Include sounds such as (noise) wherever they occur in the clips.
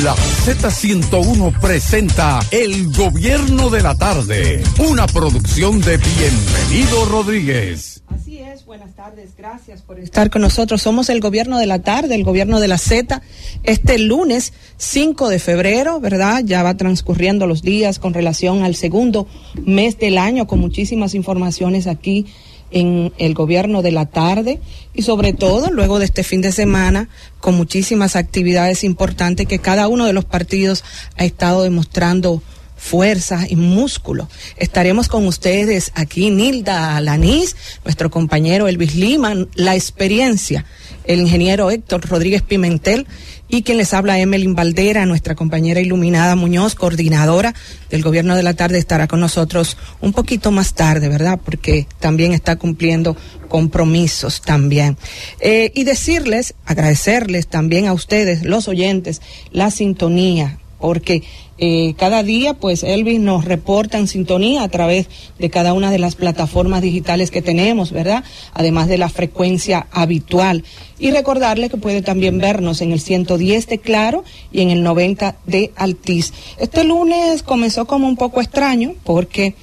La Z101 presenta El Gobierno de la Tarde, una producción de Bienvenido Rodríguez. Así es, buenas tardes, gracias por estar con nosotros. Somos el Gobierno de la Tarde, el Gobierno de la Z, este lunes 5 de febrero, ¿verdad? Ya va transcurriendo los días con relación al segundo mes del año, con muchísimas informaciones aquí en el gobierno de la tarde y sobre todo luego de este fin de semana con muchísimas actividades importantes que cada uno de los partidos ha estado demostrando fuerza y músculo. Estaremos con ustedes aquí, Nilda Alanís, nuestro compañero Elvis Lima, la experiencia, el ingeniero Héctor Rodríguez Pimentel y quien les habla, Emelin Valdera, nuestra compañera iluminada Muñoz, coordinadora del Gobierno de la Tarde, estará con nosotros un poquito más tarde, ¿verdad? Porque también está cumpliendo compromisos también. Eh, y decirles, agradecerles también a ustedes, los oyentes, la sintonía, porque eh, cada día, pues Elvis nos reporta en sintonía a través de cada una de las plataformas digitales que tenemos, ¿verdad? Además de la frecuencia habitual. Y recordarle que puede también vernos en el 110 de Claro y en el 90 de Altiz. Este lunes comenzó como un poco extraño porque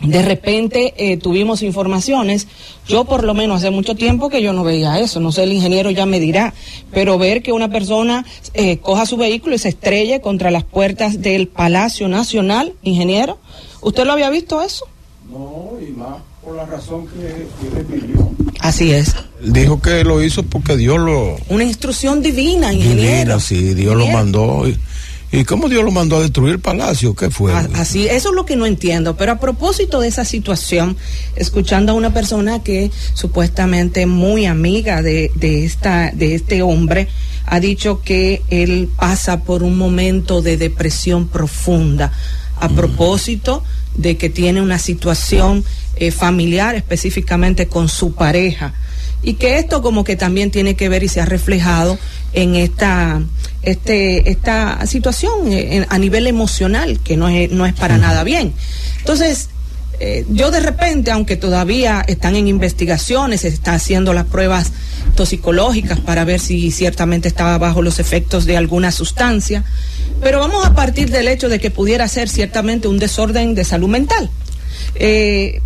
de repente eh, tuvimos informaciones, yo por lo menos hace mucho tiempo que yo no veía eso, no sé, el ingeniero ya me dirá, pero ver que una persona eh, coja su vehículo y se estrelle contra las puertas del Palacio Nacional, ingeniero, ¿usted lo había visto eso? No, y más por la razón que, que pidió. Así es. Dijo que lo hizo porque Dios lo... Una instrucción divina, ingeniero. Divina, sí, Dios lo mandó. Y, ¿Y cómo Dios lo mandó a destruir el palacio? ¿Qué fue? Así, eso es lo que no entiendo. Pero a propósito de esa situación, escuchando a una persona que supuestamente muy amiga de, de, esta, de este hombre, ha dicho que él pasa por un momento de depresión profunda. A mm. propósito de que tiene una situación eh, familiar, específicamente con su pareja y que esto como que también tiene que ver y se ha reflejado en esta este esta situación eh, a nivel emocional que no es no es para nada bien entonces eh, yo de repente, aunque todavía están en investigaciones, se están haciendo las pruebas toxicológicas para ver si ciertamente estaba bajo los efectos de alguna sustancia, pero vamos a partir del hecho de que pudiera ser ciertamente un desorden de salud mental. Eh,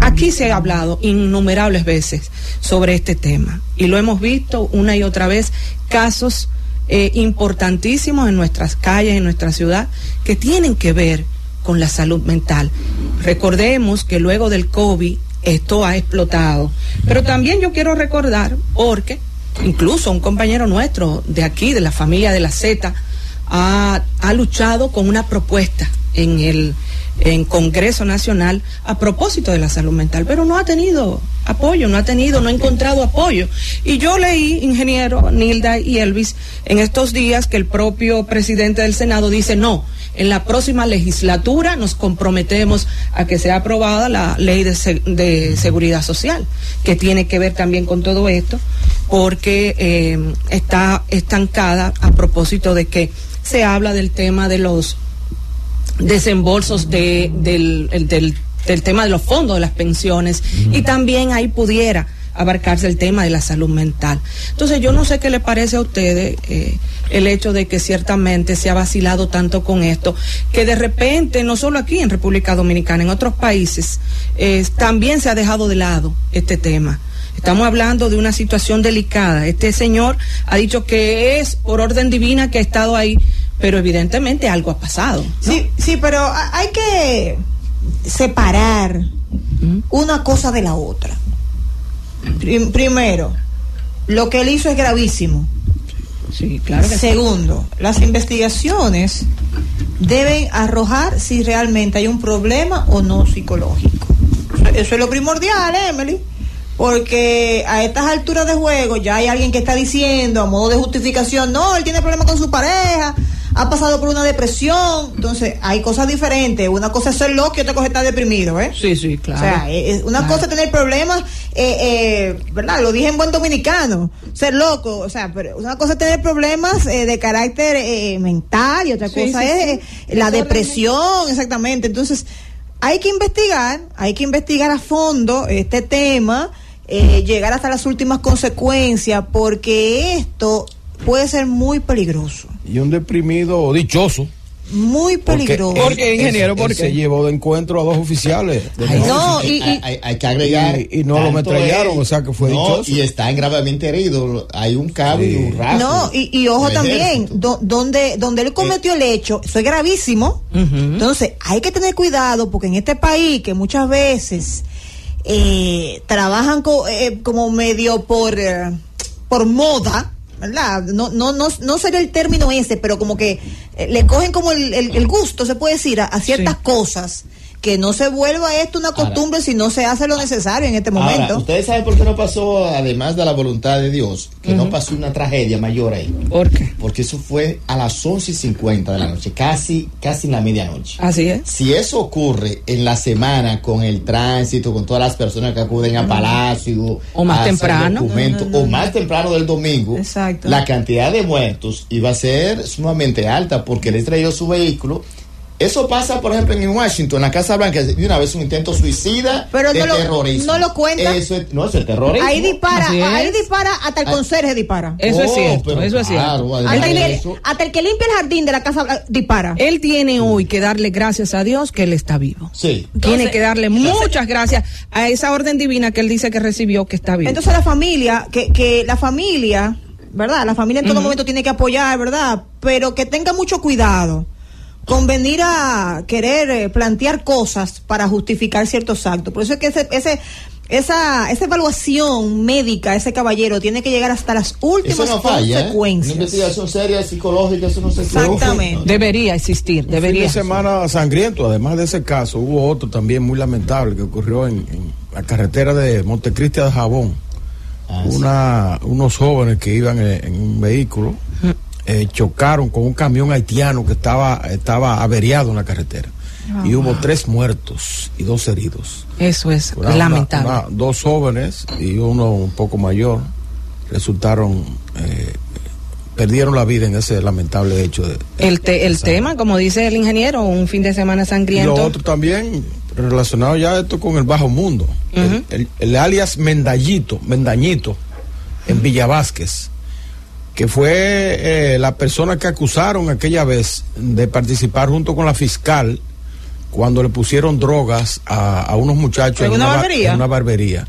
Aquí se ha hablado innumerables veces sobre este tema y lo hemos visto una y otra vez, casos eh, importantísimos en nuestras calles, en nuestra ciudad, que tienen que ver con la salud mental. Recordemos que luego del COVID esto ha explotado, pero también yo quiero recordar, porque incluso un compañero nuestro de aquí, de la familia de la Z, ha, ha luchado con una propuesta en el en Congreso Nacional a propósito de la salud mental, pero no ha tenido apoyo, no ha tenido, no ha encontrado apoyo. Y yo leí, ingeniero Nilda y Elvis, en estos días que el propio presidente del Senado dice, no, en la próxima legislatura nos comprometemos a que sea aprobada la ley de, de seguridad social, que tiene que ver también con todo esto, porque eh, está estancada a propósito de que se habla del tema de los desembolsos de, del, del, del, tema de los fondos de las pensiones y también ahí pudiera abarcarse el tema de la salud mental. Entonces yo no sé qué le parece a ustedes eh, el hecho de que ciertamente se ha vacilado tanto con esto, que de repente, no solo aquí en República Dominicana, en otros países, eh, también se ha dejado de lado este tema. Estamos hablando de una situación delicada. Este señor ha dicho que es por orden divina que ha estado ahí pero evidentemente algo ha pasado. Sí, sí, pero hay que separar una cosa de la otra. Primero, lo que él hizo es gravísimo. Sí, claro. Segundo, las investigaciones deben arrojar si realmente hay un problema o no psicológico. Eso es lo primordial, Emily. Porque a estas alturas de juego ya hay alguien que está diciendo a modo de justificación, no, él tiene problemas con su pareja, ha pasado por una depresión, entonces hay cosas diferentes. Una cosa es ser loco y otra cosa es estar deprimido, ¿eh? Sí, sí, claro. O sea, es una cosa es tener problemas, eh, eh, ¿verdad? Lo dije en buen dominicano, ser loco, o sea, pero una cosa es tener problemas eh, de carácter eh, mental y otra cosa es la depresión, exactamente. Entonces, hay que investigar, hay que investigar a fondo este tema. Llegar hasta las últimas consecuencias porque esto puede ser muy peligroso. y un deprimido dichoso. Muy peligroso. Porque, ¿Por qué, él- ingeniero? él ¿Por qué? se llevó de encuentro a dos oficiales. Ay, no, y, y- hay, que agregar. Y- y no lo metrallaron, o sea que fue no, dichoso. Y están gravemente heridos. Hay un cabo y un rasgo. No, y, y ojo también, do- donde, donde él cometió el hecho, eso es gravísimo. Entonces, hay que tener cuidado porque en este país que muchas veces eh, trabajan co- eh, como medio por, eh, por moda, ¿verdad? No, no, no, no sería el término ese, pero como que eh, le cogen como el, el- el gusto, se puede decir, a, a ciertas Sí. cosas. Que no se vuelva esto una Ahora- costumbre si no se hace lo necesario en este Ahora, momento. ustedes saben por qué no pasó, además de la voluntad de Dios, que no pasó una tragedia mayor ahí. ¿Por qué? Porque eso fue a las 11 y 50 de la noche, casi, casi en la medianoche. Así es. Si eso ocurre en la semana con el tránsito, con todas las personas que acuden a Palacio, O más a temprano. documentos, No, no, no, o más temprano del domingo, Exacto. la cantidad de muertos iba a ser sumamente alta porque él estrelló su vehículo. Eso pasa, por ejemplo, en Washington, en la Casa Blanca, de una vez un intento suicida Pero de no lo- terrorismo. no lo cuenta. Eso es, no, eso es terrorismo. Ahí dispara, ahí dispara, hasta el Ah. conserje dispara. Eso es Oh, cierto, pero eso es claro, cierto. además Hasta el, hasta el que limpia el jardín de la casa ah, dispara. Él tiene hoy que darle gracias a Dios que él está vivo. Sí. tiene que darle muchas gracias a esa orden divina que él dice que recibió que está vivo. Entonces la familia, que, que la familia, ¿verdad? La familia en todo momento tiene que apoyar, ¿verdad? Pero que tenga mucho cuidado con venir a querer eh, plantear cosas para justificar ciertos actos. Por eso es que ese, ese, esa, esa evaluación médica, ese caballero, tiene que llegar hasta las últimas Eso no falla. ¿eh? Una consecuencias. investigación seria, psicológica, eso no se Exactamente. debería existir, Fin debería. de semana sangriento, además de ese caso, hubo otro también muy lamentable que ocurrió en, en la carretera de Montecristi de Jabón. Ah, sí. Una, unos jóvenes que iban en, en un vehículo eh, chocaron con un camión haitiano que estaba, estaba averiado en la carretera. y hubo tres muertos y dos heridos. Eso es Una- lamentable. una- dos jóvenes y uno un poco mayor resultaron, eh, perdieron la vida en ese lamentable hecho. De, el te- el tema, como dice el ingeniero, un fin de semana Y sangriento. lo otro también relacionado ya esto con el bajo mundo. El, el alias Mendallito, Mendañito, en Villa Vázquez, que fue eh, la persona que acusaron aquella vez de participar junto con la fiscal cuando le pusieron drogas a, a unos muchachos ¿En una ba- barbería? en una barbería.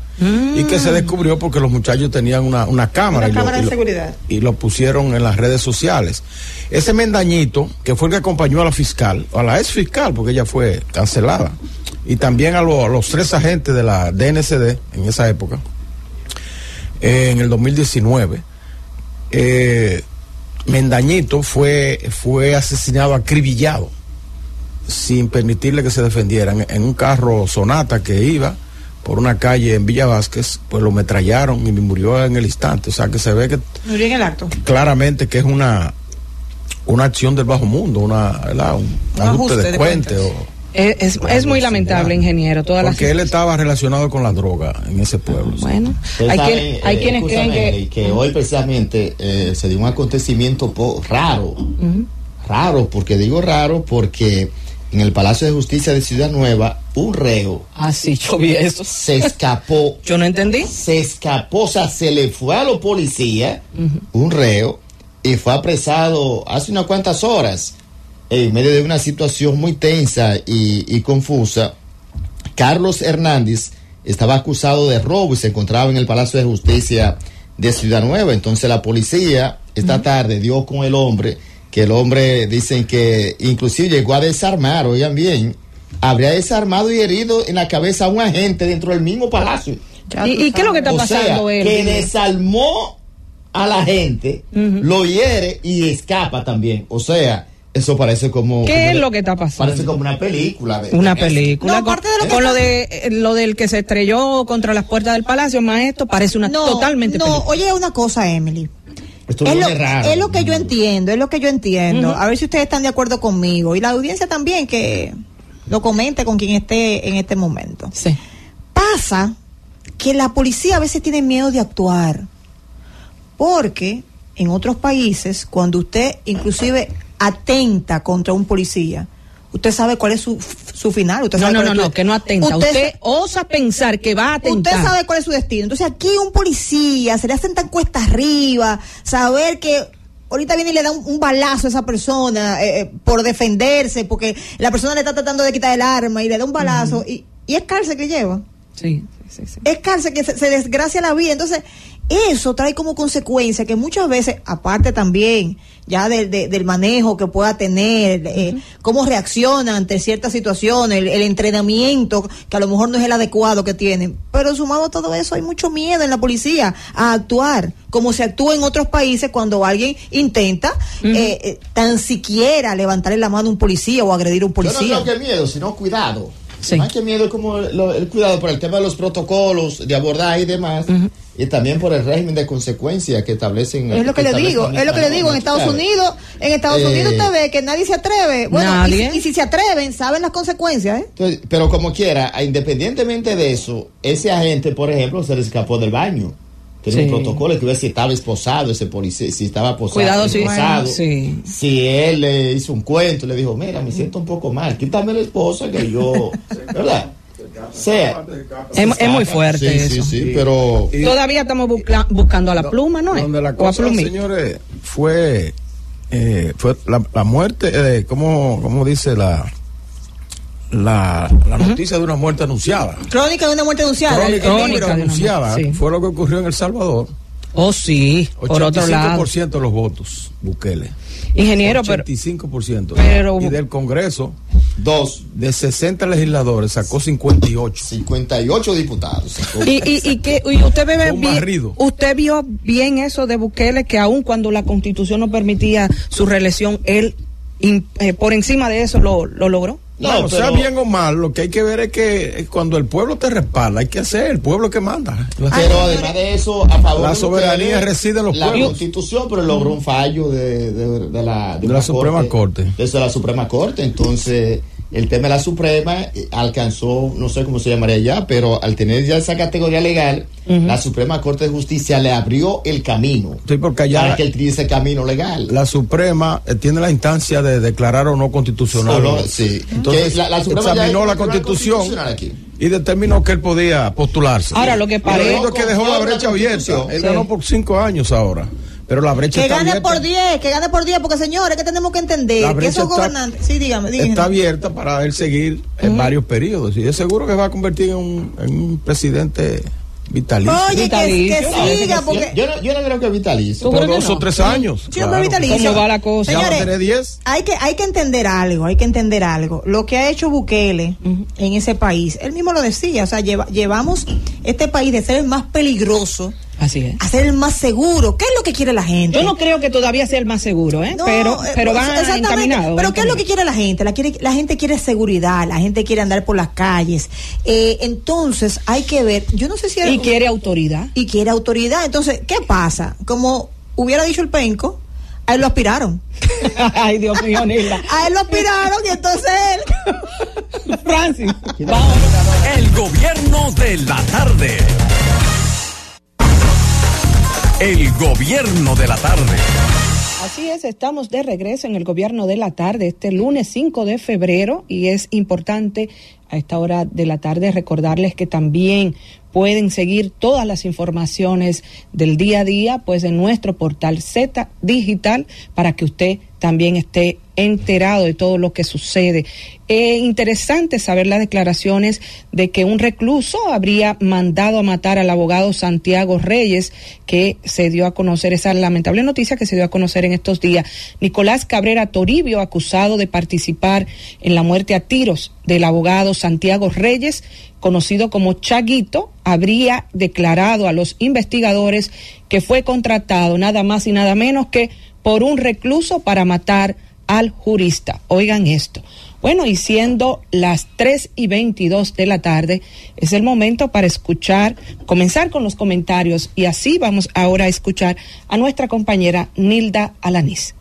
Y que se descubrió porque los muchachos tenían una, una cámara. Una y lo- y de lo- seguridad. y lo pusieron en las redes sociales. Ese Mendañito, que fue el que acompañó a la fiscal, a la ex fiscal, porque ella fue cancelada, y también a, lo- a los tres agentes de la DNCD en esa época, eh, en el 2019, eh, Mendañito fue, fue asesinado, acribillado, sin permitirle que se defendieran, en un carro Sonata que iba por una calle en Villa Vázquez, pues lo metrallaron y murió en el instante. O sea que se ve que Murió en el acto. claramente que es una una acción del bajo mundo, una, ¿verdad? un, Un ajuste, ajuste de, de cuente. o- Es, es- es muy lamentable, ingeniero. Todas las porque él estaba relacionado con la droga en ese pueblo. Bueno, hay, quien- hay eh, quienes creen que. hoy precisamente eh, se dio un acontecimiento po- raro, raro, porque digo raro porque en el Palacio de Justicia de Ciudad Nueva un reo Ah, sí, yo vi eso. se escapó, (laughs) Yo no entendí. se escapó, o sea, se le fue a los policías, un reo, y fue apresado hace unas cuantas horas en medio de una situación muy tensa y, y confusa. Carlos Hernández estaba acusado de robo y se encontraba en el Palacio de Justicia de Ciudad Nueva. Entonces la policía esta tarde dio con el hombre, que el hombre dicen que inclusive llegó a desarmar, oigan bien, habría desarmado y herido en la cabeza a un agente dentro del mismo palacio. Ya ¿Y, tú y qué es lo que está O pasando sea, él? que desarmó a la gente, lo hiere y escapa también. O sea, eso parece como... ¿Qué como- es lo que está pasando? Parece como una película. de- Una de- película. No, con aparte de lo que con lo, de, eh, lo del que se estrelló contra las puertas del palacio, más esto, parece una No, totalmente no, película. oye una cosa, Emily. Esto Es lo, es raro. es lo que yo entiendo, es lo que yo entiendo. A ver si ustedes están de acuerdo conmigo. Y la audiencia también que lo comente con quien esté en este momento. Sí. Pasa que la policía a veces tiene miedo de actuar. Porque en otros países, cuando usted inclusive atenta contra un policía, usted sabe cuál es su, su final. Usted No, sabe no, no, no, que no atenta. Usted, osa pensar que va a atentar. Usted sabe cuál es su destino. Entonces aquí un policía, se le hacen tan cuesta arriba, saber que ahorita viene y le da un, un balazo a esa persona eh, eh, por defenderse, porque la persona le está tratando de quitar el arma y le da un balazo, y, y es cárcel que lleva. Sí, sí, sí. Es cárcel que se, se desgracia la vida. Entonces, eso trae como consecuencia que muchas veces, aparte también ya de- de- del manejo que pueda tener, eh, cómo reacciona ante ciertas situaciones, el, el entrenamiento que a lo mejor no es el adecuado que tienen. Pero sumado a todo eso, hay mucho miedo en la policía a actuar como se actúa en otros países cuando alguien intenta eh, eh, tan siquiera levantarle la mano a un policía o agredir a un Yo no policía. creo que miedo, sino cuidado. Sí. Más que miedo es como lo- el cuidado por el tema de los protocolos de abordaje y demás. Y también por el régimen de consecuencias que establecen. Es lo que le establecen digo, es lo que le digo. En Estados ¿sabes? Unidos, en Estados Eh, Unidos usted ve que nadie se atreve. Bueno, y y si se atreven, saben las consecuencias, ¿eh? Entonces, pero como quiera, independientemente de eso, ese agente, por ejemplo, se le escapó del baño. Tiene Sí. un protocolo que ver si estaba esposado ese policía, si estaba posado, Cuidado, sí. esposado. Sí. Si él le hizo un cuento, le dijo, mira, me siento un poco mal, quítame la esposa que yo, (laughs) ¿verdad? O sea, Es, es muy fuerte sí, eso. Sí, sí, pero Y- Todavía estamos busca- buscando a la pluma, ¿no? es? Donde la o a cosa, señores, fue, eh, fue la, la muerte, eh, ¿cómo, cómo dice la, la, la noticia de una muerte anunciada? Crónica de una muerte anunciada. el- el Crónica, de una anunciada, muerte, sí. fue lo que ocurrió en El Salvador. Oh, sí, por otro lado. 85% de los votos, Bukele. Ingeniero, pero 85%. pero- y del Congreso, dos, de 60 legisladores, sacó 58. 58 diputados. Y, y, y que y usted un bien, barrido. usted vio bien eso de Bukele que aun cuando la Constitución no permitía su reelección, él in- eh, por encima de eso lo, lo logró. No, bueno, sea pero- bien o mal, lo que hay que ver es que eh, cuando el pueblo te respalda, hay que hacer, el pueblo que manda. La- Pero además de eso, a favor La soberanía reside en los la pueblos. constitución, pero logró un fallo de, de- de la, De la Suprema Corte. Desde la Suprema Corte. Entonces, el tema de la Suprema eh, alcanzó, no sé cómo se llamaría ya, pero al tener ya esa categoría legal, la Suprema Corte de Justicia le abrió el camino Sí, porque allá para que él tire ese camino legal. la Suprema eh, tiene la instancia de declarar o no constitucional. Solo- sí. Entonces, la- la Suprema ya examinó es la constitución y determinó que él podía postularse. Ahora, lo que parece- único que dejó la brecha abierta. Él Sí. ganó por cinco años ahora. Pero la brecha Que está gane abierta. por 10, que gane por 10, porque señores, que tenemos que entender La que brecha esos está- gobernantes. Sí, dígame, dígame. Está abierta para él seguir en varios periodos. Y es seguro que va a convertir en un, en un presidente vitalicio. Oye, que, Vitalicio. que No, siga, yo- porque. yo, no, yo no creo que vitalicio. ¿Tú por dos no? o tres años. Sí, claro. vitalicio. ¿Cómo va la cosa? Ya va a Señores, tener 10. Hay que, hay que entender algo, hay que entender algo. Lo que ha hecho Bukele en ese país, él mismo lo decía, o sea, lleva- llevamos este país de ser el más peligroso Así es. a ser el más seguro. ¿Qué es lo que quiere la gente? Yo no creo que todavía sea el más seguro, ¿eh? No, pero eh, pero pues, va exactamente. encaminado. Pero ¿qué es lo que quiere la gente? La, quiere, la gente quiere seguridad, la gente quiere andar por las calles. Eh, entonces, hay que ver, yo no sé si... Y quiere autoridad. y quiere autoridad. Entonces, ¿qué pasa? Como hubiera dicho el penco, a él lo aspiraron. (laughs) Ay, Dios mío, Nilda. (laughs) A él lo aspiraron y entonces él... Francis, vamos. El gobierno de la tarde. El gobierno de la tarde. Así es, estamos de regreso en el gobierno de la tarde, este lunes 5 de febrero, y es importante a esta hora de la tarde recordarles que también pueden seguir todas las informaciones del día a día, pues en nuestro portal Z Digital, para que usted también esté enterado de todo lo que sucede. Eh, interesante saber las declaraciones de que un recluso habría mandado a matar al abogado Santiago Reyes, que se dio a conocer esa lamentable noticia que se dio a conocer en estos días. Nicolás Cabrera Toribio, acusado de participar en la muerte a tiros del abogado Santiago Reyes, conocido como Chaguito, habría declarado a los investigadores que fue contratado nada más y nada menos que por un recluso para matar al jurista. Oigan esto. Bueno, y siendo las 3 y 22 de la tarde, es el momento para escuchar, comenzar con los comentarios y así vamos ahora a escuchar a nuestra compañera Nilda Alanís.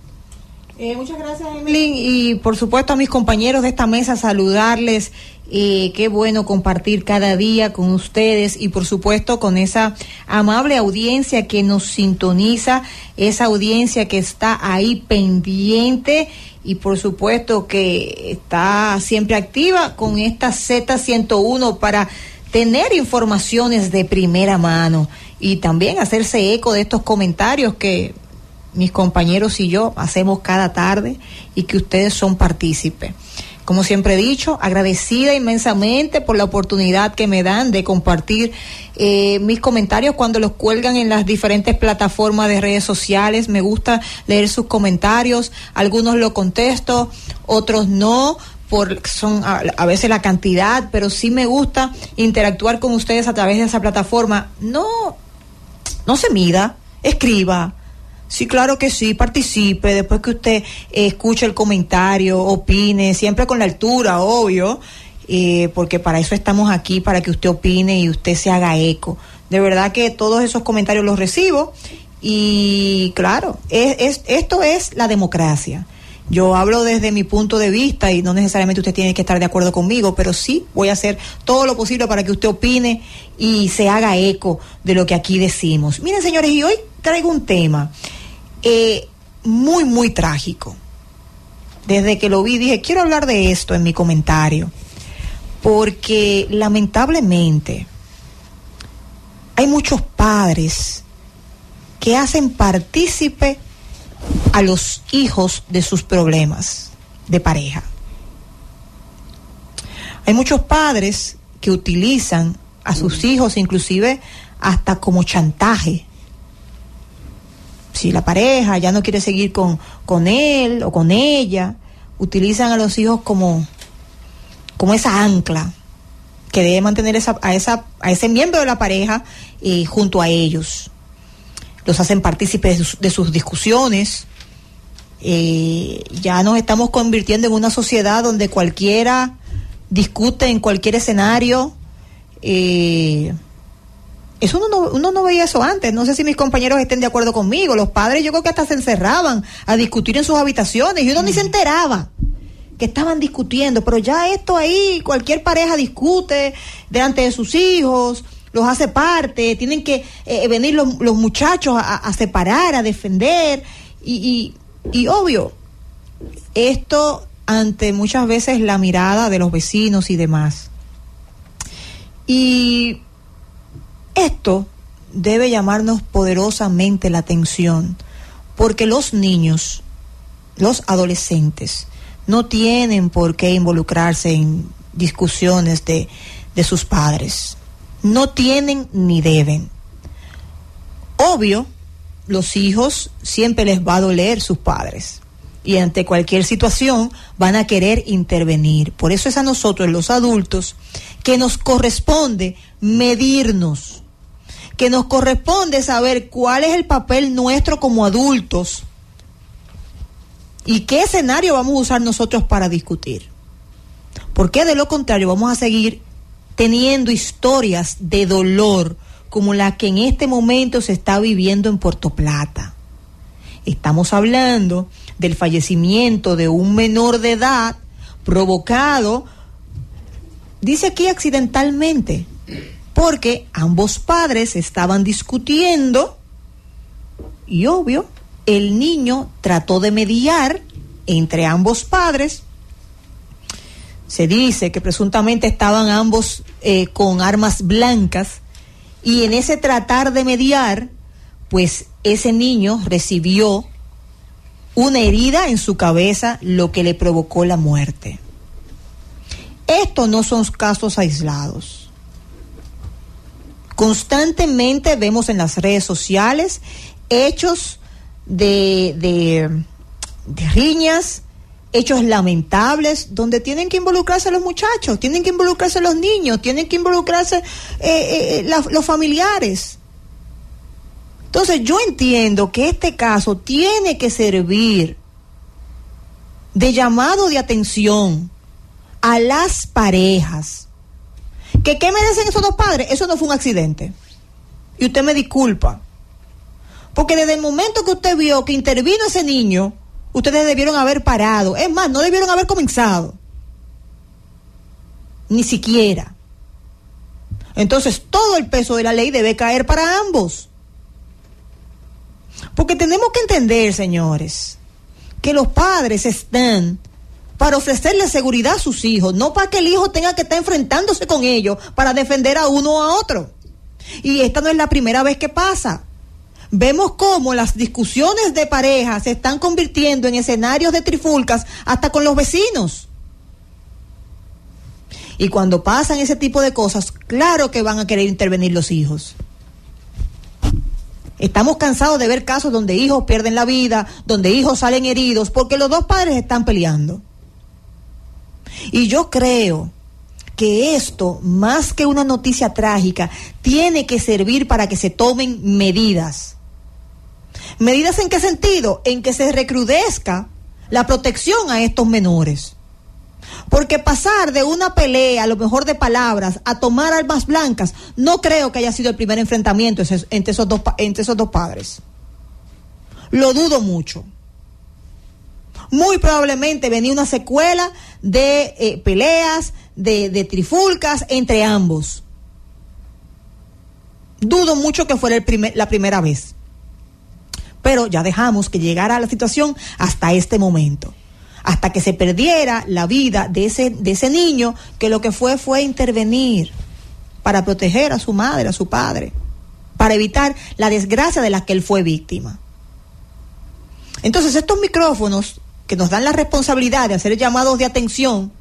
Eh, muchas gracias, Emily. Y por supuesto a mis compañeros de esta mesa saludarles. Eh, qué bueno compartir cada día con ustedes y por supuesto con esa amable audiencia que nos sintoniza, esa audiencia que está ahí pendiente y por supuesto que está siempre activa con esta Z101 para tener informaciones de primera mano y también hacerse eco de estos comentarios que mis compañeros y yo hacemos cada tarde y que ustedes son partícipes. Como siempre he dicho, agradecida inmensamente por la oportunidad que me dan de compartir eh, mis comentarios cuando los cuelgan en las diferentes plataformas de redes sociales. Me gusta leer sus comentarios, algunos lo contesto, otros no, por son a, a, veces la cantidad, pero sí me gusta interactuar con ustedes a través de esa plataforma. No, no se mida, escriba. Sí, claro que sí, participe, después que usted eh, escuche el comentario, opine, siempre con la altura, obvio, eh, porque para eso estamos aquí, para que usted opine y usted se haga eco. De verdad que todos esos comentarios los recibo y claro, es, es, esto es la democracia. Yo hablo desde mi punto de vista y no necesariamente usted tiene que estar de acuerdo conmigo, pero sí voy a hacer todo lo posible para que usted opine y se haga eco de lo que aquí decimos. Miren, señores, y hoy traigo un tema eh, muy, muy trágico. Desde que lo vi dije, quiero hablar de esto en mi comentario, porque lamentablemente hay muchos padres que hacen partícipe a los hijos de sus problemas de pareja. Hay muchos padres que utilizan a sus hijos inclusive hasta como chantaje. Si la pareja ya no quiere seguir con, con él o con ella, utilizan a los hijos como, como esa ancla que debe mantener esa, a, esa, a ese miembro de la pareja eh, junto a ellos los hacen partícipes de sus, discusiones. Eh, ya nos estamos convirtiendo en una sociedad donde cualquiera discute en cualquier escenario. Eh, eso uno no, uno no veía eso antes. No sé si mis compañeros estén de acuerdo conmigo. Los padres yo creo que hasta se encerraban a discutir en sus habitaciones y uno ni se enteraba que estaban discutiendo. Pero ya esto ahí, cualquier pareja discute delante de sus hijos los hace parte, tienen que eh, venir los, los muchachos a, a, separar, a defender, y, y, y, obvio, esto ante muchas veces la mirada de los vecinos y demás. Y esto debe llamarnos poderosamente la atención, porque los niños, los adolescentes, no tienen por qué involucrarse en discusiones de, de sus padres no tienen ni deben. Obvio, los hijos siempre les va a doler sus padres y ante cualquier situación van a querer intervenir. Por eso es a nosotros, los adultos, que nos corresponde medirnos, que nos corresponde saber cuál es el papel nuestro como adultos y qué escenario vamos a usar nosotros para discutir. Porque de lo contrario vamos a seguir teniendo historias de dolor como la que en este momento se está viviendo en Puerto Plata. Estamos hablando del fallecimiento de un menor de edad provocado, dice aquí accidentalmente, porque ambos padres estaban discutiendo y obvio, el niño trató de mediar entre ambos padres se dice que presuntamente estaban ambos eh, con armas blancas y en ese tratar de mediar, pues ese niño recibió una herida en su cabeza, lo que le provocó la muerte. Estos no son casos aislados. Constantemente vemos en las redes sociales hechos de, de, riñas, hechos lamentables donde tienen que involucrarse los muchachos, tienen que involucrarse los niños, tienen que involucrarse eh, eh, la, los familiares. Entonces yo entiendo que este caso tiene que servir de llamado de atención a las parejas. ¿Que qué merecen esos dos padres? Eso no fue un accidente. Y usted me disculpa. Porque desde el momento que usted vio que intervino ese niño, ustedes debieron haber parado. Es más, no debieron haber comenzado. Ni siquiera. Entonces, todo el peso de la ley debe caer para ambos. Porque tenemos que entender, señores, que los padres están para ofrecerle seguridad a sus hijos, no para que el hijo tenga que estar enfrentándose con ellos para defender a uno o a otro. Y esta no es la primera vez que pasa. vemos cómo las discusiones de pareja se están convirtiendo en escenarios de trifulcas hasta con los vecinos. Y cuando pasan ese tipo de cosas, claro que van a querer intervenir los hijos. Estamos cansados de ver casos donde hijos pierden la vida, donde hijos salen heridos, porque los dos padres están peleando. Y yo creo que esto, más que una noticia trágica, tiene que servir para que se tomen medidas. ¿Medidas en qué sentido? En que se recrudezca la protección a estos menores. Porque pasar de una pelea, a lo mejor de palabras, a tomar armas blancas, no creo que haya sido el primer enfrentamiento entre esos dos, entre esos dos padres. Lo dudo mucho. Muy probablemente venía una secuela de eh, peleas, de, de, trifulcas entre ambos. Dudo mucho que fuera el primer, la primera vez. Pero ya dejamos que llegara la situación hasta este momento hasta que se perdiera la vida de ese, de ese niño que lo que fue fue intervenir para proteger a su madre, a su padre, para evitar la desgracia de la que él fue víctima. Entonces estos micrófonos que nos dan la responsabilidad de hacer llamados de atención,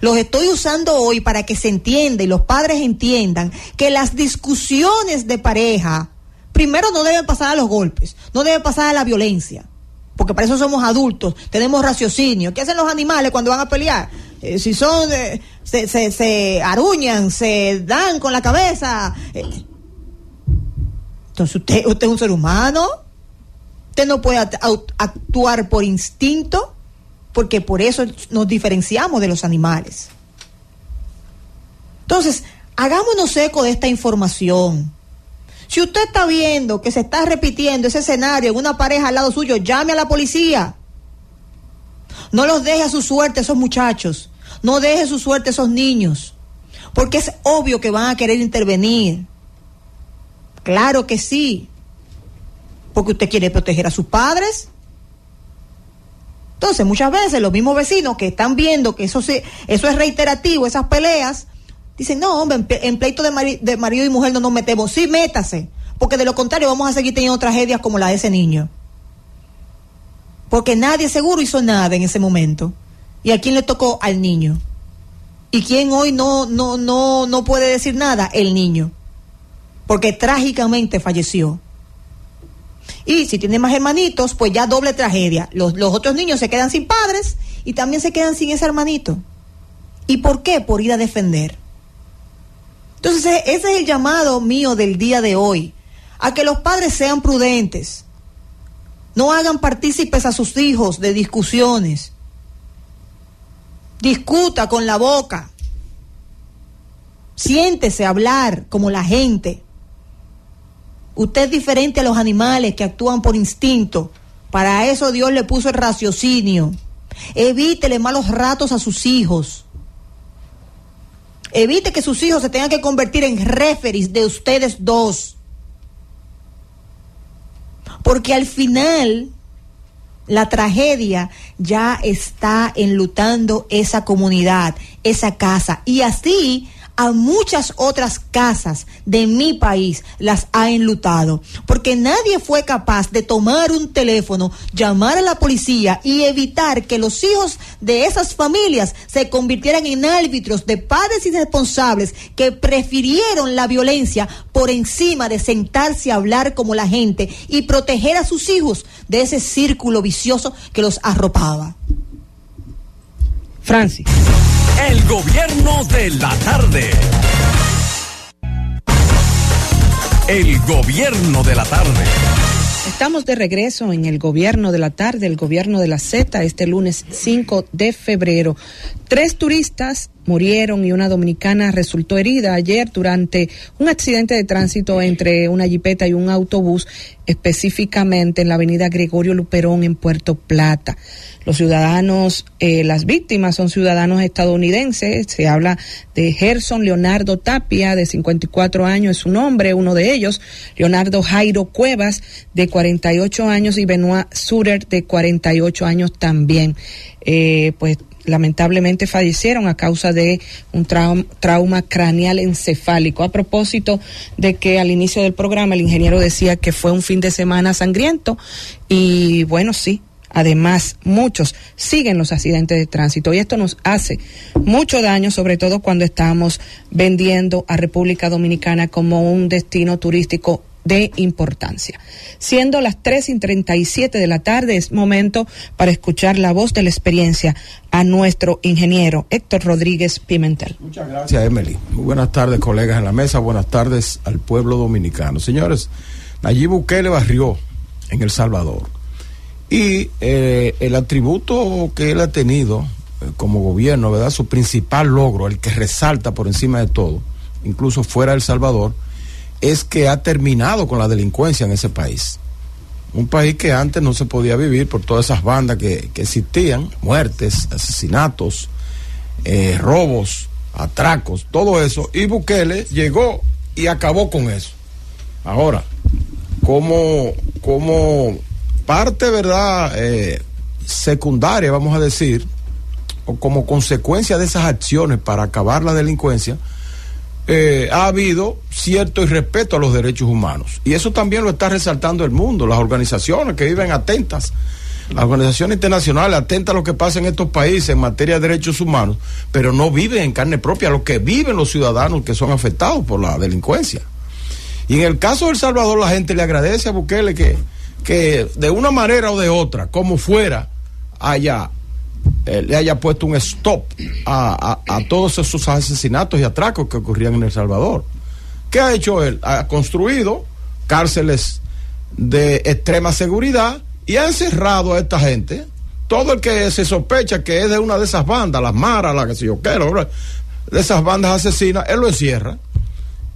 los estoy usando hoy para que se entienda y los padres entiendan que las discusiones de pareja, primero no deben pasar a los golpes, no deben pasar a la violencia porque para eso somos adultos, tenemos raciocinio. ¿Qué hacen los animales cuando van a pelear? Eh, si son, eh, se, se, se, aruñan, se dan con la cabeza. Eh. Entonces usted, usted es un ser humano, usted no puede actuar por instinto, porque por eso nos diferenciamos de los animales. Entonces, hagámonos eco de esta información. Si usted está viendo que se está repitiendo ese escenario en una pareja al lado suyo, llame a la policía. No los deje a su suerte esos muchachos. No deje su suerte esos niños. Porque es obvio que van a querer intervenir. Claro que sí. Porque usted quiere proteger a sus padres. Entonces, muchas veces los mismos vecinos que están viendo que eso, se, eso es reiterativo, esas peleas, Dicen, no, hombre, en, pleito de, marido y mujer no nos metemos. Sí, métase, porque de lo contrario vamos a seguir teniendo tragedias como la de ese niño. Porque nadie seguro hizo nada en ese momento. ¿Y a quién le tocó? Al niño. ¿Y quién hoy no, no, no, no puede decir nada? El niño. Porque trágicamente falleció. Y si tiene más hermanitos, pues ya doble tragedia. Los, otros niños se quedan sin padres y también se quedan sin ese hermanito. ¿Y por qué? Por ir a defender. Entonces, ese es el llamado mío del día de hoy, a que los padres sean prudentes, no hagan partícipes a sus hijos de discusiones, discuta con la boca, siéntese a hablar como la gente. Usted es diferente a los animales que actúan por instinto. Para eso Dios le puso el raciocinio. Evítele malos ratos a sus hijos. Evite que sus hijos se tengan que convertir en referis de ustedes dos. Porque al final la tragedia ya está enlutando esa comunidad, esa casa. Y así a muchas otras casas de mi país las ha enlutado, porque nadie fue capaz de tomar un teléfono, llamar a la policía y evitar que los hijos de esas familias se convirtieran en árbitros de padres irresponsables que prefirieron la violencia por encima de sentarse a hablar como la gente y proteger a sus hijos de ese círculo vicioso que los arropaba. Francis. El gobierno de la tarde. El gobierno de la tarde. Estamos de regreso en el gobierno de la tarde, el gobierno de la Z, este lunes 5 de febrero. Tres turistas murieron y una dominicana resultó herida ayer durante un accidente de tránsito entre una jipeta y un autobús, específicamente en la avenida Gregorio Luperón en Puerto Plata. Los ciudadanos, eh, las víctimas son ciudadanos estadounidenses. Se habla de Gerson Leonardo Tapia, de 54 años, es su nombre, uno de ellos. Leonardo Jairo Cuevas, de 48 años, y Benoit Surer, de 48 años también. Eh, pues lamentablemente fallecieron a causa de un trauma, trauma craneal encefálico. A propósito de que al inicio del programa el ingeniero decía que fue un fin de semana sangriento y bueno, sí, Además, muchos siguen los accidentes de tránsito y esto nos hace mucho daño, sobre todo cuando estamos vendiendo a República Dominicana como un destino turístico de importancia. Siendo las 3 y 37 de la tarde, es momento para escuchar la voz de la experiencia a nuestro ingeniero Héctor Rodríguez Pimentel. Muchas gracias, Emily. Muy buenas tardes, colegas en la mesa. Buenas tardes al pueblo dominicano. Señores, Nayib Bukele barrió en El Salvador y eh, el atributo que él ha tenido eh, como gobierno, ¿verdad? Su principal logro, el que resalta por encima de todo, incluso fuera de El Salvador, es que ha terminado con la delincuencia en ese país. Un país que antes no se podía vivir por todas esas bandas que, que existían, muertes, asesinatos, eh, robos, atracos, todo eso. Y Bukele llegó y acabó con eso. Ahora, como, como parte, ¿verdad? Eh, secundaria, vamos a decir, o como consecuencia de esas acciones para acabar la delincuencia, eh, ha habido cierto irrespeto a los derechos humanos. Y eso también lo está resaltando el mundo, las organizaciones que viven atentas, las organizaciones internacionales atentas a lo que pasa en estos países en materia de derechos humanos, pero no viven en carne propia lo que viven los ciudadanos que son afectados por la delincuencia. Y en el caso de El Salvador, la gente le agradece a Bukele que que de una manera o de otra, como fuera, haya, eh, le haya puesto un stop a, todos esos asesinatos y atracos que ocurrían en El Salvador. ¿Qué ha hecho él? Ha construido cárceles de extrema seguridad y ha encerrado a esta gente. Todo el que se sospecha que es de una de esas bandas, las maras, las que se yo quiero, de esas bandas asesinas, él lo encierra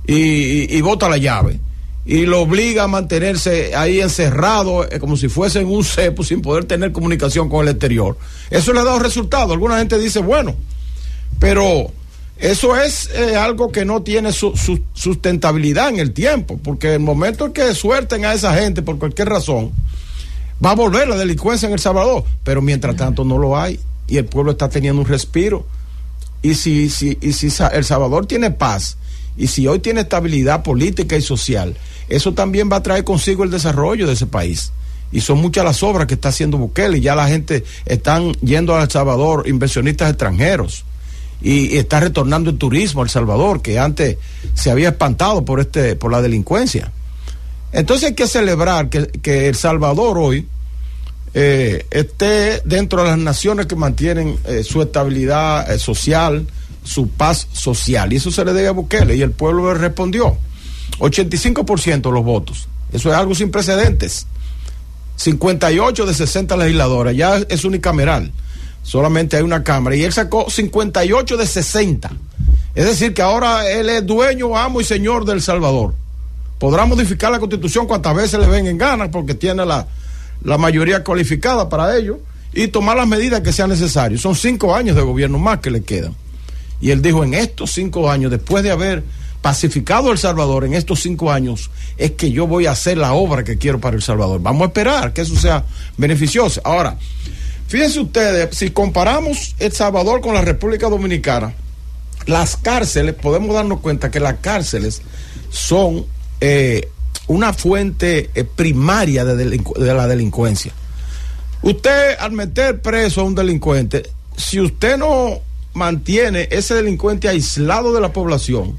y, y bota la llave y lo obliga a mantenerse ahí encerrado eh, como si fuese en un cepo sin poder tener comunicación con el exterior. Eso le ha dado resultado. Alguna gente dice, bueno, pero eso es eh, algo que no tiene su, sustentabilidad en el tiempo, porque el momento en que suelten a esa gente por cualquier razón, va a volver la delincuencia en El Salvador, pero mientras tanto no lo hay y el pueblo está teniendo un respiro. Y si, si, y si El Salvador tiene paz, y si hoy tiene estabilidad política y social, eso también va a traer consigo el desarrollo de ese país. Y son muchas las obras que está haciendo Bukele y ya la gente están yendo a El Salvador, inversionistas extranjeros. Y, está retornando el turismo a El Salvador, que antes se había espantado por, este, por la delincuencia. Entonces hay que celebrar que, El Salvador hoy eh, esté dentro de las naciones que mantienen eh, su estabilidad eh, social, su paz social. Y eso se le debe a Bukele y el pueblo le respondió. 85% de los votos. Eso es algo sin precedentes. 58 de 60 legisladoras, ya es unicameral. Solamente hay una cámara. Y él sacó 58 de 60. Es decir, que ahora él es dueño, amo y señor del Salvador. Podrá modificar la constitución cuantas veces le ven en ganas porque tiene la, la mayoría cualificada para ello y tomar las medidas que sean necesarias. Son cinco años de gobierno más que le quedan. Y él dijo, en estos cinco años, después de haber pacificado El Salvador en estos cinco años, es que yo voy a hacer la obra que quiero para El Salvador. Vamos a esperar que eso sea beneficioso. Ahora, fíjense ustedes, si comparamos El Salvador con la República Dominicana, las cárceles, podemos darnos cuenta que las cárceles son eh, una fuente eh, primaria de, de la delincuencia. Usted al meter preso a un delincuente, si usted no mantiene ese delincuente aislado de la población,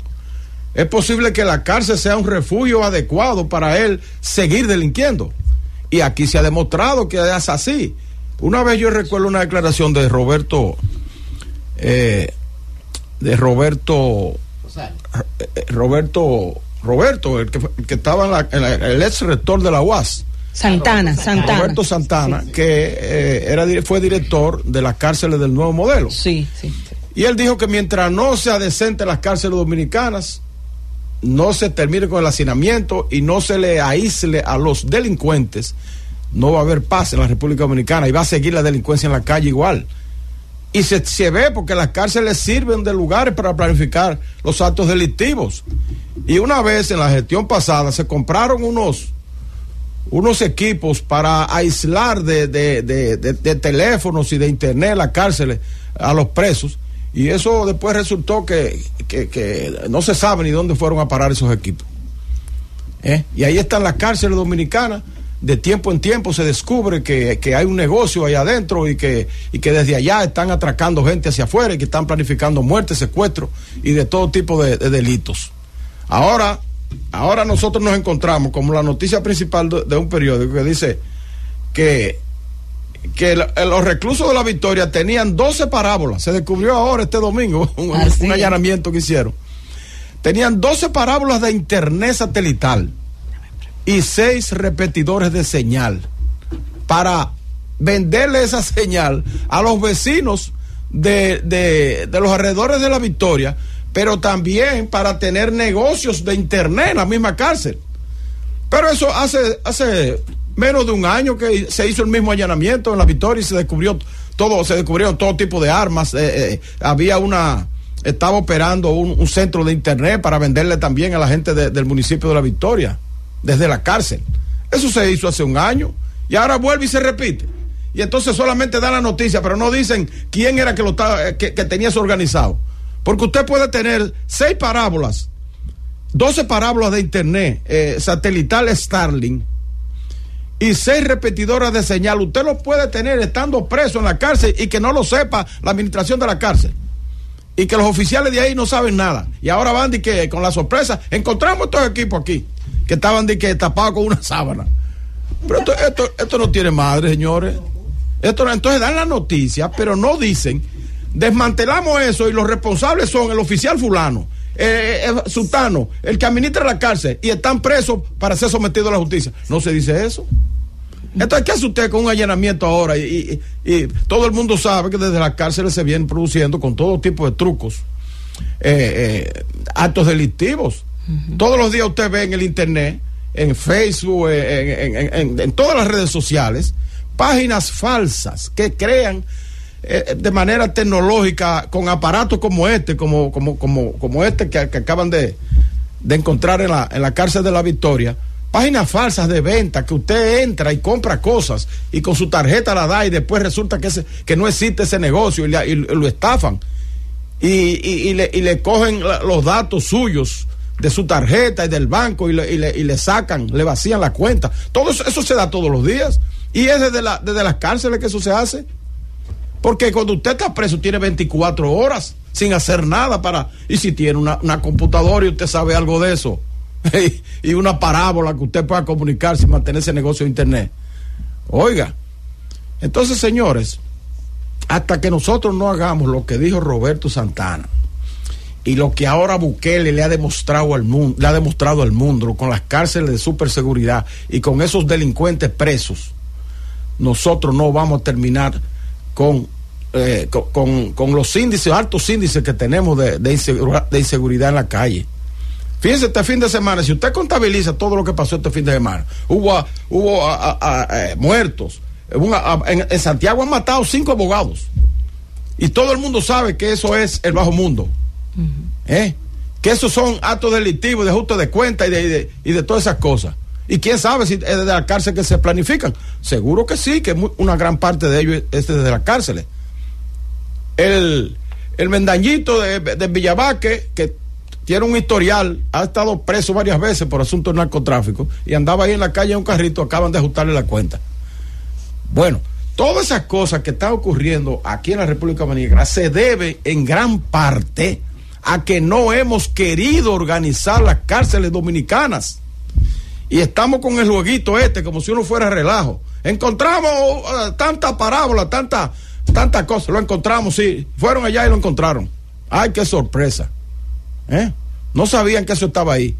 es posible que la cárcel sea un refugio adecuado para él seguir delinquiendo. Y aquí se ha demostrado que es así. Una vez yo recuerdo una declaración de Roberto, eh, de Roberto, eh, Roberto, Roberto, el que, que estaba en, el ex rector de la UAS. Santana, Santana. Roberto Santana, que eh, era, fue director de las cárceles del nuevo modelo. Sí, sí. Y él dijo que mientras no sea decente las cárceles dominicanas, no se termine con el hacinamiento y no se le aísle a los delincuentes, no va a haber paz en la República Dominicana y va a seguir la delincuencia en la calle igual. Y se, se ve porque las cárceles sirven de lugares para planificar los actos delictivos. Y una vez en la gestión pasada se compraron unos unos equipos para aislar de, de, de, de, teléfonos y de internet las cárceles a los presos. Y eso después resultó que, que, que no se sabe ni dónde fueron a parar esos equipos. ¿Eh? Y ahí están las cárceles dominicanas. De tiempo en tiempo se descubre que, que hay un negocio ahí adentro y que, y que desde allá están atracando gente hacia afuera y que están planificando muertes, secuestros y de todo tipo de delitos. Ahora, ahora nosotros nos encontramos como la noticia principal de, de un periódico que dice que, que el, los reclusos de la Victoria tenían 12 parábolas. Se descubrió ahora este domingo (laughs) un, un allanamiento que hicieron. Tenían 12 parábolas de internet satelital y 6 repetidores de señal para venderle esa señal a los vecinos de, de, de los alrededores de la Victoria pero también para tener negocios de internet en la misma cárcel. Pero eso hace, hace menos de un año que se hizo el mismo allanamiento en la Victoria y se descubrió todo, se descubrieron todo tipo de armas. Eh, eh, había una, estaba operando un, centro de internet para venderle también a la gente de, del municipio de la Victoria, desde la cárcel. Eso se hizo hace un año y ahora vuelve y se repite. Y entonces solamente dan la noticia, pero no dicen quién era que lo estaba, que, que tenía eso organizado. Porque usted puede tener seis parábolas, 12 parábolas de internet eh, satelital Starlink y seis repetidoras de señal. Usted lo puede tener estando preso en la cárcel y que no lo sepa la administración de la cárcel. Y que los oficiales de ahí no saben nada. Y ahora van de que con la sorpresa encontramos estos equipos aquí que estaban de que tapados con una sábana. Pero esto, esto, esto no tiene madre, señores. Esto, entonces dan la noticia, pero no dicen desmantelamos eso y los responsables son el oficial fulano, eh, eh, sultano, el que administra la cárcel y están presos para ser sometidos a la justicia. No se dice eso. Entonces, ¿qué hace usted con un allanamiento ahora? Y, y, y todo el mundo sabe que desde las cárceles se vienen produciendo con todo tipo de trucos eh, eh, actos delictivos. Uh -huh. Todos los días usted ve en el internet, en Facebook, en, en, en, en todas las redes sociales, páginas falsas que crean eh, de manera tecnológica con aparatos como este, como, como, como, como este que, que acaban de, de, encontrar en la, en la cárcel de la Victoria, páginas falsas de venta que usted entra y compra cosas y con su tarjeta la da y después resulta que, ese, que no existe ese negocio y, le, y lo estafan y, y, le, y le cogen los datos suyos de su tarjeta y del banco y le, le, le sacan, le vacían la cuenta. Todo eso, eso se da todos los días. Y es desde, la, desde las cárceles que eso se hace. Porque cuando usted está preso tiene 24 horas sin hacer nada para... Y si tiene una, una computadora y usted sabe algo de eso, (laughs) y una parábola que usted pueda comunicarse y mantener ese negocio de internet. Oiga, entonces señores, hasta que nosotros no hagamos lo que dijo Roberto Santana y lo que ahora Bukele le ha demostrado al mundo, le ha demostrado al mundo con las cárceles de superseguridad y con esos delincuentes presos, nosotros no vamos a terminar con, eh, con, con, con, los índices, altos índices que tenemos de, de, inseguridad, de, inseguridad, en la calle. Fíjense, este fin de semana, si usted contabiliza todo lo que pasó este fin de semana, hubo, hubo a, a, a, muertos. En, en, Santiago han matado cinco abogados. Y todo el mundo sabe que eso es el bajo mundo. Uh -huh. ¿Eh? Que esos son actos delictivos, de ajuste de cuenta y de, y de, y de todas esas cosas. Y quién sabe si es desde la cárcel que se planifican. Seguro que sí, que una gran parte de ellos es desde las cárceles. El, el mendañito de, de Villabaque, que tiene un historial, ha estado preso varias veces por asuntos de narcotráfico y andaba ahí en la calle en un carrito, acaban de ajustarle la cuenta. Bueno, todas esas cosas que están ocurriendo aquí en la República Dominicana se debe en gran parte a que no hemos querido organizar las cárceles dominicanas y estamos con el jueguito este como si uno fuera relajo. Encontramos uh, tanta parábola, tanta, tanta cosa. Lo encontramos, sí. Fueron allá y lo encontraron. Ay, qué sorpresa. ¿Eh? No sabían que eso estaba ahí.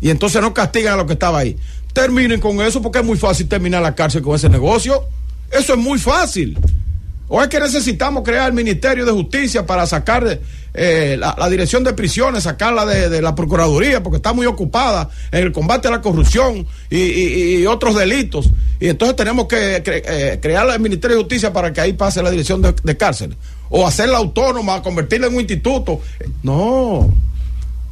Y entonces no castigan a lo que estaba ahí. Terminen con eso porque es muy fácil terminar la cárcel con ese negocio. Eso es muy fácil. ¿O es que necesitamos crear el Ministerio de Justicia para sacar eh, la, la, dirección de prisiones, sacarla de, la Procuraduría, porque está muy ocupada en el combate a la corrupción y, otros delitos? Y entonces tenemos que cre eh, crear el Ministerio de Justicia para que ahí pase la dirección de, de cárceles. O hacerla autónoma, convertirla en un instituto. No,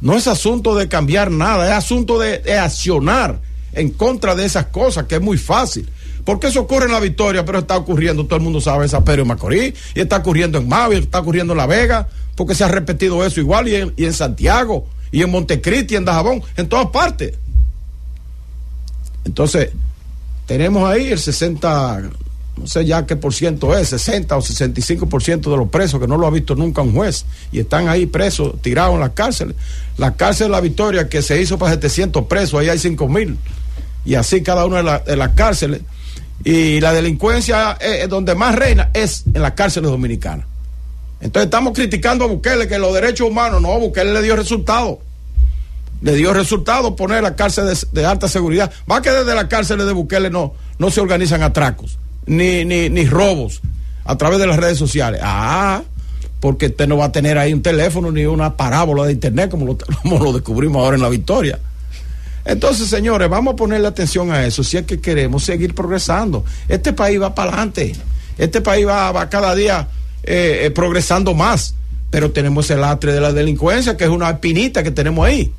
no es asunto de cambiar nada, es asunto de, de accionar en contra de esas cosas, que es muy fácil. Porque eso ocurre en la Victoria, pero está ocurriendo, todo el mundo sabe, en San Pedro y Macorís, y está ocurriendo en Mavi, está ocurriendo en La Vega, porque se ha repetido eso igual, y en, Santiago, y en Montecristi, en Dajabón, en todas partes. Entonces, tenemos ahí el 60, no sé ya qué por ciento es, 60 o 65 por ciento de los presos que no lo ha visto nunca un juez y están ahí presos, tirados en las cárceles. La cárcel de la Victoria que se hizo para 700 presos, ahí hay 5 mil y así cada una de las cárceles. Y la delincuencia eh, donde más reina es en las cárceles dominicanas. Entonces estamos criticando a Bukele que los derechos humanos, no, Bukele le dio resultado. Le dio resultado poner la cárcel de, alta seguridad. Va que desde las cárceles de Bukele no, no se organizan atracos, ni, ni, ni robos a través de las redes sociales. Ah, porque usted no va a tener ahí un teléfono ni una parábola de internet como lo, (laughs) como lo descubrimos ahora en la victoria. Entonces, señores, vamos a ponerle atención a eso si es que queremos seguir progresando. Este país va para adelante. Este país va, va cada día eh, eh, progresando más. Pero tenemos el lastre de la delincuencia, que es una espinita que tenemos ahí.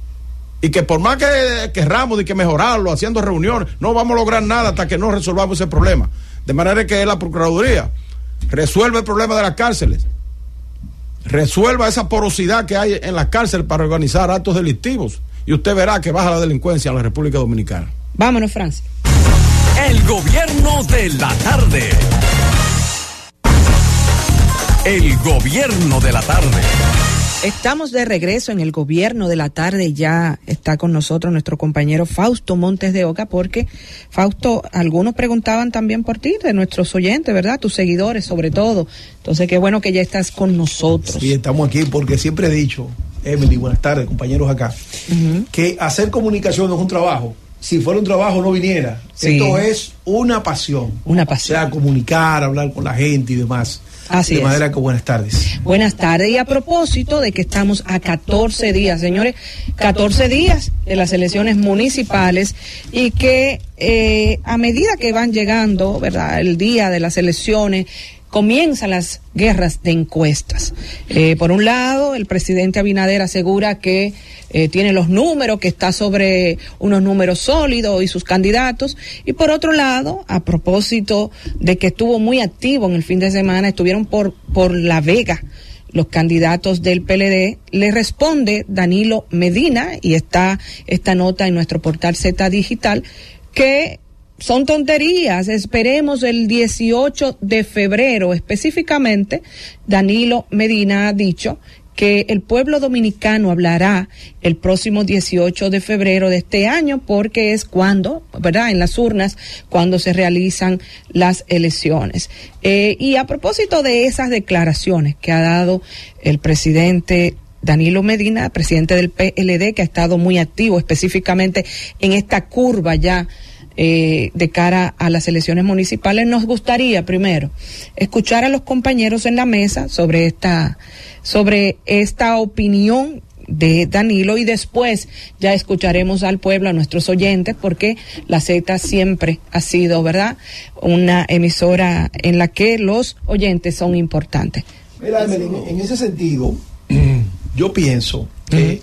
Y que por más que querramos y que mejorarlo, haciendo reuniones, no vamos a lograr nada hasta que no resolvamos ese problema. De manera que la Procuraduría resuelva el problema de las cárceles. Resuelva esa porosidad que hay en las cárceles para organizar actos delictivos. Y usted verá que baja la delincuencia en la República Dominicana. Vámonos, Francis. El gobierno de la tarde. El gobierno de la tarde. Estamos de regreso en el gobierno de la tarde. Ya está con nosotros nuestro compañero Fausto Montes de Oca, porque Fausto, algunos preguntaban también por ti, de nuestros oyentes, ¿verdad? Tus seguidores, sobre todo. Entonces, qué bueno que ya estás con nosotros. Sí, estamos aquí porque siempre he dicho, Emily, buenas tardes, compañeros acá, que hacer comunicación no es un trabajo. Si fuera un trabajo no viniera. Sí. Esto es una pasión. Una pasión. O sea, comunicar, hablar con la gente y demás. Así de es. manera que buenas tardes. Buenas tardes. Y a propósito de que estamos a 14 días, señores, 14 días de las elecciones municipales y que eh, a medida que van llegando, ¿verdad? El día de las elecciones, comienzan las guerras de encuestas. Eh, por un lado, el presidente Abinader asegura que eh, tiene los números, que está sobre unos números sólidos y sus candidatos. Y por otro lado, a propósito de que estuvo muy activo en el fin de semana, estuvieron por, por La Vega los candidatos del PLD, le responde Danilo Medina, y está esta nota en nuestro portal Z Digital, que son tonterías. Esperemos el 18 de febrero específicamente. Danilo Medina ha dicho que el pueblo dominicano hablará el próximo 18 de febrero de este año porque es cuando, ¿verdad? En las urnas, cuando se realizan las elecciones. Eh, y a propósito de esas declaraciones que ha dado el presidente Danilo Medina, presidente del PLD, que ha estado muy activo específicamente en esta curva ya eh, de cara a las elecciones municipales, nos gustaría primero escuchar a los compañeros en la mesa sobre esta, sobre esta opinión de Danilo y después ya escucharemos al pueblo, a nuestros oyentes, porque la Z siempre ha sido, ¿verdad?, una emisora en la que los oyentes son importantes. Mira, en, en ese sentido, yo pienso que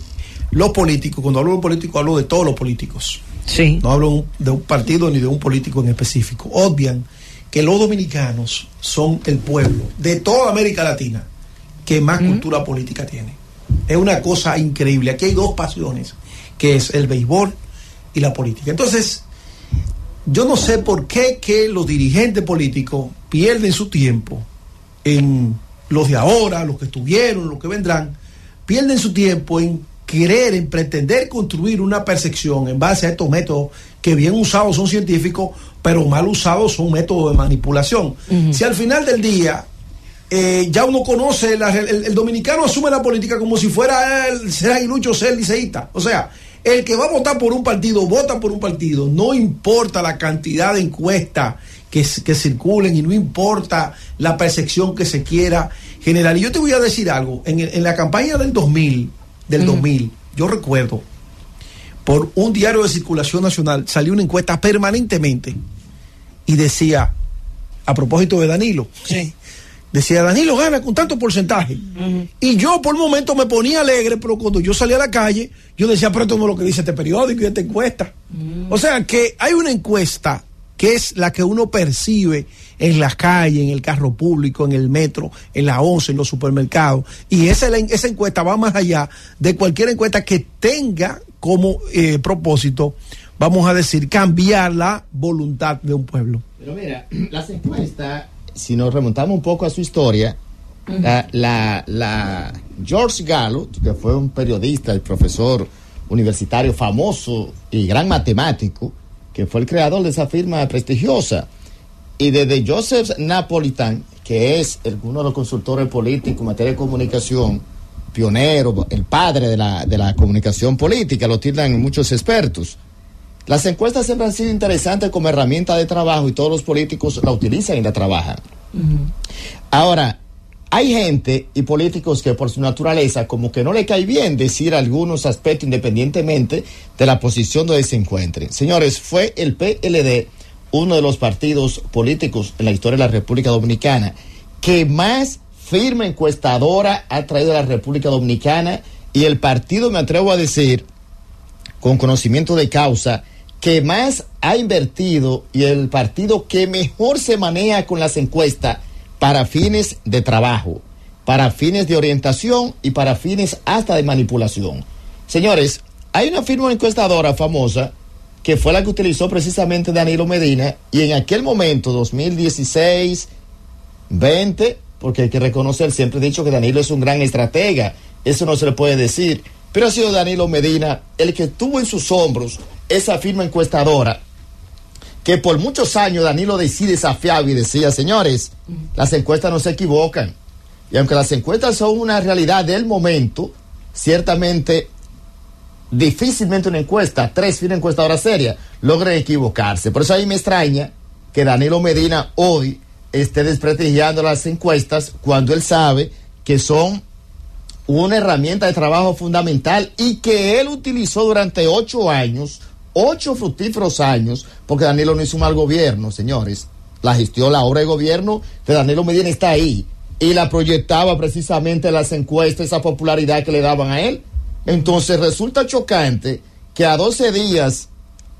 los políticos, cuando hablo de políticos, hablo de todos los políticos. Sí. No hablo de un partido ni de un político en específico. Obvian que los dominicanos son el pueblo de toda América Latina que más cultura política tiene. Es una cosa increíble. Aquí hay dos pasiones, que es el béisbol y la política. Entonces, yo no sé por qué que los dirigentes políticos pierden su tiempo en los de ahora, los que estuvieron, los que vendrán, pierden su tiempo en querer, en pretender construir una percepción en base a estos métodos que bien usados son científicos, pero mal usados son métodos de manipulación. Si al final del día eh, ya uno conoce, la- el, el dominicano asume la política como si fuera el, ser aguilucho, ser liceísta. O sea, el que va a votar por un partido, vota por un partido, no importa la cantidad de encuestas que, que circulen y no importa la percepción que se quiera generar. Y yo te voy a decir algo, en, en la campaña del 2000, del 2000, yo recuerdo, por un diario de circulación nacional salió una encuesta permanentemente y decía, a propósito de Danilo, (laughs) decía Danilo gana con tanto porcentaje. Y yo por un momento me ponía alegre, pero cuando yo salía a la calle, yo decía, pero esto no es lo que dice este periódico y esta encuesta. O sea que hay una encuesta que es la que uno percibe en la calle, en el carro público, en el metro, en la once, en los supermercados. Y esa, esa encuesta va más allá de cualquier encuesta que tenga como eh, propósito, vamos a decir, cambiar la voluntad de un pueblo. Pero mira, (clears throat) las encuestas si nos remontamos un poco a su historia, la, la, la, George Gallup, que fue un periodista y profesor universitario famoso y gran matemático, que fue el creador de esa firma prestigiosa, y desde Joseph Napolitan, que es uno de los consultores políticos en materia de comunicación, pionero, el padre de la, de la comunicación política, lo tienen muchos expertos. Las encuestas siempre han sido interesantes como herramienta de trabajo y todos los políticos la utilizan y la trabajan. Ahora, hay gente y políticos que por su naturaleza como que no le cae bien decir algunos aspectos independientemente de la posición donde se encuentren. Señores, fue el PLD uno de los partidos políticos en la historia de la República Dominicana que más firma encuestadora ha traído a la República Dominicana y el partido, me atrevo a decir, con conocimiento de causa, que más ha invertido y el partido que mejor se maneja con las encuestas para fines de trabajo, para fines de orientación y para fines hasta de manipulación. Señores, hay una firma encuestadora famosa que fue la que utilizó precisamente Danilo Medina y en aquel momento, 2016, 20, porque hay que reconocer, siempre he dicho que Danilo es un gran estratega, eso no se le puede decir, pero ha sido Danilo Medina el que tuvo en sus hombros esa firma encuestadora que por muchos años Danilo decide desafiaba y decía, señores, las encuestas no se equivocan. Y aunque las encuestas son una realidad del momento, ciertamente difícilmente una encuesta, tres firmas encuestadoras serias, logren equivocarse. Por eso ahí me extraña que Danilo Medina hoy esté desprestigiando las encuestas cuando él sabe que son una herramienta de trabajo fundamental y que él utilizó durante ocho años, ocho fructíferos años, porque Danilo no hizo un mal gobierno, señores. La gestión, la obra de gobierno de Danilo Medina está ahí y la proyectaba precisamente en las encuestas, esa popularidad que le daban a él. Entonces resulta chocante que a 12 días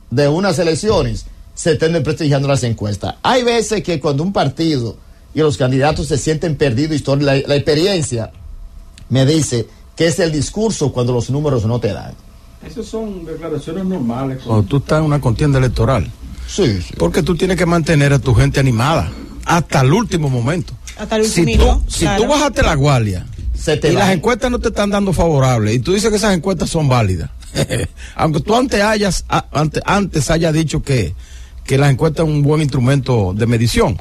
de unas elecciones se estén prestigiando las encuestas. Hay veces que cuando un partido y los candidatos se sienten perdidos, la, la experiencia me dice que es el discurso cuando los números no te dan. Esas son declaraciones normales. Cuando tú estás en una contienda electoral. Sí, sí. Porque tú tienes que mantener a tu gente animada hasta el último momento. Hasta el último si tú, si tú bajaste la guardia y las encuestas no te están dando favorables y tú dices que esas encuestas son válidas, (laughs) aunque tú antes hayas antes, antes hayas dicho que, que las encuestas son un buen instrumento de medición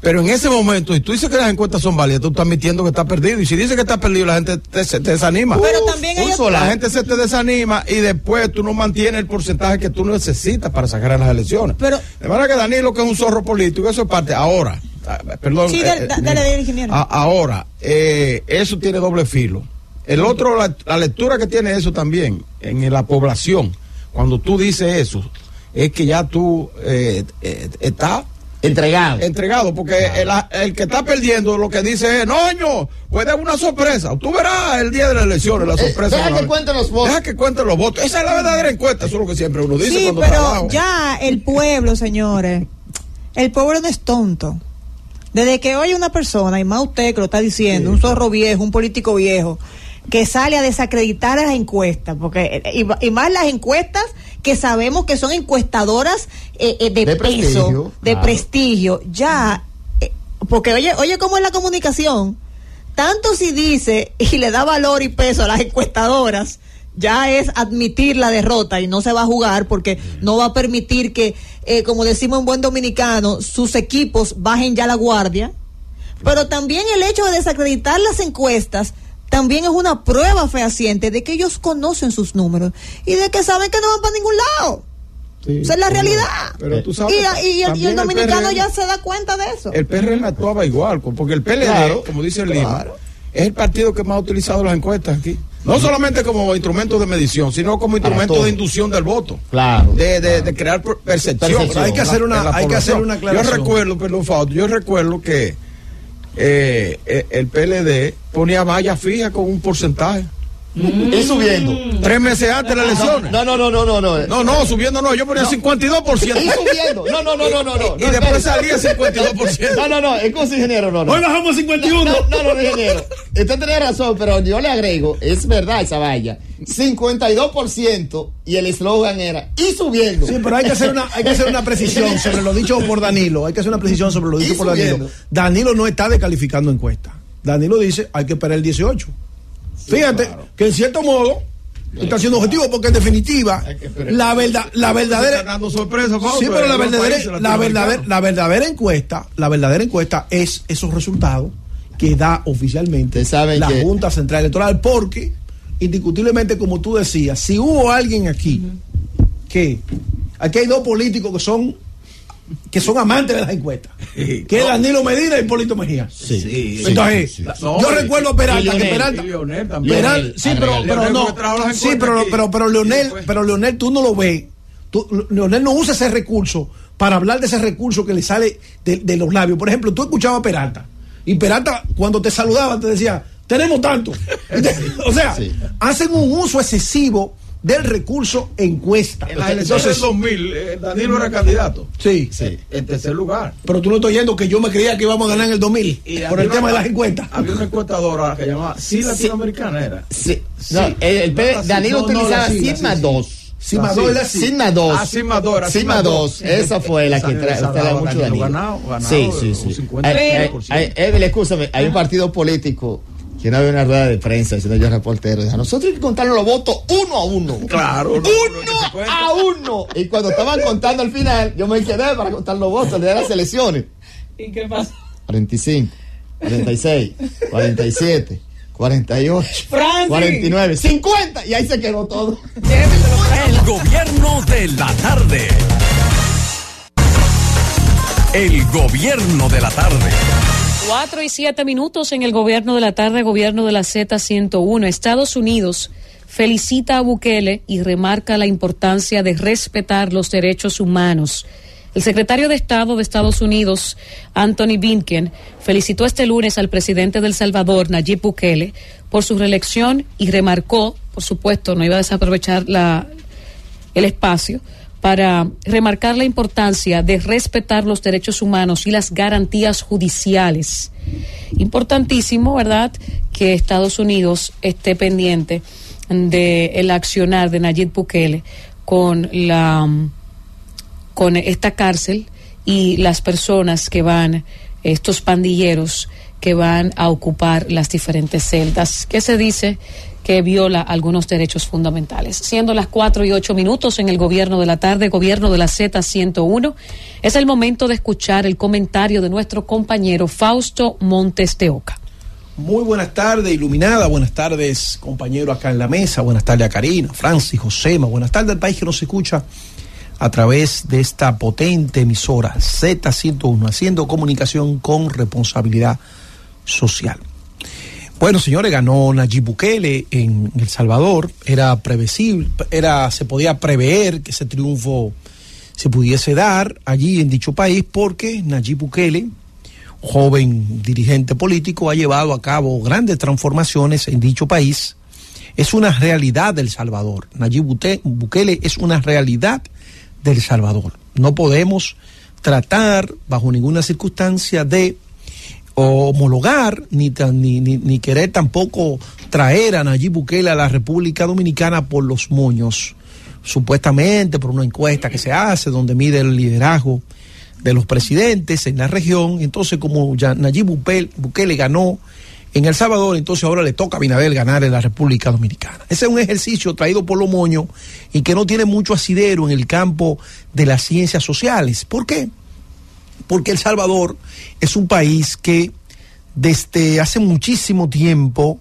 pero en ese momento, si tú dices que las encuestas son válidas, tú estás admitiendo que está perdido. Y si dices que está perdido, la gente te, te desanima. Pero también hay La gente se te desanima y después tú no mantienes el porcentaje que tú necesitas para sacar a las elecciones. Pero, de manera que Danilo, que es un zorro político, eso es parte. Ahora, ah, perdón. Sí, eh, dale, ingeniero. ahora, eh, eso tiene doble filo. El otro, la, lectura que tiene eso también en la población, cuando tú dices eso, es que ya tú eh, eh estás Entregado. Entregado, porque el, que está perdiendo lo que dice es, no, puede haber una sorpresa. Tú verás el día de las elecciones la eh, sorpresa. deja que cuenten los votos. Deja que cuenten los votos. Esa es la verdadera encuesta, eso es lo que siempre uno dice. Sí, pero ya el pueblo, señores, el pueblo no es tonto. Desde que oye una persona, y más usted que lo está diciendo, un zorro viejo, un político viejo, que sale a desacreditar a las encuestas, porque y más las encuestas que sabemos que son encuestadoras eh, eh, de, peso, de prestigio, ya, eh, porque oye, oye cómo es la comunicación, tanto si dice y le da valor y peso a las encuestadoras, ya es admitir la derrota y no se va a jugar porque no va a permitir que, como decimos en buen dominicano, sus equipos bajen ya la guardia. Pero también el hecho de desacreditar las encuestas también es una prueba fehaciente de que ellos conocen sus números y de que saben que no van para ningún lado. Esa es la realidad. Pero tú sabes, y, el, dominicano ya se da cuenta de eso. El PRM actuaba igual, porque el PLD, como dice el libro, es el partido que más ha utilizado las encuestas aquí. No solamente como instrumento de medición, sino como instrumento de inducción del voto. Claro. De, de, crear percepción. hay que hacer una, hay que hacer una aclaración. Yo recuerdo, perdón, Fausto, yo recuerdo que eh, el PLD ponía valla fija con un porcentaje. Y subiendo. Tres meses antes de las elecciones. No, no, no, no, no, no. No, no, subiendo no, yo ponía 52%. Y subiendo. No, no, no, no, no. no. Y después salía 52%. No, no, no, es con su ingeniero, no, no. Hoy bajamos a 51. No, no, no, no, ingeniero. Usted tiene razón, pero yo le agrego, es verdad esa valla. 52% y el eslogan era y subiendo. Sí, pero hay que hacer una, hay que hacer una precisión sobre lo dicho por Danilo. Hay que hacer una precisión sobre lo dicho Y por Danilo. Danilo no está descalificando encuesta. Danilo dice hay que esperar el 18. Fíjate que en cierto modo está siendo objetivo porque en definitiva la verdad, la verdadera dando sorpresa, Sí, pero la verdadera, la verdadera, latinoamericanos. la verdadera encuesta, la verdadera encuesta es esos resultados que da oficialmente saben la que- Junta Central Electoral, porque indiscutiblemente, como tú decías, si hubo alguien aquí que aquí hay dos políticos que son que son amantes de las encuestas, que es Danilo Medina y Hipólito Mejía. Sí, Entonces, sí, sí. yo recuerdo a Peralta, que Peralta, y Leonel también. Peralta- Leonel, sí, pero, pero no, sí, pero, pero, pero Y Leonel, pero Leonel, tú no lo ves. Tú- Leonel no usa ese recurso para hablar de ese recurso que le sale de, de los labios. Por ejemplo, tú escuchabas a Peralta y Peralta cuando te saludaba te decía, tenemos tanto. (laughs) o sea, hacen un uso excesivo del recurso encuesta. En las elecciones del 2000, eh, Danilo era candidato. sí, Sí. En tercer lugar. pero tú no estás oyendo que yo me creía que íbamos a ganar en el 2000 Y por el tema de las encuestas. Había una encuestadora que llamaba Sí Latinoamericana era. Sí. No, el, el P- No, Danilo no, utilizaba la Sigma sí, sí. 2. Sigma Ah, dos sí. era así. Sigma 2. Ah, Sigma dos, era Sigma Sigma 2. dos. Esa fue la que trae mucho Danilo Danilo. ganado, ganado, sí, sí, sí. 50%. Ay, ay, ay, Evel, escúchame, hay un partido político que no había una rueda de prensa diciendo yo reportero. dijo, Nosotros hay que contar los votos uno a uno. Claro, no, no, no Uno a uno. Y cuando estaban contando al final, yo me quedé para contar los votos de las elecciones. ¿Y qué pasa? 45, 46, 47, 48, Francis. 49, 50. Y ahí se quedó todo. El gobierno de la tarde. El gobierno de la tarde. Cuatro y siete minutos en el gobierno de la tarde, gobierno de la Z101. Estados Unidos felicita a Bukele y remarca la importancia de respetar los derechos humanos. El secretario de Estado de Estados Unidos, Anthony Blinken, felicitó este lunes al presidente del Salvador, Nayib Bukele, por su reelección y remarcó, por supuesto, no iba a desaprovechar la, el espacio para remarcar la importancia de respetar los derechos humanos y las garantías judiciales. Importantísimo, ¿verdad?, que Estados Unidos esté pendiente del el accionar de Nayib Bukele con la con esta cárcel y las personas que van, estos pandilleros que van a ocupar las diferentes celdas. ¿Qué se dice? Que viola algunos derechos fundamentales. Siendo las cuatro y ocho minutos en el gobierno de la tarde, gobierno de la Z101, es el momento de escuchar el comentario de nuestro compañero Fausto Montes de Oca. Muy buenas tardes, iluminada. Buenas tardes, compañero acá en la mesa. Buenas tardes a Karina, Francis, Josema. Buenas tardes al país que nos escucha a través de esta potente emisora Z101, haciendo comunicación con responsabilidad social. Bueno, señores, ganó Nayib Bukele en El Salvador. Era previsible, era, se podía prever que ese triunfo se pudiese dar allí en dicho país porque Nayib Bukele, joven dirigente político, ha llevado a cabo grandes transformaciones en dicho país. Es una realidad del Salvador. Nayib Bukele es una realidad del Salvador. No podemos tratar bajo ninguna circunstancia de homologar ni, ni, ni, querer tampoco traer a Nayib Bukele a la República Dominicana por los moños, supuestamente por una encuesta que se hace donde mide el liderazgo de los presidentes en la región. Entonces, como ya Nayib Bukele, Bukele ganó en El Salvador, entonces ahora le toca a Binader ganar en la República Dominicana. Ese es un ejercicio traído por los moños y que no tiene mucho asidero en el campo de las ciencias sociales. ¿Por qué? Porque El Salvador es un país que desde hace muchísimo tiempo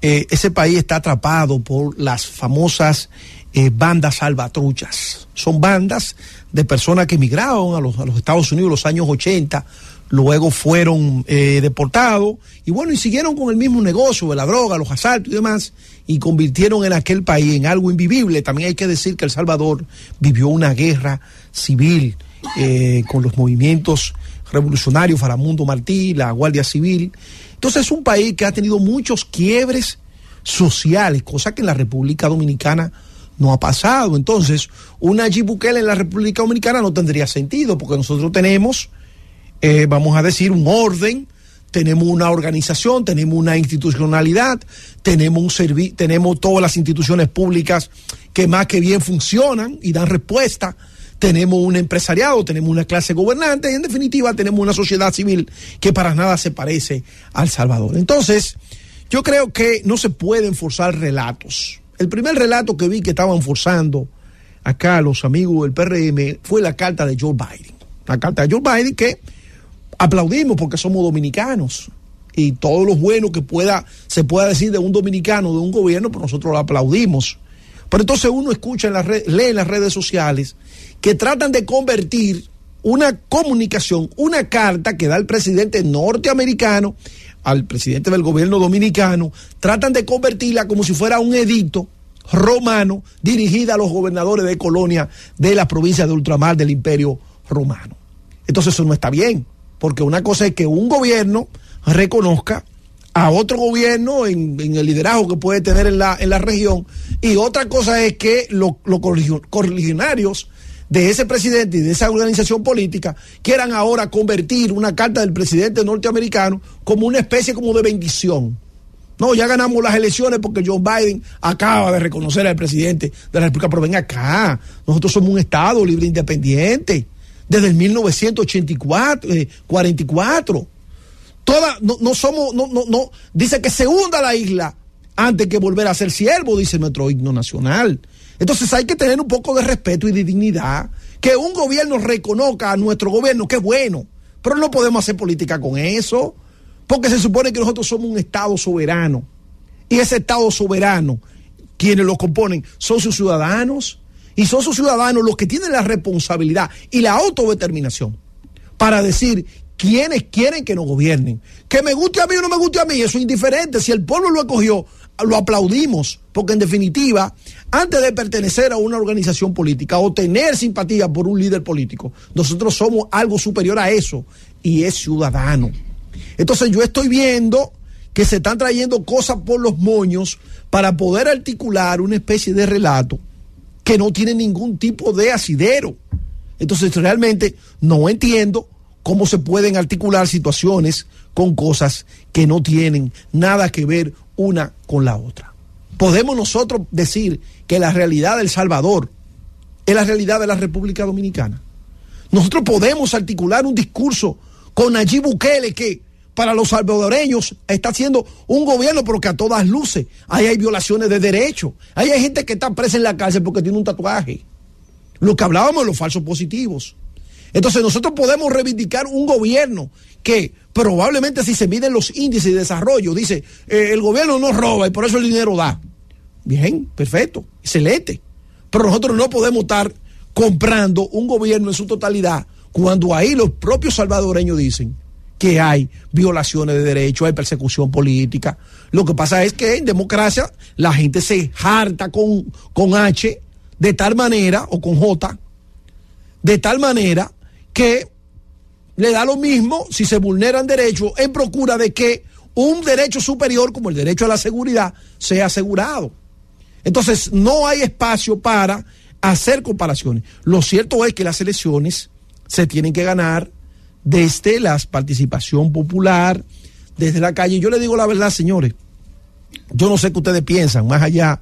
eh, ese país está atrapado por las famosas eh, bandas salvatruchas. Son bandas de personas que emigraron a los, Estados Unidos en los años 80, luego fueron eh, deportados y bueno, y siguieron con el mismo negocio de la droga, los asaltos y demás, y convirtieron en aquel país en algo invivible. También hay que decir que El Salvador vivió una guerra civil eh, con los movimientos revolucionario Faramundo Martí, la Guardia Civil. Entonces es un país que ha tenido muchos quiebres sociales, cosa que en la República Dominicana no ha pasado. Entonces, una Nayib Bukele en la República Dominicana no tendría sentido, porque nosotros tenemos, eh, vamos a decir, un orden, tenemos una organización, tenemos una institucionalidad, tenemos un servi tenemos todas las instituciones públicas que más que bien funcionan y dan respuesta, tenemos un empresariado, tenemos una clase gobernante y en definitiva tenemos una sociedad civil que para nada se parece al Salvador. Entonces, yo creo que no se pueden forzar relatos. El primer relato que vi que estaban forzando acá los amigos del PRM fue la carta de Joe Biden. La carta de Joe Biden que aplaudimos porque somos dominicanos y todo lo bueno que pueda se pueda decir de un dominicano, de un gobierno, pues nosotros lo aplaudimos. Pero entonces uno escucha en las lee en las redes sociales que tratan de convertir una comunicación, una carta que da el presidente norteamericano al presidente del gobierno dominicano, tratan de convertirla como si fuera un edicto romano dirigida a los gobernadores de colonia de la provincia de ultramar del imperio romano. Entonces eso no está bien, porque una cosa es que un gobierno reconozca a otro gobierno en, el liderazgo que puede tener en la, en la región, y otra cosa es que los correligionarios de ese presidente y de esa organización política quieran ahora convertir una carta del presidente norteamericano como una especie como de bendición. No, ya ganamos las elecciones porque Joe Biden acaba de reconocer al presidente de la República, pero ven acá, nosotros somos un Estado libre e independiente desde el 1984, 44. Eh, Toda, no, no somos, no, no, no, dice que se hunda la isla antes que volver a ser siervo, dice nuestro himno nacional. Entonces hay que tener un poco de respeto y de dignidad. Que un gobierno reconozca a nuestro gobierno, que es bueno, pero no podemos hacer política con eso, porque se supone que nosotros somos un Estado soberano. Y ese Estado soberano, quienes lo componen, son sus ciudadanos. Y son sus ciudadanos los que tienen la responsabilidad y la autodeterminación para decir quiénes quieren que nos gobiernen. Que me guste a mí o no me guste a mí, eso es indiferente. Si el pueblo lo escogió, lo aplaudimos, porque en definitiva, antes de pertenecer a una organización política o tener simpatía por un líder político, nosotros somos algo superior a eso y es ciudadano. Entonces yo estoy viendo que se están trayendo cosas por los moños para poder articular una especie de relato que no tiene ningún tipo de asidero. Entonces realmente no entiendo cómo se pueden articular situaciones con cosas que no tienen nada que ver una con la otra. Podemos nosotros decir que la realidad del Salvador es la realidad de la República Dominicana. Nosotros podemos articular un discurso con Nayib Bukele que para los salvadoreños está haciendo un gobierno, pero que a todas luces ahí hay violaciones de derechos. Ahí hay gente que está presa en la cárcel porque tiene un tatuaje. Lo que hablábamos de los falsos positivos. Entonces nosotros podemos reivindicar un gobierno que probablemente si se miden los índices de desarrollo, dice, eh, el gobierno no roba y por eso el dinero da. Bien, perfecto, excelente. Pero nosotros no podemos estar comprando un gobierno en su totalidad cuando ahí los propios salvadoreños dicen que hay violaciones de derechos, hay persecución política. Lo que pasa es que en democracia la gente se harta con, con H de tal manera, o con J, de tal manera que le da lo mismo si se vulneran derechos en procura de que un derecho superior como el derecho a la seguridad sea asegurado. Entonces, no hay espacio para hacer comparaciones. Lo cierto es que las elecciones se tienen que ganar desde la participación popular, desde la calle. Yo le digo la verdad, señores, yo no sé qué ustedes piensan, más allá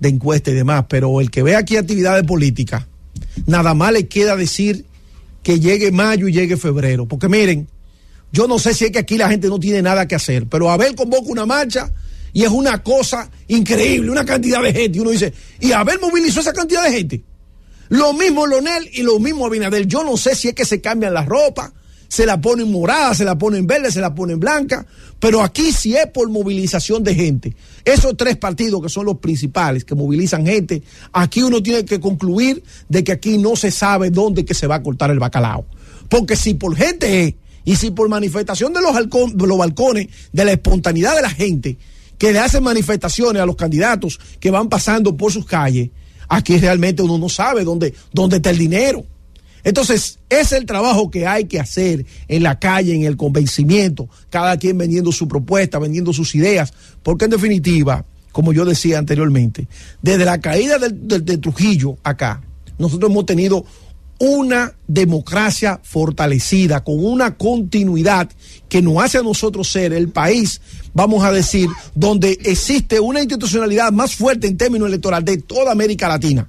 de encuestas y demás, pero el que ve aquí actividades políticas, nada más le queda decir que llegue mayo y llegue febrero. Porque miren, yo no sé si es que aquí la gente no tiene nada que hacer, pero Abel convoca una marcha y es una cosa increíble, una cantidad de gente. Uno dice, ¿y Abel movilizó esa cantidad de gente? Lo mismo Lonel y lo mismo Abinader. Yo no sé si es que se cambian las ropas, se la ponen morada, se la ponen verde, se la ponen blanca, pero aquí sí es por movilización de gente. Esos tres partidos que son los principales, que movilizan gente, aquí uno tiene que concluir de que aquí no se sabe dónde que se va a cortar el bacalao. Porque si por gente es, y si por manifestación de los, los balcones, de la espontaneidad de la gente, que le hacen manifestaciones a los candidatos que van pasando por sus calles, aquí realmente uno no sabe dónde, dónde está el dinero. Entonces, es el trabajo que hay que hacer en la calle, en el convencimiento, cada quien vendiendo su propuesta, vendiendo sus ideas, porque en definitiva, como yo decía anteriormente, desde la caída del- de Trujillo acá, nosotros hemos tenido una democracia fortalecida, con una continuidad que nos hace a nosotros ser el país, vamos a decir, donde existe una institucionalidad más fuerte en términos electorales de toda América Latina.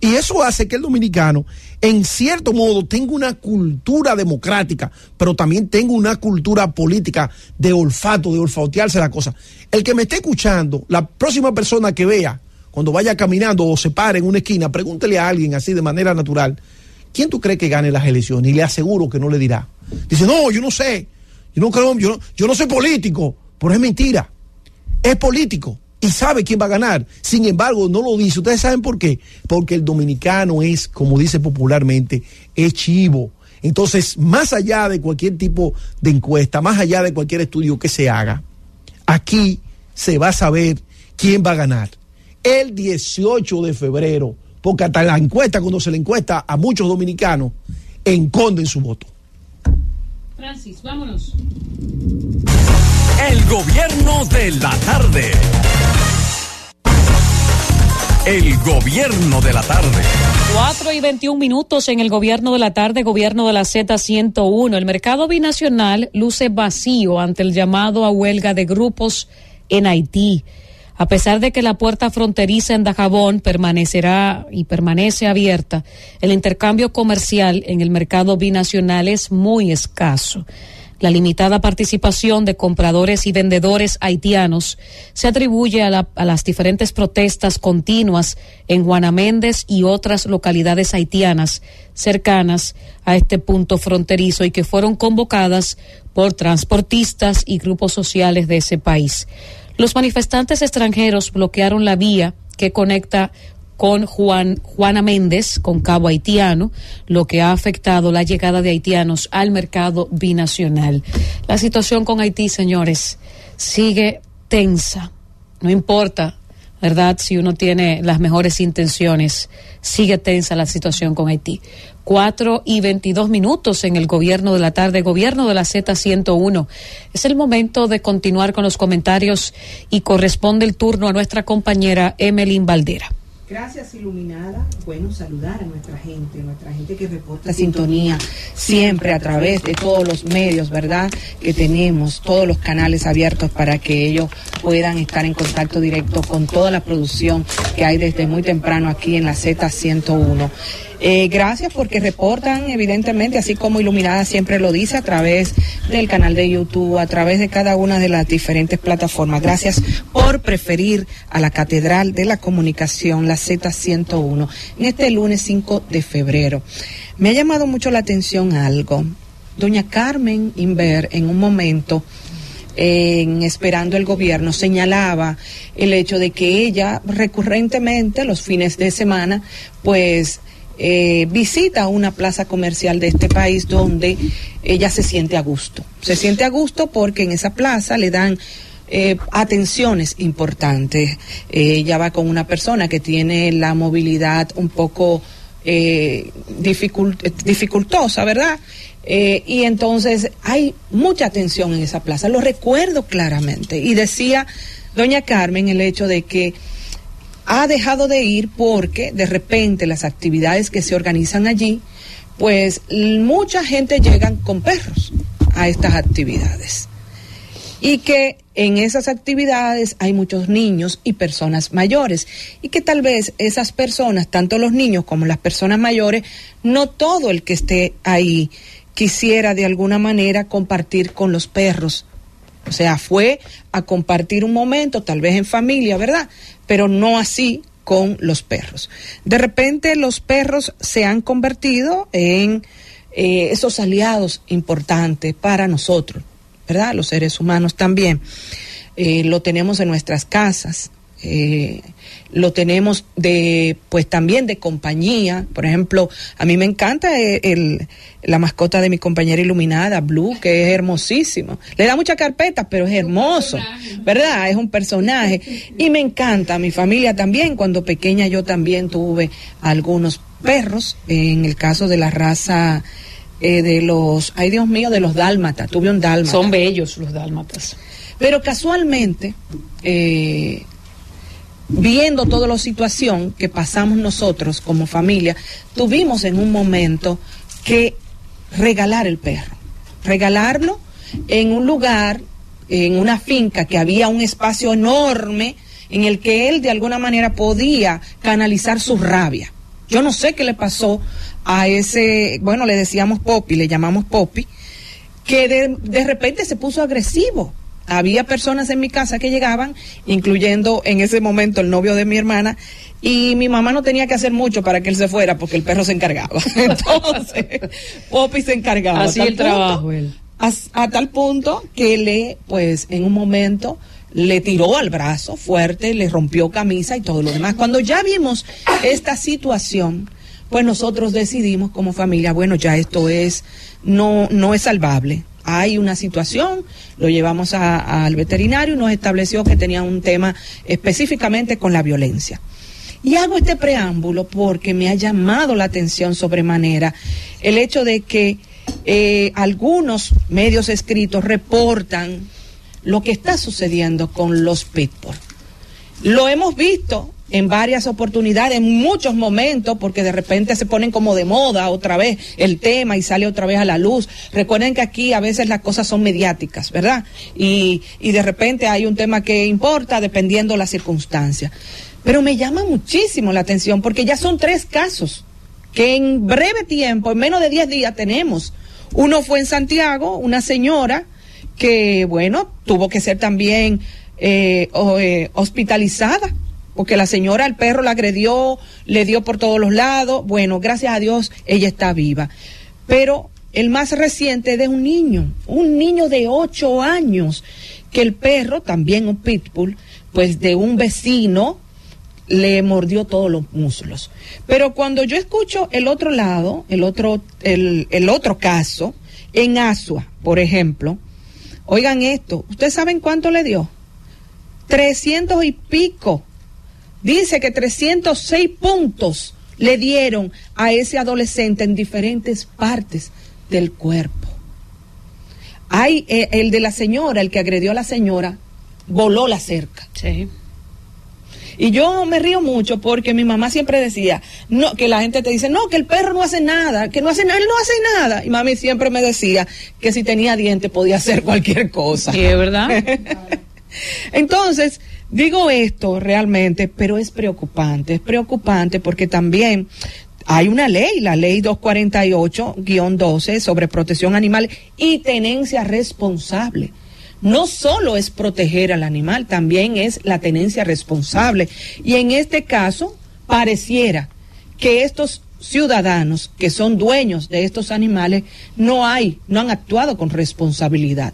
Y eso hace que el dominicano, en cierto modo, tenga una cultura democrática, pero también tenga una cultura política de olfato, de olfatearse la cosa. El que me esté escuchando, la próxima persona que vea, cuando vaya caminando o se pare en una esquina, pregúntele a alguien así de manera natural, ¿quién tú crees que gane las elecciones? Y le aseguro que no le dirá. Dice, no, yo no sé, yo no creo, yo no, yo no soy político, pero es mentira es político y sabe quién va a ganar. Sin embargo, no lo dice. ¿Ustedes saben por qué? Porque el dominicano es, como dice popularmente, es chivo. Entonces, más allá de cualquier tipo de encuesta, más allá de cualquier estudio que se haga, aquí se va a saber quién va a ganar. El 18 de febrero, porque hasta la encuesta, cuando se le encuesta a muchos dominicanos, enconden su voto. Francis, vámonos. El gobierno de la tarde. El gobierno de la tarde. 4 y 21 minutos en el gobierno de la tarde, gobierno de la Z101. El mercado binacional luce vacío ante el llamado a huelga de grupos en Haití. A pesar de que la puerta fronteriza en Dajabón permanecerá y permanece abierta, el intercambio comercial en el mercado binacional es muy escaso. La limitada participación de compradores y vendedores haitianos se atribuye a, la- a las diferentes protestas continuas en Juana Méndez y otras localidades haitianas cercanas a este punto fronterizo y que fueron convocadas por transportistas y grupos sociales de ese país. Los manifestantes extranjeros bloquearon la vía que conecta con Juan, Juana Méndez, con Cabo Haitiano, lo que ha afectado la llegada de haitianos al mercado binacional. La situación con Haití, señores, sigue tensa. No importa, ¿verdad? Si uno tiene las mejores intenciones, sigue tensa la situación con Haití. Cuatro y veintidós minutos en el gobierno de la tarde, gobierno de la Z101. Es el momento de continuar con los comentarios y corresponde el turno a nuestra compañera Emeline Valdera. Gracias, Iluminada. Bueno, saludar a nuestra gente, nuestra gente que reporta sintonía siempre a través de todos los medios, ¿verdad? Que tenemos, todos los canales abiertos para que ellos puedan estar en contacto directo con toda la producción que hay desde muy temprano aquí en la Z101. Eh, gracias porque reportan, evidentemente, así como Iluminada siempre lo dice, a través del canal de YouTube, a través de cada una de las diferentes plataformas. Gracias por preferir a la Catedral de la Comunicación, la Z101, en este lunes 5 de febrero. Me ha llamado mucho la atención algo. Doña Carmen Inver, en un momento, en Esperando el Gobierno señalaba el hecho de que ella recurrentemente los fines de semana pues eh, visita una plaza comercial de este país donde ella se siente a gusto. Se siente a gusto porque en esa plaza le dan eh, atenciones importantes. Eh, ella va con una persona que tiene la movilidad un poco eh, dificult- dificultosa, ¿verdad? Y entonces hay mucha atención en esa plaza, lo recuerdo claramente. Y decía doña Carmen el hecho de que ha dejado de ir porque de repente las actividades que se organizan allí, pues mucha gente llegan con perros a estas actividades y que en esas actividades hay muchos niños y personas mayores y que tal vez esas personas, tanto los niños como las personas mayores, no todo el que esté ahí quisiera de alguna manera compartir con los perros. O sea, fue a compartir un momento, tal vez en familia, ¿verdad? Pero no así con los perros. De repente los perros se han convertido en eh, esos aliados importantes para nosotros, ¿verdad? Los seres humanos también. Eh, lo tenemos en nuestras casas, eh, lo tenemos de, pues también de compañía. Por ejemplo, a mí me encanta el, el- la mascota de mi compañera iluminada, Blue, que es hermosísimo. Le da mucha carpeta, pero es hermoso, ¿verdad? Es un personaje. Y me encanta, mi familia también. Cuando pequeña yo también tuve algunos perros, en el caso de la raza eh, de los, ay Dios mío, de los dálmatas. Tuve un dálmata. Son bellos los dálmatas. Pero casualmente, eh, viendo toda la situación que pasamos nosotros como familia, tuvimos en un momento que regalar el perro, regalarlo en un lugar, en una finca que había un espacio enorme en el que él de alguna manera podía canalizar su rabia. Yo no sé qué le pasó a ese, bueno, le decíamos Poppy, le llamamos Poppy, que de, de repente se puso agresivo. Había personas en mi casa que llegaban, incluyendo en ese momento el novio de mi hermana, y mi mamá no tenía que hacer mucho para que él se fuera porque el perro se encargaba. (laughs) Entonces, Poppy se encargaba. Hacía A tal el trabajo él. A, a tal punto que le, pues, en un momento le tiró al brazo fuerte, le rompió camisa y todo lo demás. Cuando ya vimos esta situación, pues nosotros decidimos como familia, bueno, ya esto es, no, no es salvable. Hay una situación, lo llevamos a- al veterinario y nos estableció que tenía un tema específicamente con la violencia. Y hago este preámbulo porque me ha llamado la atención sobremanera el hecho de que eh, algunos medios escritos reportan lo que está sucediendo con los pitbull. Lo hemos visto en varias oportunidades, en muchos momentos, porque de repente se ponen como de moda otra vez el tema y sale otra vez a la luz. Recuerden que aquí a veces las cosas son mediáticas, ¿verdad? Y, y de repente hay un tema que importa dependiendo la circunstancia. Pero me llama muchísimo la atención porque ya son tres casos que en breve tiempo, en menos de 10 días tenemos. Uno fue en Santiago, una señora que, bueno, tuvo que ser también eh, eh, hospitalizada, porque la señora, el perro la agredió, le dio por todos los lados. Bueno, gracias a Dios, ella está viva. Pero el más reciente es de un niño, un niño de 8 años, que el perro, también un pitbull, pues de un vecino, le mordió todos los muslos. Pero cuando yo escucho el otro lado, el otro, el, otro caso, en Asua, por ejemplo, oigan esto, ¿ustedes saben cuánto le dio? 300 y pico. Dice que 306 puntos le dieron a ese adolescente en diferentes partes del cuerpo. Hay eh, el de la señora, el que agredió a la señora, voló la cerca. Sí. Y yo me río mucho porque mi mamá siempre decía, no, que la gente te dice, no, que el perro no hace nada, que no hace nada, él no hace nada. Y mami siempre me decía que si tenía dientes podía hacer cualquier cosa. Sí, es verdad. (laughs) Entonces, digo esto realmente, pero es preocupante, es preocupante porque también hay una ley, la ley 248-12 sobre protección animal y tenencia responsable. No solo es proteger al animal, también es la tenencia responsable. Y en este caso, pareciera que estos ciudadanos que son dueños de estos animales no hay, no han actuado con responsabilidad.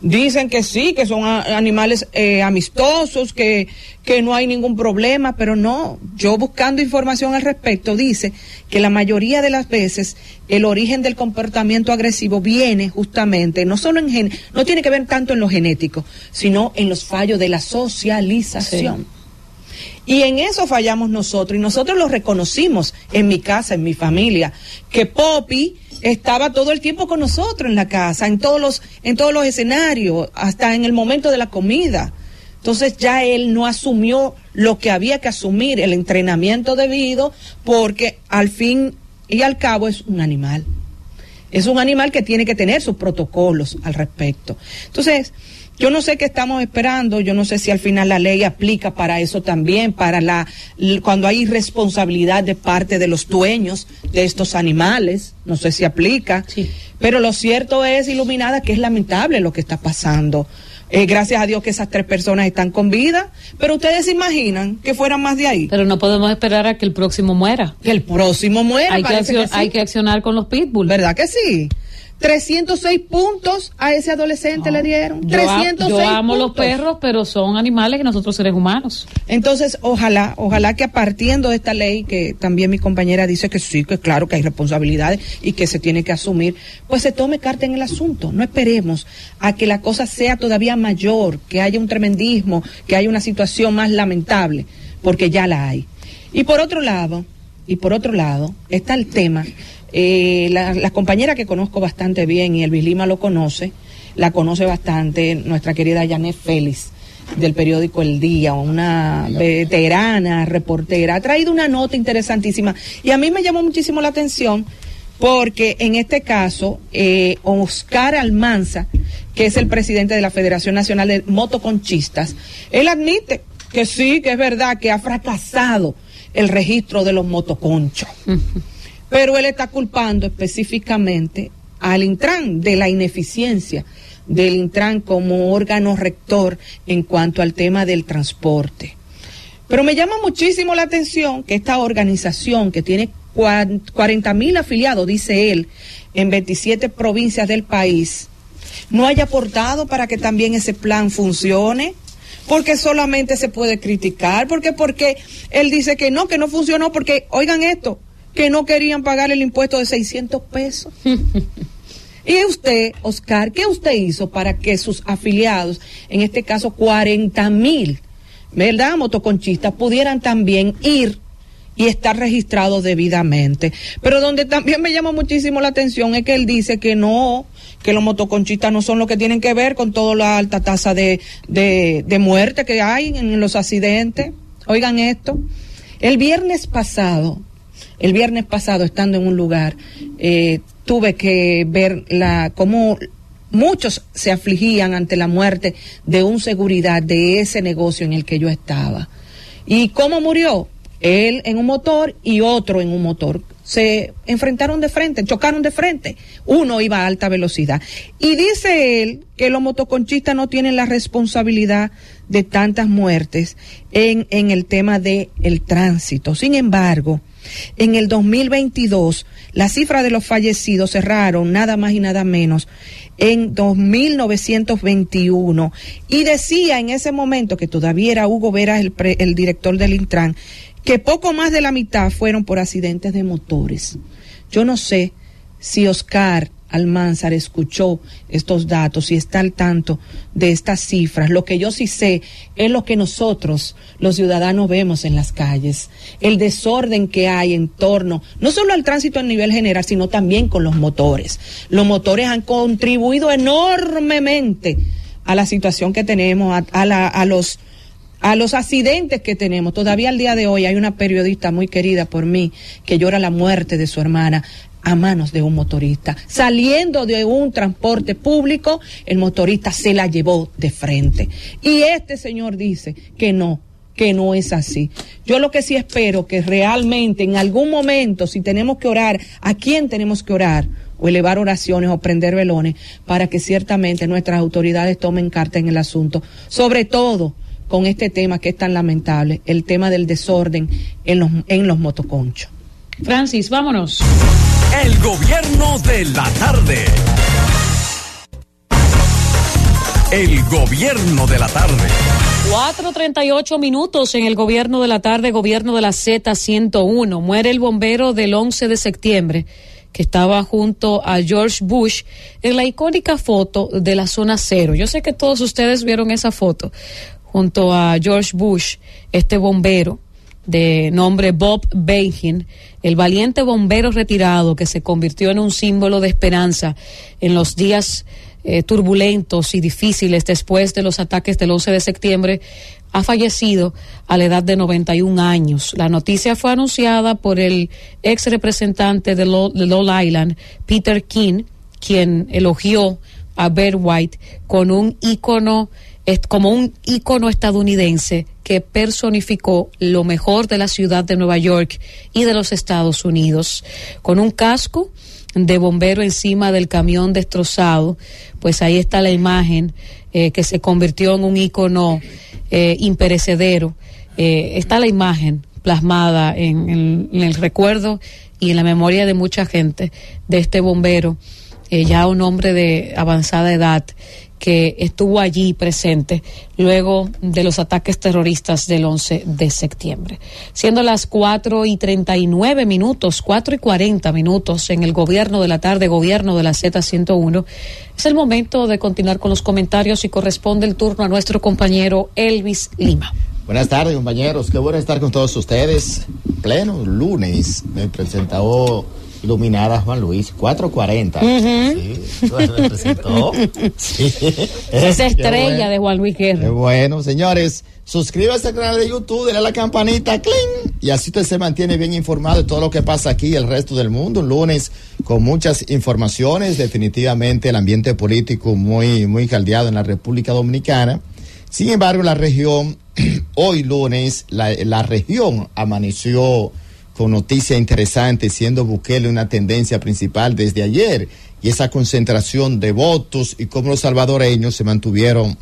Dicen que sí, que son animales eh, amistosos, que, que no hay ningún problema, pero no. Yo buscando información al respecto dice que la mayoría de las veces el origen del comportamiento agresivo viene justamente, no solo en gen, no tiene que ver tanto en lo genético, sino en los fallos de la socialización. Y en eso fallamos nosotros, y nosotros lo reconocimos en mi casa, en mi familia, que Poppy estaba todo el tiempo con nosotros en la casa, en todos los, en todos los escenarios, hasta en el momento de la comida. Entonces ya él no asumió lo que había que asumir, el entrenamiento debido, porque al fin y al cabo es un animal. Es un animal que tiene que tener sus protocolos al respecto. Entonces, yo no sé qué estamos esperando, yo no sé si al final la ley aplica para eso también, para la cuando hay irresponsabilidad de parte de los dueños de estos animales, no sé si aplica, Sí. pero lo cierto es, iluminada, que es lamentable lo que está pasando. Eh, gracias a Dios que esas tres personas están con vida, pero ustedes se imaginan que fueran más de ahí, Pero no podemos esperar a que el próximo muera. que el próximo muera. Hay que, sí. hay que accionar con los pitbull. ¿Verdad que sí? 306 puntos a ese adolescente le dieron. Yo, a- 306 yo amo los perros, pero son animales que nosotros seres humanos. Entonces, ojalá, ojalá que a partiendo de esta ley, que también mi compañera dice que sí, que claro que hay responsabilidades y que se tiene que asumir, pues se tome carta en el asunto. No esperemos a que la cosa sea todavía mayor, que haya un tremendismo, que haya una situación más lamentable, porque ya la hay. Y por otro lado, y por otro lado, está el tema, eh, la, compañera que conozco bastante bien y Elvis Lima lo conoce, la conoce bastante, nuestra querida Janet Félix del periódico El Día, una veterana reportera, ha traído una nota interesantísima y a mí me llamó muchísimo la atención porque en este caso eh, Oscar Almanza, que es el presidente de la Federación Nacional de Motoconchistas, él admite que sí, que es verdad que ha fracasado el registro de los motoconchos. Pero él está culpando específicamente al Intran de la ineficiencia del Intran como órgano rector en cuanto al tema del transporte. Pero me llama muchísimo la atención que esta organización que tiene 40 mil afiliados, dice él, en 27 provincias del país, no haya aportado para que también ese plan funcione porque solamente se puede criticar, porque porque él dice que no, que no funcionó, porque oigan esto, que no querían pagar el impuesto de 600 pesos. (laughs) y usted, Oscar, ¿qué usted hizo para que sus afiliados, en este caso 40 mil, ¿verdad? Motoconchistas, pudieran también ir y estar registrados debidamente. Pero donde también me llama muchísimo la atención es que él dice que no, que los motoconchistas no son lo que tienen que ver con toda la alta tasa de, de, de muerte que hay en los accidentes. Oigan esto, el viernes pasado, el viernes pasado estando en un lugar, eh, tuve que ver la cómo muchos se afligían ante la muerte de un seguridad de ese negocio en el que yo estaba. ¿Y cómo murió? Él en un motor y otro en un motor. Se enfrentaron de frente, chocaron de frente. Uno iba a alta velocidad. Y dice él que los motoconchistas no tienen la responsabilidad de tantas muertes en, en el tema del el tránsito. Sin embargo, en el 2022, la cifra de los fallecidos cerraron nada más y nada menos en 2921 y decía en ese momento que todavía era Hugo Vera el, pre, el director del Intran que poco más de la mitad fueron por accidentes de motores. Yo no sé si Oscar Almanzar escuchó estos datos y está al tanto de estas cifras. Lo que yo sí sé es lo que nosotros, los ciudadanos, vemos en las calles. El desorden que hay en torno, no solo al tránsito a nivel general, sino también con los motores. Los motores han contribuido enormemente a la situación que tenemos, a, a, los a los accidentes que tenemos. Todavía al día de hoy hay una periodista muy querida por mí que llora la muerte de su hermana a manos de un motorista. Saliendo de un transporte público, el motorista se la llevó de frente. Y este señor dice que no, que no es así. Yo lo que sí espero que realmente en algún momento, si tenemos que orar, ¿a quién tenemos que orar? o elevar oraciones o prender velones para que ciertamente nuestras autoridades tomen carta en el asunto. Sobre todo, con este tema que es tan lamentable, el tema del desorden en los, en los motoconchos. Francis, vámonos. El gobierno de la tarde. El gobierno de la tarde. 4.38 minutos en el gobierno de la tarde, gobierno de la Z101. Muere el bombero del 11 de septiembre que estaba junto a George Bush en la icónica foto de la zona cero. Yo sé que todos ustedes vieron esa foto junto a George Bush, este bombero de nombre Bob Behin, el valiente bombero retirado que se convirtió en un símbolo de esperanza en los días eh, turbulentos y difíciles después de los ataques del 11 de septiembre, ha fallecido a la edad de 91 años. La noticia fue anunciada por el ex representante de Long Island, Peter King, quien elogió a Bear White con un ícono como un ícono estadounidense que personificó lo mejor de la ciudad de Nueva York y de los Estados Unidos. Con un casco de bombero encima del camión destrozado, pues ahí está la imagen eh, que se convirtió en un ícono eh, imperecedero. Eh, está la imagen plasmada en, el recuerdo y en la memoria de mucha gente de este bombero ya un hombre de avanzada edad, que estuvo allí presente luego de los ataques terroristas del 11 de septiembre. Siendo las 4 y 39 minutos, 4 y 40 minutos en el gobierno de la tarde, gobierno de la Z101, es el momento de continuar con los comentarios y corresponde el turno a nuestro compañero Elvis Lima. Buenas tardes, compañeros. Qué bueno estar con todos ustedes. Pleno lunes me presentó iluminada Juan Luis, 440. Sí, me presentó. Sí. Esa estrella bueno. de Juan Luis Guerra. Bueno, señores. Suscríbase al canal de YouTube, dale a la campanita, ¡cling! Y así usted se mantiene bien informado de todo lo que pasa aquí y el resto del mundo. Un lunes con muchas informaciones. Definitivamente el ambiente político muy, muy caldeado en la República Dominicana. Sin embargo, la región, (clears throat) hoy lunes, la, la región amaneció con noticias interesantes, siendo Bukele una tendencia principal desde ayer, y esa concentración de votos y cómo los salvadoreños se mantuvieron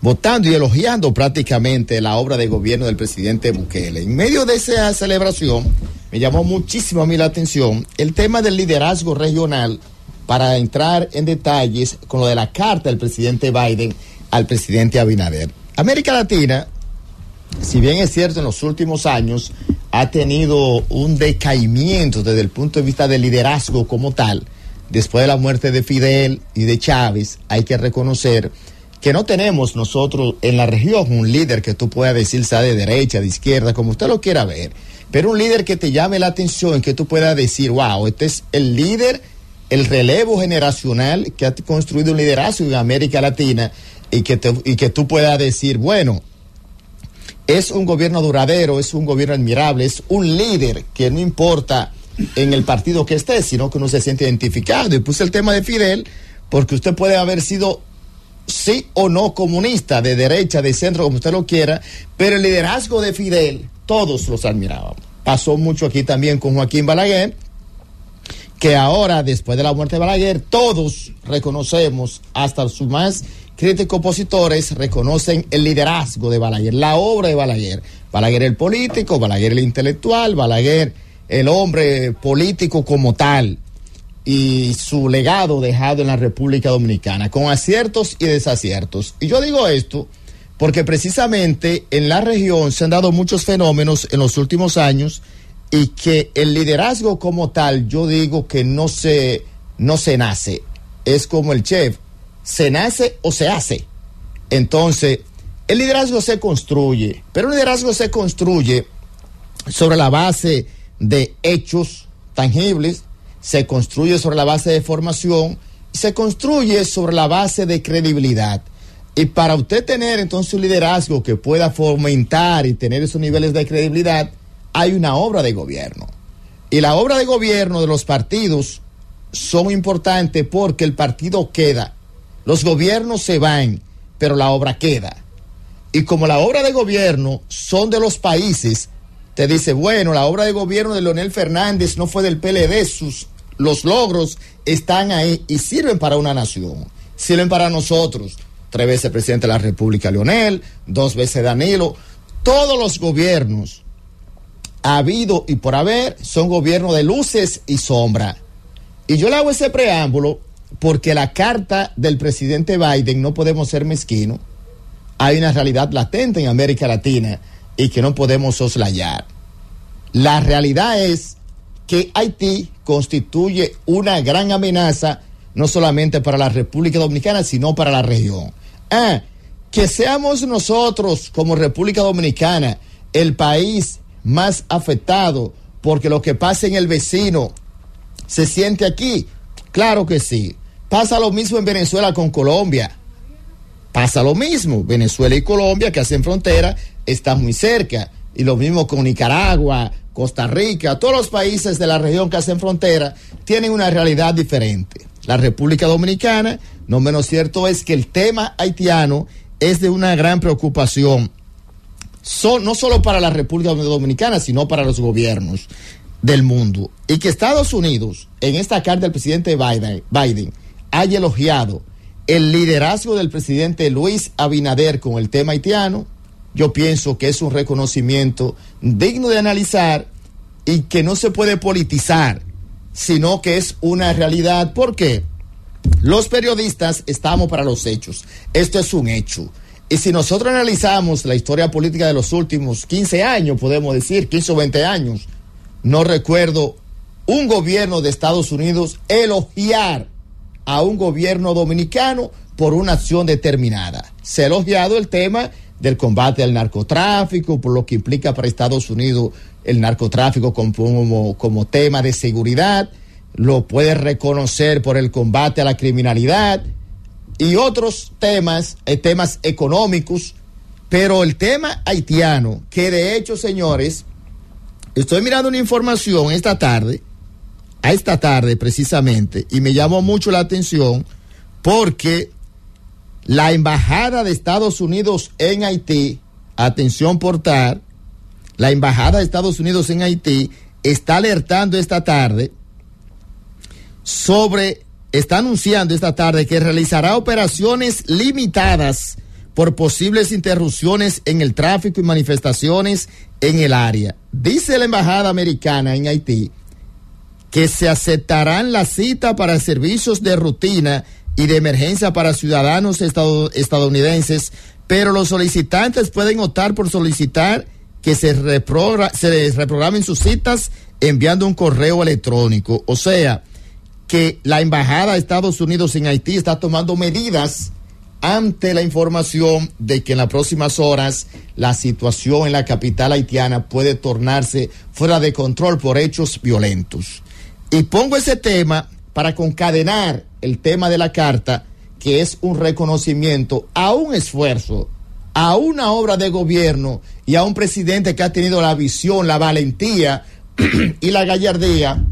votando y elogiando prácticamente la obra de gobierno del presidente Bukele. En medio de esa celebración, me llamó muchísimo a mí la atención el tema del liderazgo regional para entrar en detalles con lo de la carta del presidente Biden al presidente Abinader. América Latina, si bien es cierto en los últimos años, ha tenido un decaimiento desde el punto de vista del liderazgo como tal. Después de la muerte de Fidel y de Chávez, hay que reconocer que no tenemos nosotros en la región un líder que tú puedas decir sea de derecha, de izquierda, como usted lo quiera ver, pero un líder que te llame la atención, que tú puedas decir, wow, este es el líder, el relevo generacional que ha construido un liderazgo en América Latina y que, y que tú puedas decir, bueno, es un gobierno duradero, es un gobierno admirable, es un líder que no importa en el partido que esté, sino que uno se siente identificado. Y puse el tema de Fidel, porque usted puede haber sido sí o no comunista, de derecha, de centro, como usted lo quiera, pero el liderazgo de Fidel, todos los admirábamos. Pasó mucho aquí también con Joaquín Balaguer, que ahora, después de la muerte de Balaguer, todos reconocemos, hasta sus más críticos opositores, reconocen el liderazgo de Balaguer, la obra de Balaguer. Balaguer el político, Balaguer el intelectual, Balaguer el hombre político como tal y su legado dejado en la República Dominicana, con aciertos y desaciertos. Y yo digo esto porque precisamente en la región se han dado muchos fenómenos en los últimos años y que el liderazgo como tal, yo digo que no se, no se nace, es como el chef, se nace o se hace. Entonces, el liderazgo se construye, pero el liderazgo se construye sobre la base de hechos tangibles, se construye sobre la base de formación, se construye sobre la base de credibilidad. Y para usted tener entonces un liderazgo que pueda fomentar y tener esos niveles de credibilidad, hay una obra de gobierno. Y la obra de gobierno de los partidos son importantes porque el partido queda. Los gobiernos se van, pero la obra queda. Y como la obra de gobierno son de los países, te dice, bueno, la obra de gobierno de Leonel Fernández no fue del PLD, sus, los logros están ahí y sirven para una nación, sirven para nosotros. Tres veces presidente de la República Leonel, dos veces Danilo, todos los gobiernos ha habido y por haber son gobiernos de luces y sombra. Y yo le hago ese preámbulo porque la carta del presidente Biden no podemos ser mezquinos. Hay una realidad latente en América Latina y que no podemos soslayar. La realidad es que Haití constituye una gran amenaza no solamente para la República Dominicana, sino para la región. Ah, que seamos nosotros como República Dominicana el país más afectado porque lo que pasa en el vecino se siente aquí. Claro que sí. Pasa lo mismo en Venezuela con Colombia. Pasa lo mismo. Venezuela y Colombia, que hacen frontera, están muy cerca. Y lo mismo con Nicaragua, Costa Rica, todos los países de la región que hacen frontera tienen una realidad diferente. La República Dominicana, no menos cierto es que el tema haitiano es de una gran preocupación, no solo para la República Dominicana, sino para los gobiernos del mundo. Y que Estados Unidos, en esta carta del presidente Biden, Biden haya elogiado el liderazgo del presidente Luis Abinader con el tema haitiano, yo pienso que es un reconocimiento digno de analizar y que no se puede politizar. sino que es una realidad. ¿Por qué? Los periodistas estamos para los hechos. Esto es un hecho. Y si nosotros analizamos la historia política de los últimos 15 años, podemos decir 15 o 20 años, no recuerdo un gobierno de Estados Unidos elogiar a un gobierno dominicano por una acción determinada. Se ha elogiado el tema del combate al narcotráfico, por lo que implica para Estados Unidos el narcotráfico como, como, tema de seguridad, lo puede reconocer por el combate a la criminalidad y otros temas, eh, temas económicos, pero el tema haitiano, que de hecho, señores, estoy mirando una información esta tarde, a esta tarde precisamente, y me llamó mucho la atención porque la Embajada de Estados Unidos en Haití, atención portal, la Embajada de Estados Unidos en Haití está alertando esta tarde sobre, está anunciando esta tarde que realizará operaciones limitadas por posibles interrupciones en el tráfico y manifestaciones en el área. Dice la Embajada Americana en Haití que se aceptarán la cita para servicios de rutina y de emergencia para ciudadanos estadounidenses, pero los solicitantes pueden optar por solicitar que se, se reprogramen sus citas enviando un correo electrónico. O sea, que la Embajada de Estados Unidos en Haití está tomando medidas ante la información de que en las próximas horas la situación en la capital haitiana puede tornarse fuera de control por hechos violentos. Y pongo ese tema para concadenar el tema de la carta, que es un reconocimiento a un esfuerzo, a una obra de gobierno y a un presidente que ha tenido la visión, la valentía (clears throat) y la gallardía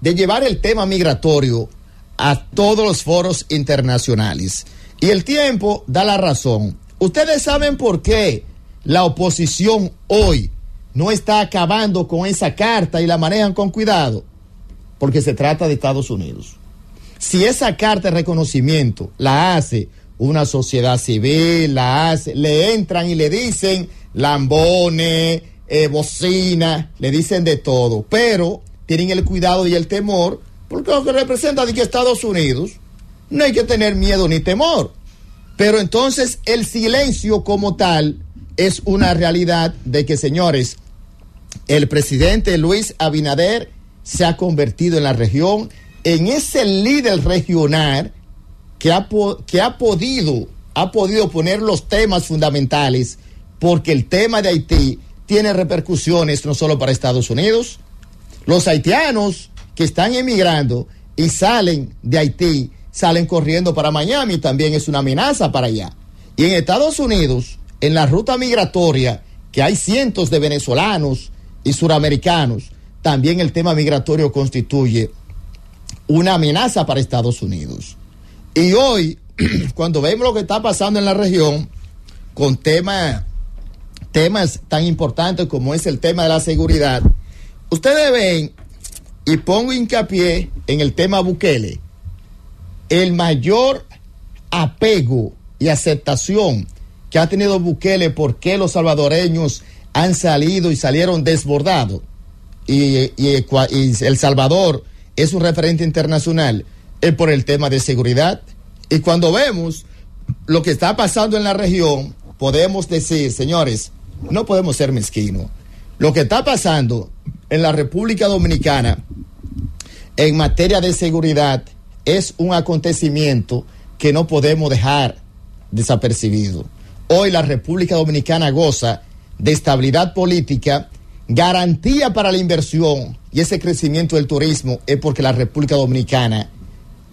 de llevar el tema migratorio a todos los foros internacionales. Y el tiempo da la razón. Ustedes saben por qué la oposición hoy no está acabando con esa carta y la manejan con cuidado. Porque se trata de Estados Unidos. Si esa carta de reconocimiento la hace una sociedad civil, la hace, le entran y le dicen lambones, eh, bocina, le dicen de todo, pero tienen el cuidado y el temor, porque lo que representa de que Estados Unidos no hay que tener miedo ni temor. Pero entonces el silencio como tal es una realidad de que, señores, el presidente Luis Abinader se ha convertido en la región en ese líder regional que ha, que ha podido ha podido poner los temas fundamentales porque el tema de Haití tiene repercusiones no solo para Estados Unidos. Los haitianos que están emigrando y salen de Haití, salen corriendo para Miami, también es una amenaza para allá. Y en Estados Unidos, en la ruta migratoria, que hay cientos de venezolanos y suramericanos, también el tema migratorio constituye una amenaza para Estados Unidos. Y hoy, (clears throat) cuando vemos lo que está pasando en la región, con temas temas tan importantes como es el tema de la seguridad, ustedes ven, y pongo hincapié en el tema Bukele, el mayor apego y aceptación que ha tenido Bukele porque los salvadoreños han salido y salieron desbordados. y El Salvador es un referente internacional es por el tema de seguridad. Y cuando vemos lo que está pasando en la región, podemos decir, señores, no podemos ser mezquinos. Lo que está pasando en la República Dominicana en materia de seguridad es un acontecimiento que no podemos dejar desapercibido. Hoy la República Dominicana goza de estabilidad política garantía para la inversión y ese crecimiento del turismo es porque la República Dominicana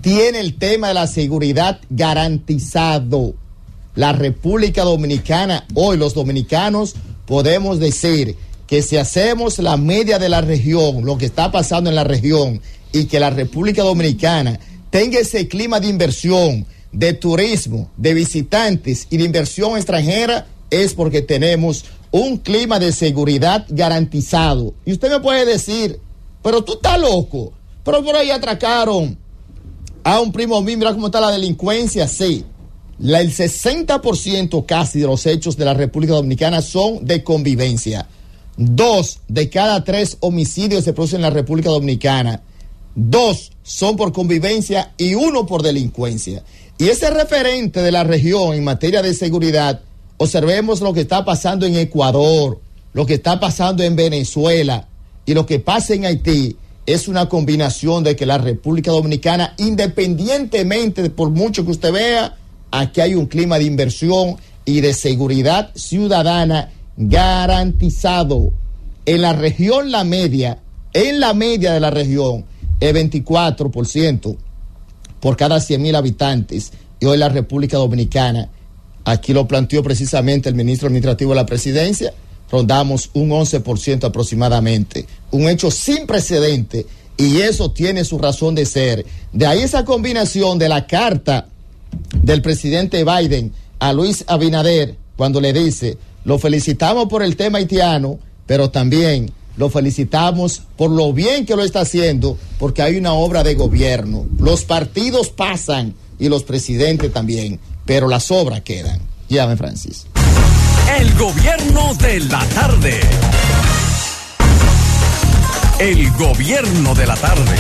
tiene el tema de la seguridad garantizado. La República Dominicana, hoy los dominicanos podemos decir que si hacemos la media de la región, lo que está pasando en la región, y que la República Dominicana tenga ese clima de inversión, de turismo, de visitantes y de inversión extranjera, es porque tenemos un clima de seguridad garantizado. Y usted me puede decir, pero tú estás loco, pero por ahí atracaron a un primo mío, mira cómo está la delincuencia, sí. La, el 60% casi de los hechos de la República Dominicana son de convivencia. Dos de cada tres homicidios se producen en la República Dominicana. Dos son por convivencia y uno por delincuencia. Y ese referente de la región en materia de seguridad, observemos lo que está pasando en Ecuador, lo que está pasando en Venezuela y lo que pasa en Haití. Es una combinación de que la República Dominicana, independientemente de por mucho que usted vea, aquí hay un clima de inversión y de seguridad ciudadana garantizado. En la región, la media, en la media de la región, es 24% por cada 100 mil habitantes. Y hoy la República Dominicana, aquí lo planteó precisamente el ministro administrativo de la presidencia, rondamos un 11% aproximadamente. Un hecho sin precedente y eso tiene su razón de ser. De ahí esa combinación de la carta del presidente Biden a Luis Abinader cuando le dice, lo felicitamos por el tema haitiano, pero también lo felicitamos por lo bien que lo está haciendo, porque hay una obra de gobierno. Los partidos pasan y los presidentes también, pero las obras quedan. Llame, Francis. El gobierno de la tarde. El gobierno de la tarde.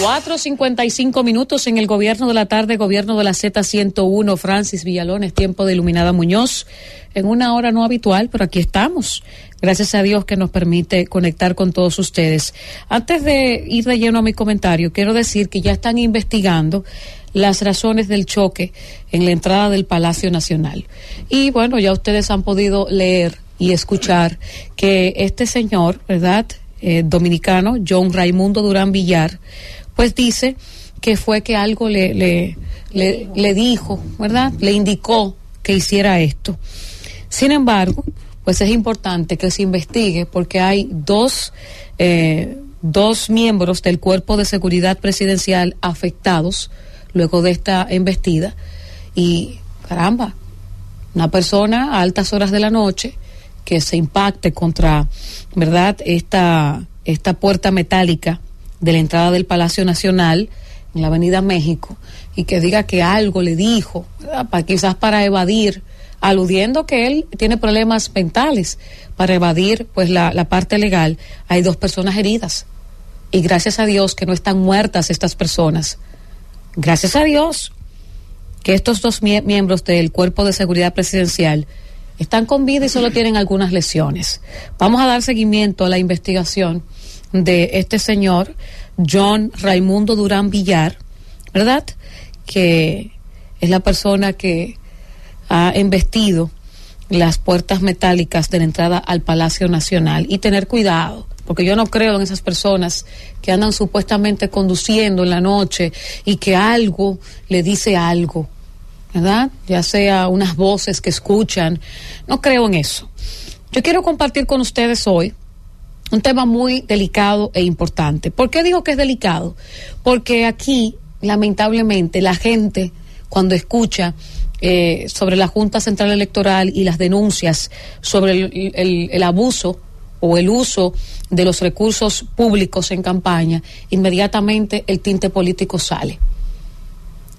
4.55 minutos en el gobierno de la tarde, gobierno de la Z101, Francis Villalones, tiempo de Iluminada Muñoz, en una hora no habitual, pero aquí estamos. Gracias a Dios que nos permite conectar con todos ustedes. Antes de ir de lleno a mi comentario, quiero decir que ya están investigando las razones del choque en la entrada del Palacio Nacional. Y bueno, ya ustedes han podido leer y escuchar que este señor, ¿verdad? Eh, dominicano, John Raimundo Durán Villar, pues dice que fue que algo le, le, le, le dijo, ¿verdad? Le indicó que hiciera esto. Sin embargo, pues es importante que se investigue porque hay dos, eh, dos miembros del cuerpo de seguridad presidencial afectados luego de esta embestida y caramba, una persona a altas horas de la noche que se impacte contra, ¿verdad? Esta, esta puerta metálica de la entrada del Palacio Nacional en la Avenida México y que diga que algo le dijo, para, quizás para evadir, aludiendo que él tiene problemas mentales, para evadir pues la, la parte legal, hay dos personas heridas. Y gracias a Dios que no están muertas estas personas. Gracias a Dios que estos dos mie miembros del Cuerpo de Seguridad Presidencial están con vida y solo tienen algunas lesiones. Vamos a dar seguimiento a la investigación de este señor, John Raimundo Durán Villar, ¿verdad? Que es la persona que ha embestido las puertas metálicas de la entrada al Palacio Nacional y tener cuidado, porque yo no creo en esas personas que andan supuestamente conduciendo en la noche y que algo le dice algo, ¿verdad? Ya sea unas voces que escuchan, no creo en eso. Yo quiero compartir con ustedes hoy un tema muy delicado e importante. ¿Por qué digo que es delicado? Porque aquí, lamentablemente, la gente, cuando escucha eh, sobre la Junta Central Electoral y las denuncias sobre el, abuso o el uso de los recursos públicos en campaña, inmediatamente el tinte político sale.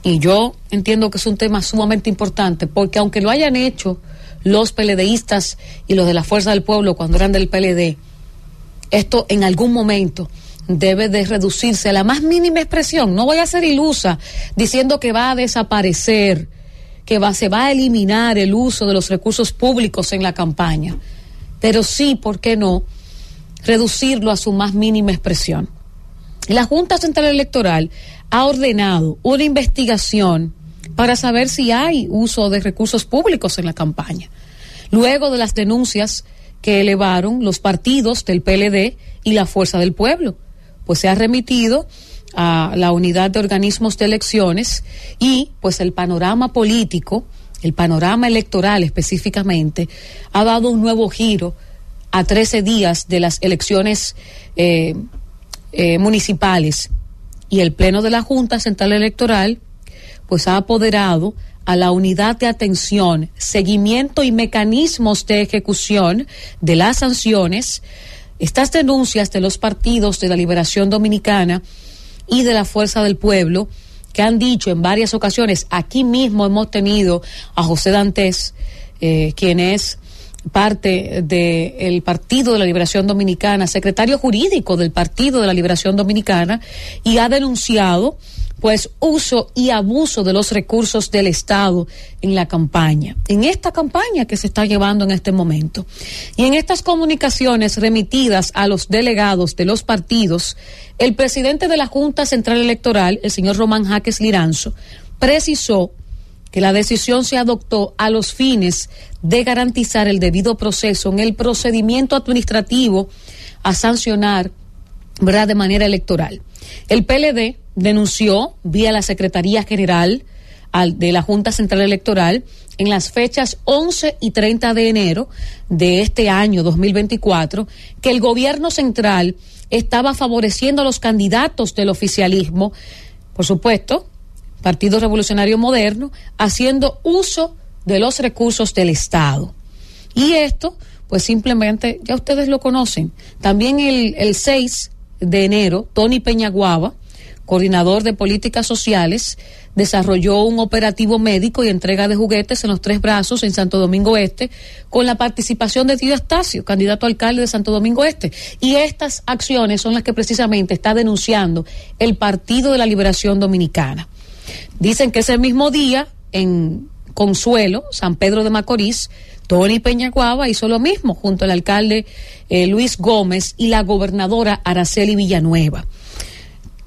Y yo entiendo que es un tema sumamente importante, porque aunque lo hayan hecho los PLDistas y los de la Fuerza del Pueblo cuando eran del PLD, esto en algún momento debe de reducirse a la más mínima expresión. No voy a ser ilusa diciendo que va a desaparecer, que se va a eliminar el uso de los recursos públicos en la campaña, pero sí, ¿por qué no?, reducirlo a su más mínima expresión. La Junta Central Electoral ha ordenado una investigación para saber si hay uso de recursos públicos en la campaña. Luego de las denuncias que elevaron los partidos del PLD y la Fuerza del Pueblo. Pues se ha remitido a la unidad de organismos de elecciones y pues el panorama político, el panorama electoral específicamente, ha dado un nuevo giro a 13 días de las elecciones eh, eh, municipales. Y el Pleno de la Junta Central Electoral pues ha apoderado a la unidad de atención, seguimiento y mecanismos de ejecución de las sanciones, estas denuncias de los partidos de la Liberación Dominicana y de la Fuerza del Pueblo, que han dicho en varias ocasiones, aquí mismo hemos tenido a José Dantes, eh, quien es parte del Partido de la Liberación Dominicana, secretario jurídico del Partido de la Liberación Dominicana, y ha denunciado pues uso y abuso de los recursos del Estado en la campaña, en esta campaña que se está llevando en este momento. Y en estas comunicaciones remitidas a los delegados de los partidos, el presidente de la Junta Central Electoral, el señor Román Jaques Liranzo, precisó que la decisión se adoptó a los fines de garantizar el debido proceso en el procedimiento administrativo a sancionar ¿verdad? de manera electoral. El PLD denunció vía la Secretaría General de la Junta Central Electoral en las fechas 11 y 30 de enero de este año 2024 que el gobierno central estaba favoreciendo a los candidatos del oficialismo, por supuesto, Partido Revolucionario Moderno, haciendo uso de los recursos del Estado. Y esto, pues simplemente, ya ustedes lo conocen. También el, el 6 de enero, Tony Peñaguaba, coordinador de políticas sociales, desarrolló un operativo médico y entrega de juguetes en los tres brazos en Santo Domingo Este, con la participación de Tío Estacio, candidato a alcalde de Santo Domingo Este. Y estas acciones son las que precisamente está denunciando el Partido de la Liberación Dominicana. Dicen que ese mismo día, en Consuelo, San Pedro de Macorís, Tony Peñaguaba hizo lo mismo junto al alcalde eh, Luis Gómez y la gobernadora Araceli Villanueva.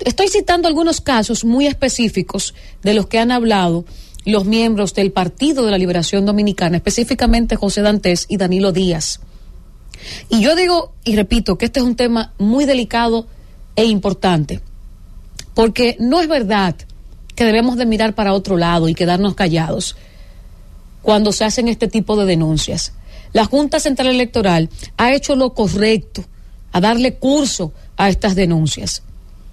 Estoy citando algunos casos muy específicos de los que han hablado los miembros del Partido de la Liberación Dominicana, específicamente José Dantes y Danilo Díaz. Y yo digo y repito que este es un tema muy delicado e importante, porque no es verdad que debemos de mirar para otro lado y quedarnos callados cuando se hacen este tipo de denuncias. La Junta Central Electoral ha hecho lo correcto a darle curso a estas denuncias.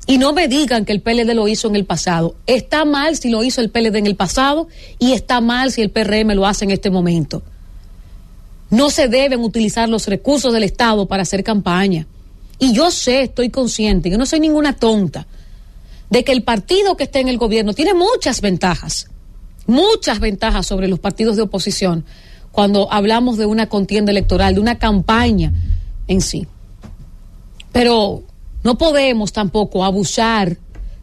Y no me digan que el PLD lo hizo en el pasado. Está mal si lo hizo el PLD en el pasado y está mal si el PRM lo hace en este momento. No se deben utilizar los recursos del Estado para hacer campaña. Y yo sé, estoy consciente, yo no soy ninguna tonta, de que el partido que esté en el gobierno tiene muchas ventajas, muchas ventajas sobre los partidos de oposición cuando hablamos de una contienda electoral, de una campaña en sí. Pero no podemos tampoco abusar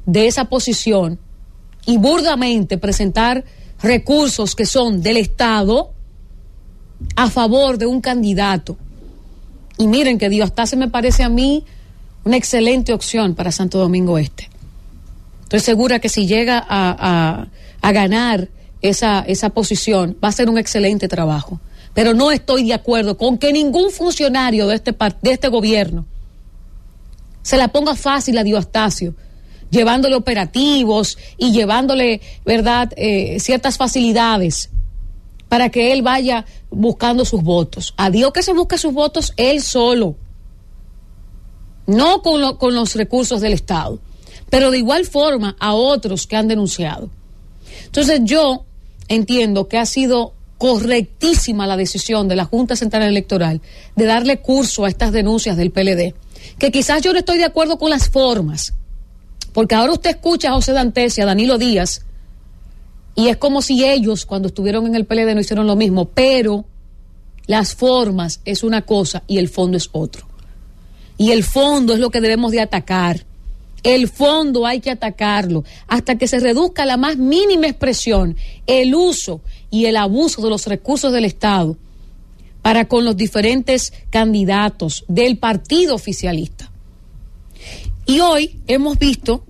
de esa posición y burdamente presentar recursos que son del Estado a favor de un candidato. Y miren que Dios hasta se me parece a mí una excelente opción para Santo Domingo Este. Estoy segura que si llega a, a ganar esa, esa posición va a ser un excelente trabajo. Pero no estoy de acuerdo con que ningún funcionario de este, de este gobierno se la ponga fácil a Diostacio, llevándole operativos y llevándole, ¿verdad?, eh, ciertas facilidades para que él vaya buscando sus votos. A Dios que se busque sus votos él solo, no con, con los recursos del Estado, pero de igual forma a otros que han denunciado. Entonces yo entiendo que ha sido correctísima la decisión de la Junta Central Electoral de darle curso a estas denuncias del PLD que quizás yo no estoy de acuerdo con las formas, porque ahora usted escucha a José Dantes y a Danilo Díaz, y es como si ellos cuando estuvieron en el PLD no hicieron lo mismo, pero las formas es una cosa y el fondo es otro. Y el fondo es lo que debemos de atacar. El fondo hay que atacarlo hasta que se reduzca la más mínima expresión el uso y el abuso de los recursos del Estado para con los diferentes candidatos del partido oficialista. Y hoy hemos visto,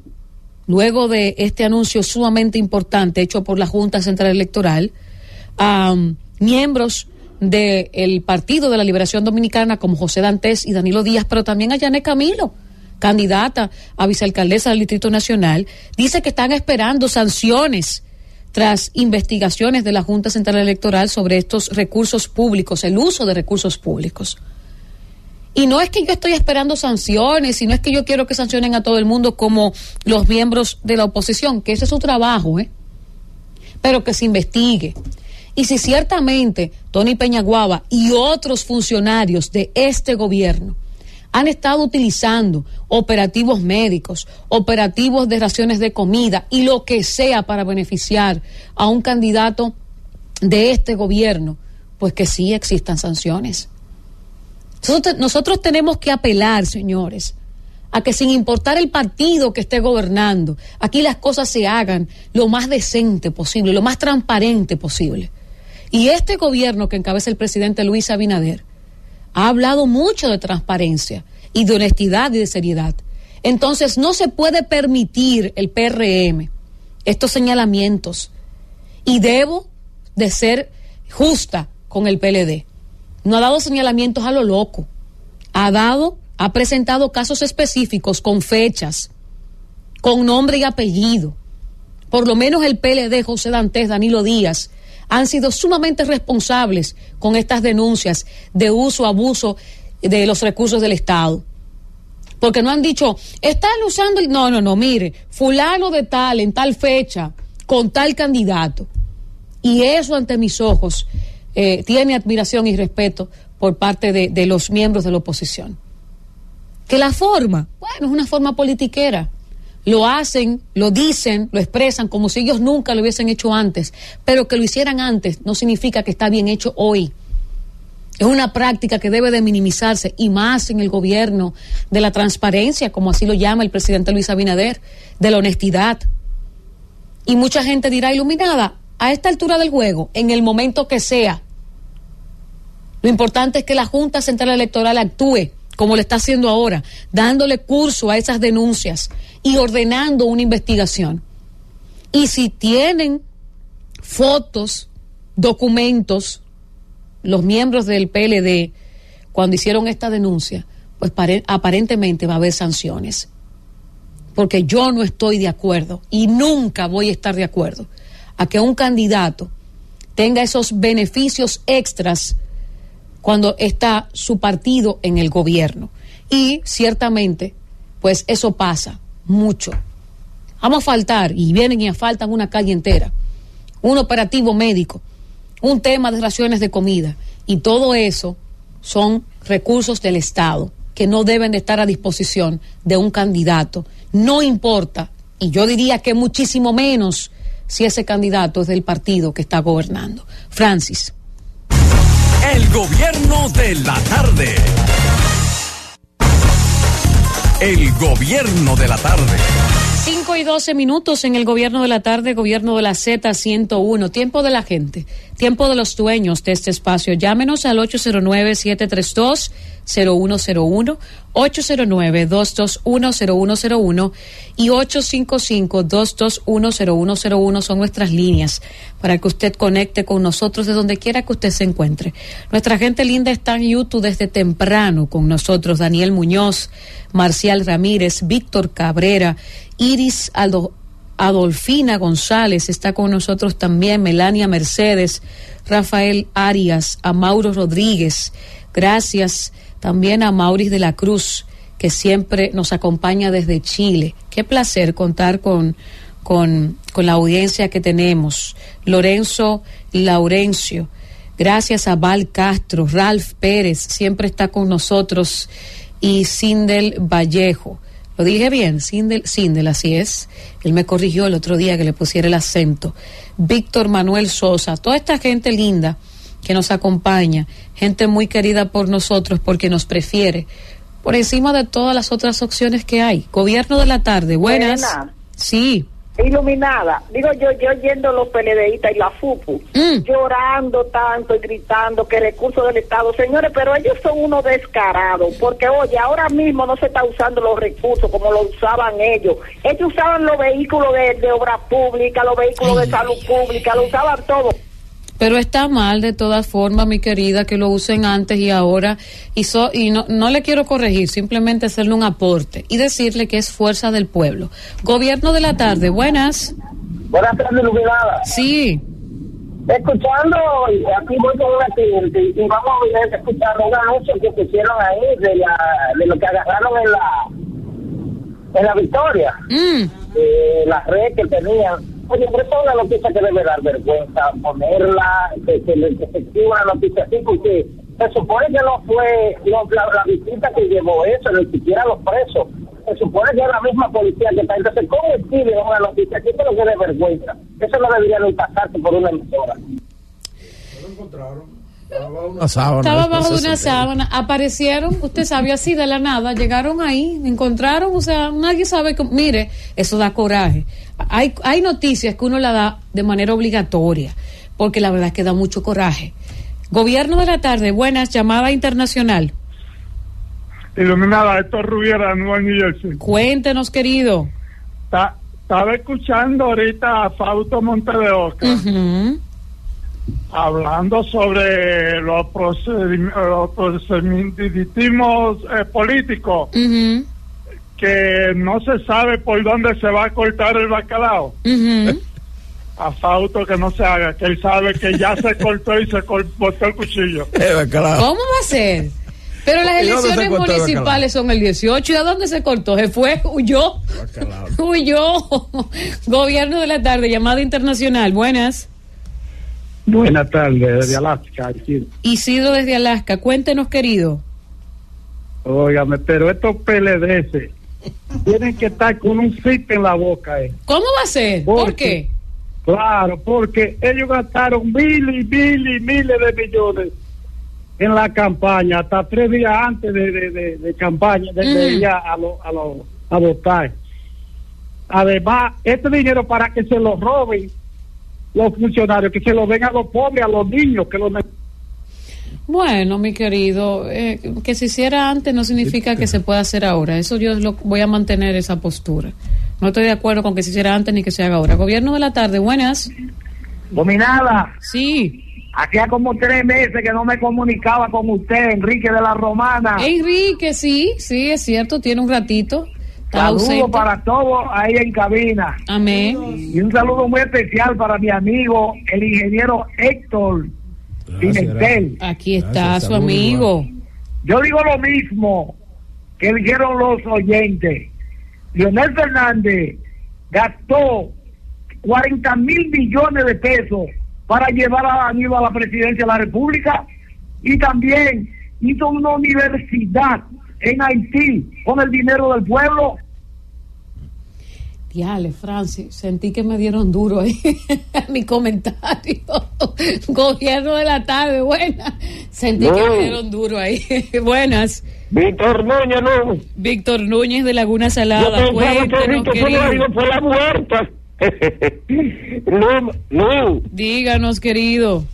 luego de este anuncio sumamente importante hecho por la Junta Central Electoral, a miembros del Partido de la Liberación Dominicana como José Dantes y Danilo Díaz, pero también a Yané Camilo, candidata a vicealcaldesa del Distrito Nacional, dice que están esperando sanciones tras investigaciones de la Junta Central Electoral sobre estos recursos públicos, el uso de recursos públicos. Y no es que yo estoy esperando sanciones, y no es que yo quiero que sancionen a todo el mundo como los miembros de la oposición, que ese es su trabajo, ¿eh? Pero que se investigue. Y si ciertamente Tony Peñaguaba y otros funcionarios de este gobierno han estado utilizando operativos médicos, operativos de raciones de comida y lo que sea para beneficiar a un candidato de este gobierno, pues que sí existan sanciones. Nosotros, tenemos que apelar, señores, a que sin importar el partido que esté gobernando, aquí las cosas se hagan lo más decente posible, lo más transparente posible. Y este gobierno que encabeza el presidente Luis Abinader ha hablado mucho de transparencia y de honestidad y de seriedad. Entonces no se puede permitir el PRM estos señalamientos y debo de ser justa con el PLD. No ha dado señalamientos a lo loco. Ha dado, ha presentado casos específicos con fechas, con nombre y apellido. Por lo menos el PLD, José Dantes, Danilo Díaz, han sido sumamente responsables con estas denuncias de uso, abuso de los recursos del Estado. Porque no han dicho, están usando, no, no, no, mire, fulano de tal, en tal fecha, con tal candidato. Y eso ante mis ojos eh, tiene admiración y respeto por parte de, de los miembros de la oposición. Que la forma, bueno, es una forma politiquera lo hacen, lo dicen, lo expresan como si ellos nunca lo hubiesen hecho antes, pero que lo hicieran antes no significa que está bien hecho hoy. Es una práctica que debe de minimizarse y más en el gobierno de la transparencia, como así lo llama el presidente Luis Abinader, de la honestidad. Y mucha gente dirá, iluminada, a esta altura del juego, en el momento que sea, lo importante es que la Junta Central Electoral actúe como lo está haciendo ahora, dándole curso a esas denuncias y ordenando una investigación. Y si tienen fotos, documentos, los miembros del PLD, cuando hicieron esta denuncia, pues aparentemente va a haber sanciones. Porque yo no estoy de acuerdo y nunca voy a estar de acuerdo a que un candidato tenga esos beneficios extras cuando está su partido en el gobierno. Y ciertamente, pues eso pasa mucho. Vamos a faltar, y vienen y faltan una calle entera, un operativo médico, un tema de raciones de comida, y todo eso son recursos del Estado que no deben de estar a disposición de un candidato. No importa, y yo diría que muchísimo menos si ese candidato es del partido que está gobernando. Francis. El gobierno de la tarde. El gobierno de la tarde. 5 y 12 minutos en el gobierno de la tarde, gobierno de la Z101. Tiempo de la gente, tiempo de los dueños de este espacio. Llámenos al 809-732-0101, 809-221-0101 y 855-221-0101 son nuestras líneas para que usted conecte con nosotros de donde quiera que usted se encuentre. Nuestra gente linda está en YouTube desde temprano con nosotros. Daniel Muñoz, Marcial Ramírez, Víctor Cabrera Iris Adolfina González está con nosotros también, Melania Mercedes, Rafael Arias, a Mauro Rodríguez, gracias también a Mauris de la Cruz, que siempre nos acompaña desde Chile. Qué placer contar con, con, con la audiencia que tenemos. Lorenzo Laurencio, gracias a Val Castro, Ralph Pérez, siempre está con nosotros, y Sindel Vallejo. Lo dije bien, Sindel, Sindel, así es. Él me corrigió el otro día que le pusiera el acento. Víctor Manuel Sosa, toda esta gente linda que nos acompaña, gente muy querida por nosotros porque nos prefiere, por encima de todas las otras opciones que hay. Gobierno de la tarde, buenas. Sí iluminada. Digo yo, yo oyendo los PLDistas y la FUPU, mm. llorando tanto y gritando que recursos del Estado, señores, pero ellos son unos descarados, porque oye, ahora mismo no se está usando los recursos como lo usaban ellos. Ellos usaban los vehículos de, obra pública, los vehículos de salud pública, lo usaban todo. Pero está mal de todas formas, mi querida, que lo usen antes y ahora. Y, y no, no le quiero corregir, simplemente hacerle un aporte y decirle que es fuerza del pueblo. Gobierno de la tarde, buenas. Buenas tardes, Iluminada. Sí. Escuchando, aquí voy con una cliente y vamos a ver, escuchando un anuncio que pusieron ahí de, la, de lo que agarraron en la, en la victoria. Mm. De la red que tenían Oye, pero es una noticia que debe dar vergüenza ponerla, que, que, se una noticia así, porque se supone que no fue la, la, visita que llevó eso, ni siquiera los presos. Se supone que es la misma policía que está. Entonces, ¿cómo escribe una noticia así? Pero que vergüenza. Eso no debería ni pasarse por una emisora. ¿No lo encontraron? Una sábana. Estaba bajo de una sábana, aparecieron, usted sabe, así de la nada, llegaron ahí, encontraron, o sea, nadie sabe, cómo- mire, eso da coraje. Hay, hay noticias que uno la da de manera obligatoria, porque la verdad es que da mucho coraje. Gobierno de la tarde, buenas, llamada internacional. Iluminada, esto es Rubiera, Nueva New Jersey. Cuéntenos, querido. Ta- Estaba escuchando ahorita a Fausto Monte de Oca Ujú. Hablando sobre los, procedim- los procedimientos eh, políticos, que no se sabe por dónde se va a cortar el bacalao. ujú. (laughs) A Fausto que no se haga, que él sabe que ya se cortó y se cor- cortó el cuchillo. (laughs) Bacalao. ¿Cómo va a ser? Pero las ¿Y dónde se elecciones municipales son el 18. ¿Y a dónde se cortó? Se fue, huyó. Bacalao. (laughs) Huyó. Gobierno de la tarde, llamada internacional. Buenas. Buenas tardes, desde Alaska. aquí. Isidro desde Alaska. Cuéntenos, querido. Óigame, pero estos PLDS tienen que estar con un zip en la boca. Eh. ¿Cómo va a ser? ¿Por ¿Por qué? Claro, porque ellos gastaron miles y miles y miles de millones en la campaña, hasta tres días antes de, de, de- de campaña, de, ir a, lo- a, lo- a votar. Además, este dinero para que se lo roben los funcionarios, que se lo den a los pobres, a los niños, que los Bueno, mi querido, eh, que se hiciera antes no significa que se pueda hacer ahora. Eso yo lo, voy a mantener esa postura. No estoy de acuerdo con que se hiciera antes ni que se haga ahora. Gobierno de la tarde, buenas. Dominada, Sí. hacía como tres meses que no me comunicaba con usted, Enrique de la Romana. Enrique, sí, sí, es cierto, tiene un ratito. Saludos para todos ahí en cabina. Amén. Y un saludo muy especial para mi amigo, el ingeniero Héctor Pimentel. Aquí está Gracias, su amigo. Yo digo lo mismo que dijeron los oyentes. Leonel Fernández gastó 40 mil millones de pesos para llevar a Danilo a la presidencia de la República y también hizo una universidad en Haití con el dinero del pueblo. Diale, Francis, sentí que me dieron duro ahí (laughs) mi comentario. (laughs) Gobierno de la tarde, buenas. Sentí que me dieron duro ahí. (laughs) buenas. Víctor Núñez, no. Víctor Núñez de Laguna Salada, cuéntenos, querido. por la muerta. no, no. Díganos, querido.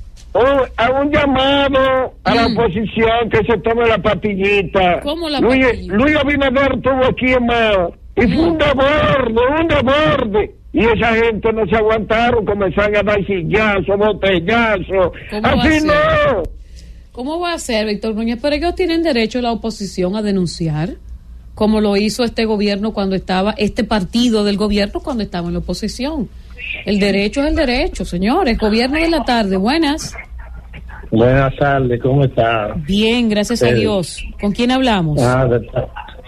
A un llamado a la Mm. oposición que se tome la patillita. ¿Cómo la Luis? Luis Abinader estuvo aquí en Mao y fue un desborde, un desborde. Y esa gente no se aguantaron, comenzaron a dar sillazos, botellazos. ¿Cómo va a Así no. ¿Cómo va a ser, Víctor Núñez? Pero ellos tienen derecho la oposición a denunciar, como lo hizo este gobierno cuando estaba, este partido del gobierno cuando estaba en la oposición. El derecho es el derecho, señores. Gobierno de la tarde, buenas. Buenas tardes, ¿cómo está? Bien, gracias a Sí. Dios. ¿Con quién hablamos? Ah,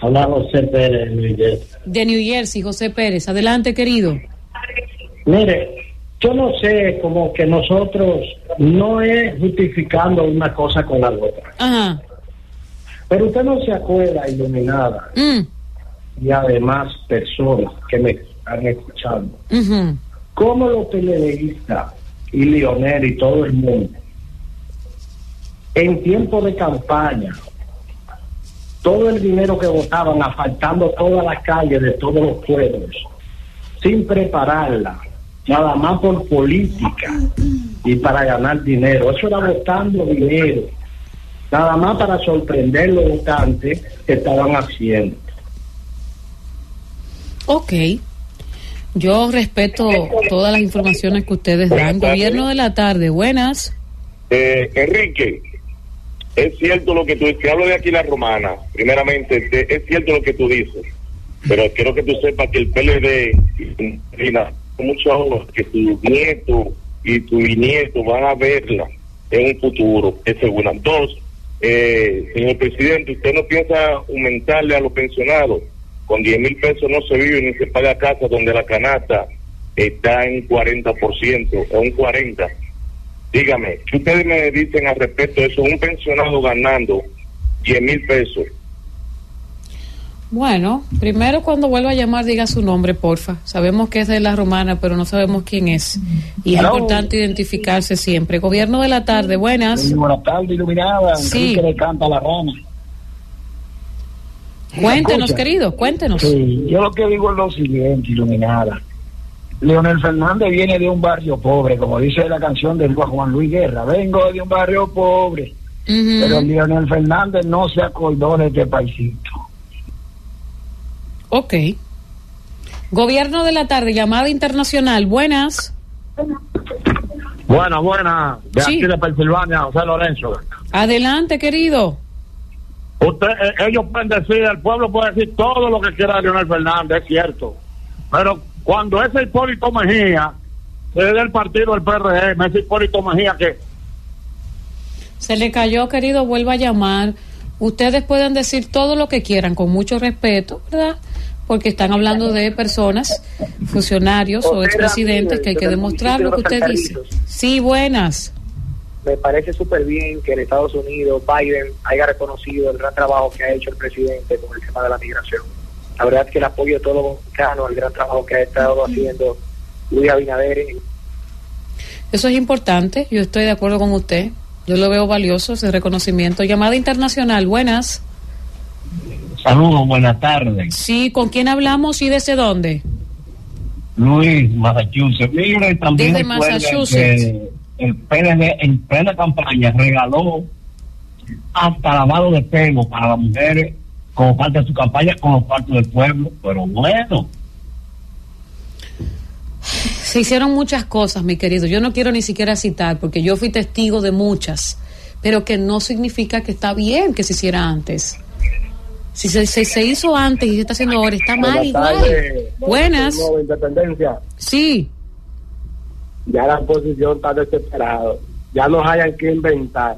habla José Pérez Miguel. De New Jersey, José Pérez. Adelante, querido. Mire, yo no sé, como que nosotros no es justificando una cosa con la otra. Ajá. Pero usted no se acuerda, iluminada, Mm, y además personas que me están escuchando, ujú. cómo los PLDistas y Lionel y todo el mundo, en tiempo de campaña, todo el dinero que votaban, asfaltando todas las calles de todos los pueblos, sin prepararla, nada más por política y para ganar dinero. Eso era votando dinero, nada más para sorprender los votantes que estaban haciendo. Ok. Yo respeto todas las informaciones que ustedes dan. Gobierno de la tarde, buenas. Eh, Enrique, es cierto lo que tú dices, hablo de aquí la romana, primeramente, te- es cierto lo que tú dices, pero quiero que tú sepas que el PLD, mira, mucho ahora que tu nieto y tu bisnieto van a verla en un futuro, es segura. Dos, eh, señor presidente, ¿usted no piensa aumentarle a los pensionados? Con 10 mil pesos no se vive ni se paga casa donde la canasta está en 40%, o un 40%. Dígame, ¿qué ustedes me dicen al respecto de eso? Un pensionado ganando 10 mil pesos. Bueno, primero cuando vuelva a llamar diga su nombre, porfa. Sabemos que es de la romana, pero no sabemos quién es. Y es Hello. importante identificarse siempre. Gobierno de la tarde, buenas. Sí, buenas tardes, iluminada. Sí. Enrique le canta a la rama. Cuéntenos, querido, cuéntenos. Sí, yo lo que digo es lo siguiente, iluminada. Leonel Fernández viene de un barrio pobre, como dice la canción de Juan Luis Guerra. Vengo de un barrio pobre. Pero Leonel Fernández no se acordó de este paisito. Ok. Gobierno de la tarde, llamada internacional, buenas. Buena, buena. De Sí. aquí de Pensilvania, José Lorenzo. Adelante, querido. Usted, eh, ellos pueden decir, el pueblo puede decir todo lo que quiera de Leonel Fernández, es cierto. Pero cuando ese Hipólito Mejía, es del partido del PRM, ese Hipólito Mejía que Se le cayó, querido, vuelva a llamar. Ustedes pueden decir todo lo que quieran, con mucho respeto, ¿verdad? Porque están hablando de personas, funcionarios o expresidentes que hay que demostrar lo que usted dice. Sí, buenas. me parece súper bien que en Estados Unidos Biden haya reconocido el gran trabajo que ha hecho el presidente con el tema de la migración. La verdad es que el apoyo de todos los mexicanos, el gran trabajo que ha estado haciendo Luis Abinader, Eso es importante, yo estoy de acuerdo con usted. Yo lo veo valioso, ese reconocimiento. Llamada internacional, buenas. Saludos, buenas tardes. Sí, ¿con quién hablamos y desde dónde? Luis, Massachusetts. Mire, también Desde Massachusetts. que el PLD en plena campaña regaló hasta lavado de pelo para las mujeres como parte de su campaña, como parte del pueblo. Pero bueno, Se hicieron muchas cosas, mi querido. Yo no quiero ni siquiera citar, porque yo fui testigo de muchas, pero que no significa que está bien que se hiciera antes. Si se, se, se hizo antes y se está haciendo ahora, está mal igual. Buenas. Independencia. Sí. Ya la oposición está desesperada. Ya no hayan que inventar.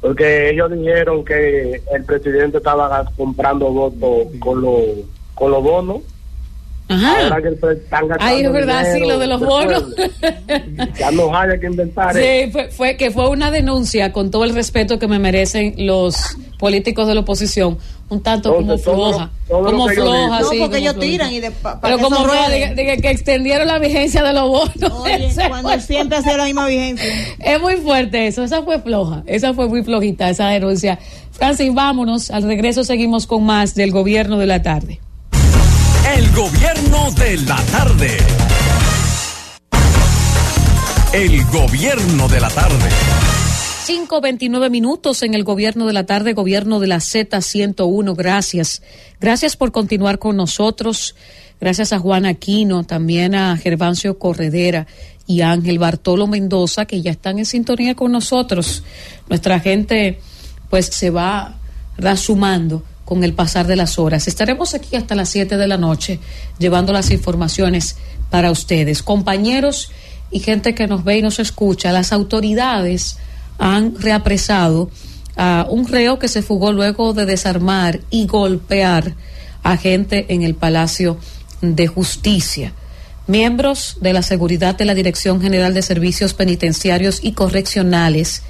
Porque ellos dijeron que el presidente estaba comprando votos con los con los bonos. Ajá. Ahora que se están gastando Ay, es verdad, sí, lo de los bonos. (laughs) Ya no haya que inventar. ¿eh? Sí, fue, fue que fue una denuncia con todo el respeto que me merecen los políticos de la oposición, un tanto como Entonces, todo lo- floja, todo como floja, sí, No, porque como ellos floja. tiran y de, pa- pa Pero que como floja, de, de que- que extendieron la vigencia de los bonos. Oye, (laughs) cuando fue- siempre ha sido la misma vigencia. Es muy fuerte eso, esa fue floja, esa fue muy flojita, esa denuncia. Francis, vámonos, al regreso seguimos con más del gobierno de la tarde. El gobierno de la tarde. El gobierno de la tarde. 5.29 minutos en el gobierno de la tarde, gobierno de la Z101. Gracias. Gracias por continuar con nosotros. Gracias a Juan Aquino, también a Gervancio Corredera y a Ángel Bartolo Mendoza, que ya están en sintonía con nosotros. Nuestra gente, pues, se va rasumando con el pasar de las horas. Estaremos aquí hasta las 7 de la noche llevando las informaciones para ustedes. Compañeros y gente que nos ve y nos escucha, las autoridades han reapresado a un reo que se fugó luego de desarmar y golpear a gente en el Palacio de Justicia. Miembros de la seguridad de la Dirección General de Servicios Penitenciarios y Correccionales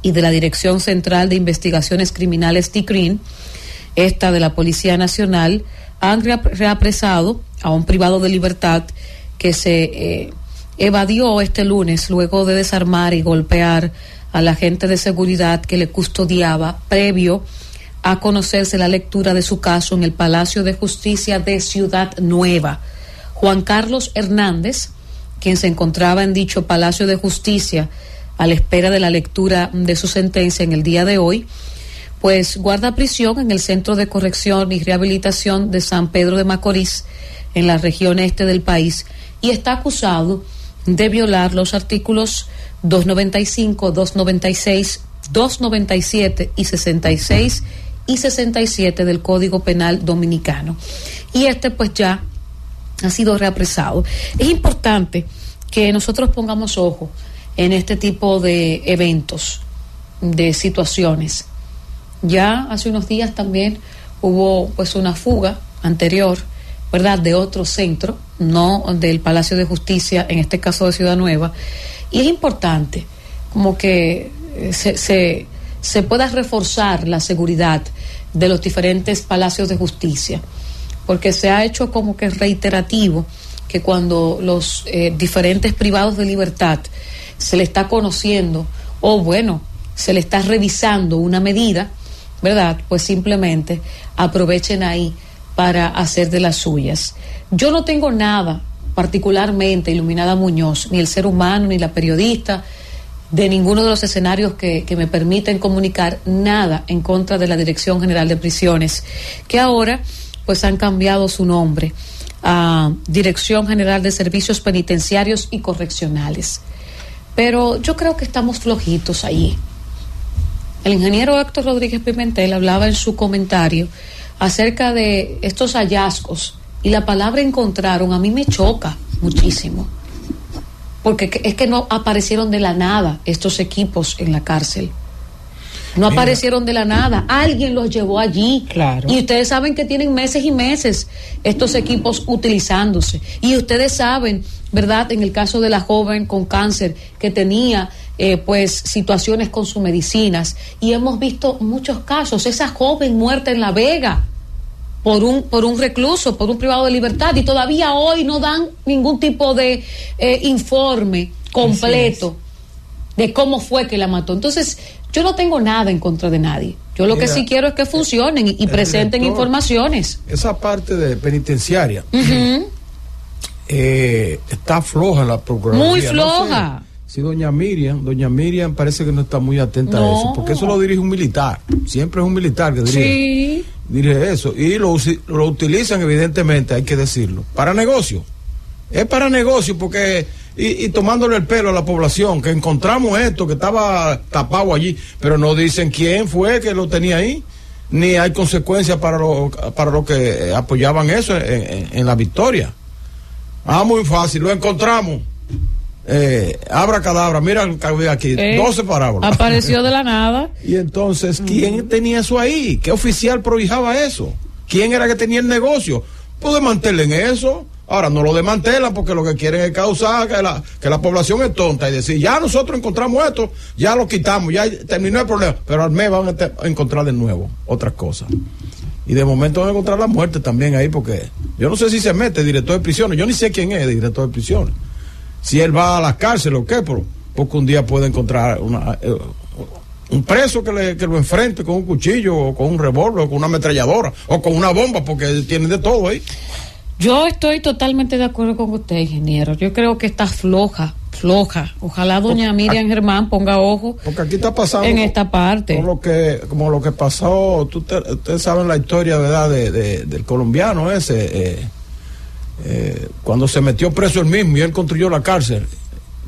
y de la Dirección Central de Investigaciones Criminales TICRIN, esta de la Policía Nacional, han rea- reapresado a un privado de libertad que se eh, evadió este lunes luego de desarmar y golpear al agente de seguridad que le custodiaba previo a conocerse la lectura de su caso en el Palacio de Justicia de Ciudad Nueva. Juan Carlos Hernández, quien se encontraba en dicho Palacio de Justicia a la espera de la lectura de su sentencia en el día de hoy, pues guarda prisión en el Centro de Corrección y Rehabilitación de San Pedro de Macorís, en la región este del país, y está acusado de violar los artículos 295, 296, 297 y 66 y 67 del Código Penal Dominicano. Y este pues ya ha sido reapresado. Es importante que nosotros pongamos ojo en este tipo de eventos, de situaciones. Ya hace unos días también hubo pues una fuga anterior, ¿verdad?, de otro centro, no del Palacio de Justicia, en este caso de Ciudad Nueva, y es importante como que eh, se, se, pueda reforzar la seguridad de los diferentes palacios de justicia, porque se ha hecho como que reiterativo que cuando los eh, diferentes privados de libertad se le está conociendo o bueno, se le está revisando una medida, ¿verdad? Pues simplemente aprovechen ahí para hacer de las suyas. Yo no tengo nada particularmente Iluminada Muñoz, ni el ser humano, ni la periodista, de ninguno de los escenarios que, que, me permiten comunicar nada en contra de la Dirección General de Prisiones, que ahora pues han cambiado su nombre a Dirección General de Servicios Penitenciarios y Correccionales. Pero yo creo que estamos flojitos allí. El ingeniero Héctor Rodríguez Pimentel hablaba en su comentario acerca de estos hallazgos y la palabra encontraron a mí me choca muchísimo porque es que no aparecieron de la nada estos equipos en la cárcel. No Mira. aparecieron de la nada, alguien los llevó allí. Claro. Y ustedes saben que tienen meses y meses estos equipos utilizándose. Y ustedes saben, ¿verdad? En el caso de la joven con cáncer que tenía eh, pues situaciones con sus medicinas. Y hemos visto muchos casos, esa joven muerta en La Vega por un, por un recluso, por un privado de libertad, y todavía hoy no dan ningún tipo de eh, informe completo de cómo fue que la mató. Entonces, yo no tengo nada en contra de nadie. Yo lo que sí quiero es que funcionen y, presenten director- informaciones. Esa parte de penitenciaria eh, está floja la Procuraduría. Muy No sé si doña Miriam, doña Miriam parece que no está muy atenta a eso, porque eso lo dirige un militar. Siempre es un militar que dirige, Sí. dirige eso. Y lo, lo utilizan, evidentemente, hay que decirlo, para negocio. Es para negocio porque, y, y tomándole el pelo a la población, que encontramos esto, que estaba tapado allí, pero no dicen quién fue que lo tenía ahí, ni hay consecuencias para los para los que apoyaban eso en, en- en la victoria. Ah, muy fácil, lo encontramos. Eh, abra cadabra, mira el que había aquí, Eh, 12 parábolas. Apareció de la (laughs) nada. Y entonces, ¿quién tenía eso ahí? ¿Qué oficial prohijaba eso? ¿Quién era que tenía el negocio? Pues desmantelen eso. Ahora no lo desmantelan porque lo que quieren es causar que la, que la población es tonta y decir, ya nosotros encontramos esto, ya lo quitamos, ya terminó el problema. Pero al mes van a encontrar de nuevo otras cosas. Y de momento van a encontrar la muerte también ahí porque yo no sé si se mete director de prisiones, yo ni sé quién es el director de prisiones. Si él va a la cárcel o qué, pero porque un día puede encontrar una, eh, un preso que, le, que lo enfrente con un cuchillo o con un revólver o con una ametralladora o con una bomba porque tienen de todo ahí. Yo estoy totalmente de acuerdo con usted, ingeniero. Yo creo que está floja, floja. Ojalá doña Miriam Germán ponga ojo Porque aquí está pasando en esta parte. con lo que, como lo que pasó, ustedes saben la historia, ¿verdad?, de, de- del colombiano ese, eh, eh, cuando se metió preso él mismo y él construyó la cárcel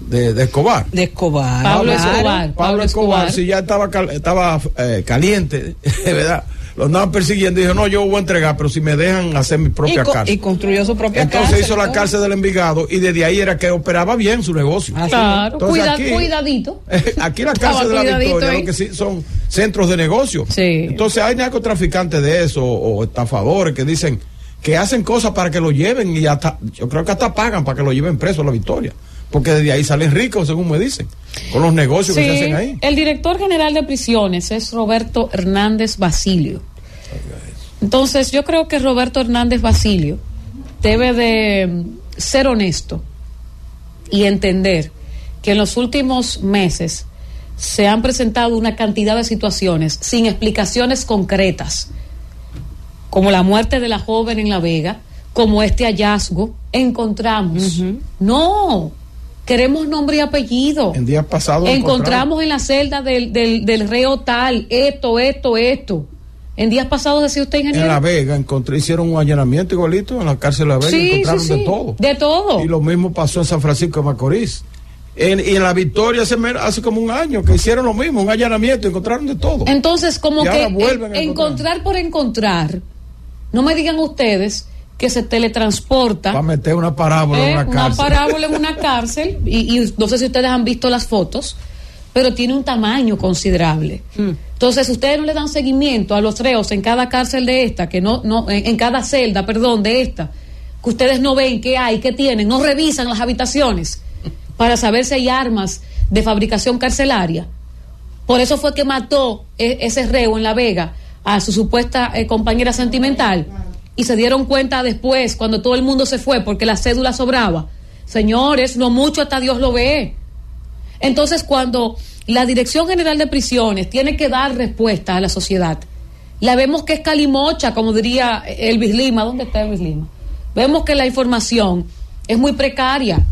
de, de Escobar. De Escobar. Pablo. Escobar. Pablo Escobar, si ya estaba, cal- estaba eh, caliente, (laughs) ¿verdad? Lo andaban persiguiendo y dijo, no, yo voy a entregar, pero si me dejan hacer mi Y, propia co- cárcel. y construyó su propia Entonces cárcel, hizo la cárcel del Envigado y desde ahí era que operaba bien su negocio. Claro, Entonces, cuida- aquí- cuidadito. (laughs) Aquí la cárcel de la Victoria ahí. lo que sí son centros de negocio. Sí. Entonces hay narcotraficantes de eso o estafadores que dicen que hacen cosas para que lo lleven y hasta, yo creo que hasta pagan para que lo lleven preso a la Victoria. Porque desde ahí salen ricos, según me dicen, con los negocios que se hacen ahí. el director general de prisiones es Roberto Hernández Basilio. Entonces, yo creo que Roberto Hernández Basilio debe de mm, ser honesto y entender que en los últimos meses se han presentado una cantidad de situaciones sin explicaciones concretas, como la muerte de la joven en La Vega, como este hallazgo, encontramos. No, queremos nombre y apellido. En días pasados Encontramos en la celda del, del, del reo tal, esto, esto, esto. En días pasados decía usted, ingeniero. En La Vega encontré, hicieron un allanamiento igualito en la cárcel de La Vega, Sí, encontraron sí, de sí. todo. De todo. Y lo mismo pasó en San Francisco de Macorís. En- y en la Victoria hace, como un año que hicieron lo mismo, un allanamiento, encontraron de todo. Entonces, como Y que encontrar por encontrar, no me digan ustedes que se teletransporta Para meter una parábola eh, en una una cárcel. parábola en (laughs) una cárcel y, y no sé si ustedes han visto las fotos, pero tiene un tamaño considerable. Hmm. Entonces, ustedes no le dan seguimiento a los reos en cada cárcel de esta, que no, no, en, en cada celda, perdón, de esta, que ustedes no ven qué hay, qué tienen, no revisan las habitaciones para saber si hay armas de fabricación carcelaria. Por eso fue que mató e- ese reo en La Vega a su supuesta eh, compañera sentimental. Y se dieron cuenta después, cuando todo el mundo se fue, porque la cédula sobraba. Señores, no mucho hasta Dios lo ve. Entonces, cuando la Dirección General de Prisiones tiene que dar respuesta a la sociedad, la vemos que es calimocha, como diría Elvis Lima. ¿Dónde está Elvis Lima? Vemos que la información es muy precaria.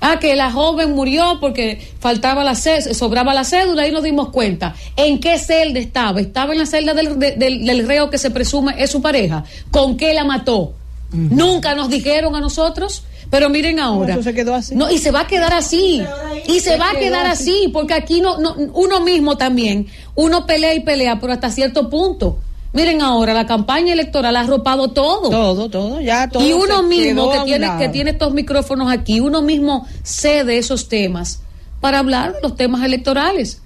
Ah, que la joven murió porque faltaba la sobraba la cédula y nos dimos cuenta. ¿En qué celda estaba? ¿Estaba en la celda del, de- del- del reo que se presume es su pareja? ¿Con qué la mató? Nunca nos dijeron a nosotros. Pero miren ahora. eso se quedó así. No, y se va a quedar así. Y se se va a quedar así. así, porque aquí no, no, uno mismo también, uno pelea y pelea, pero hasta cierto punto. Miren ahora, la campaña electoral ha arropado todo. Todo, todo, ya todo. Y uno mismo que tiene, que tiene estos micrófonos aquí, uno mismo cede esos temas para hablar de los temas electorales.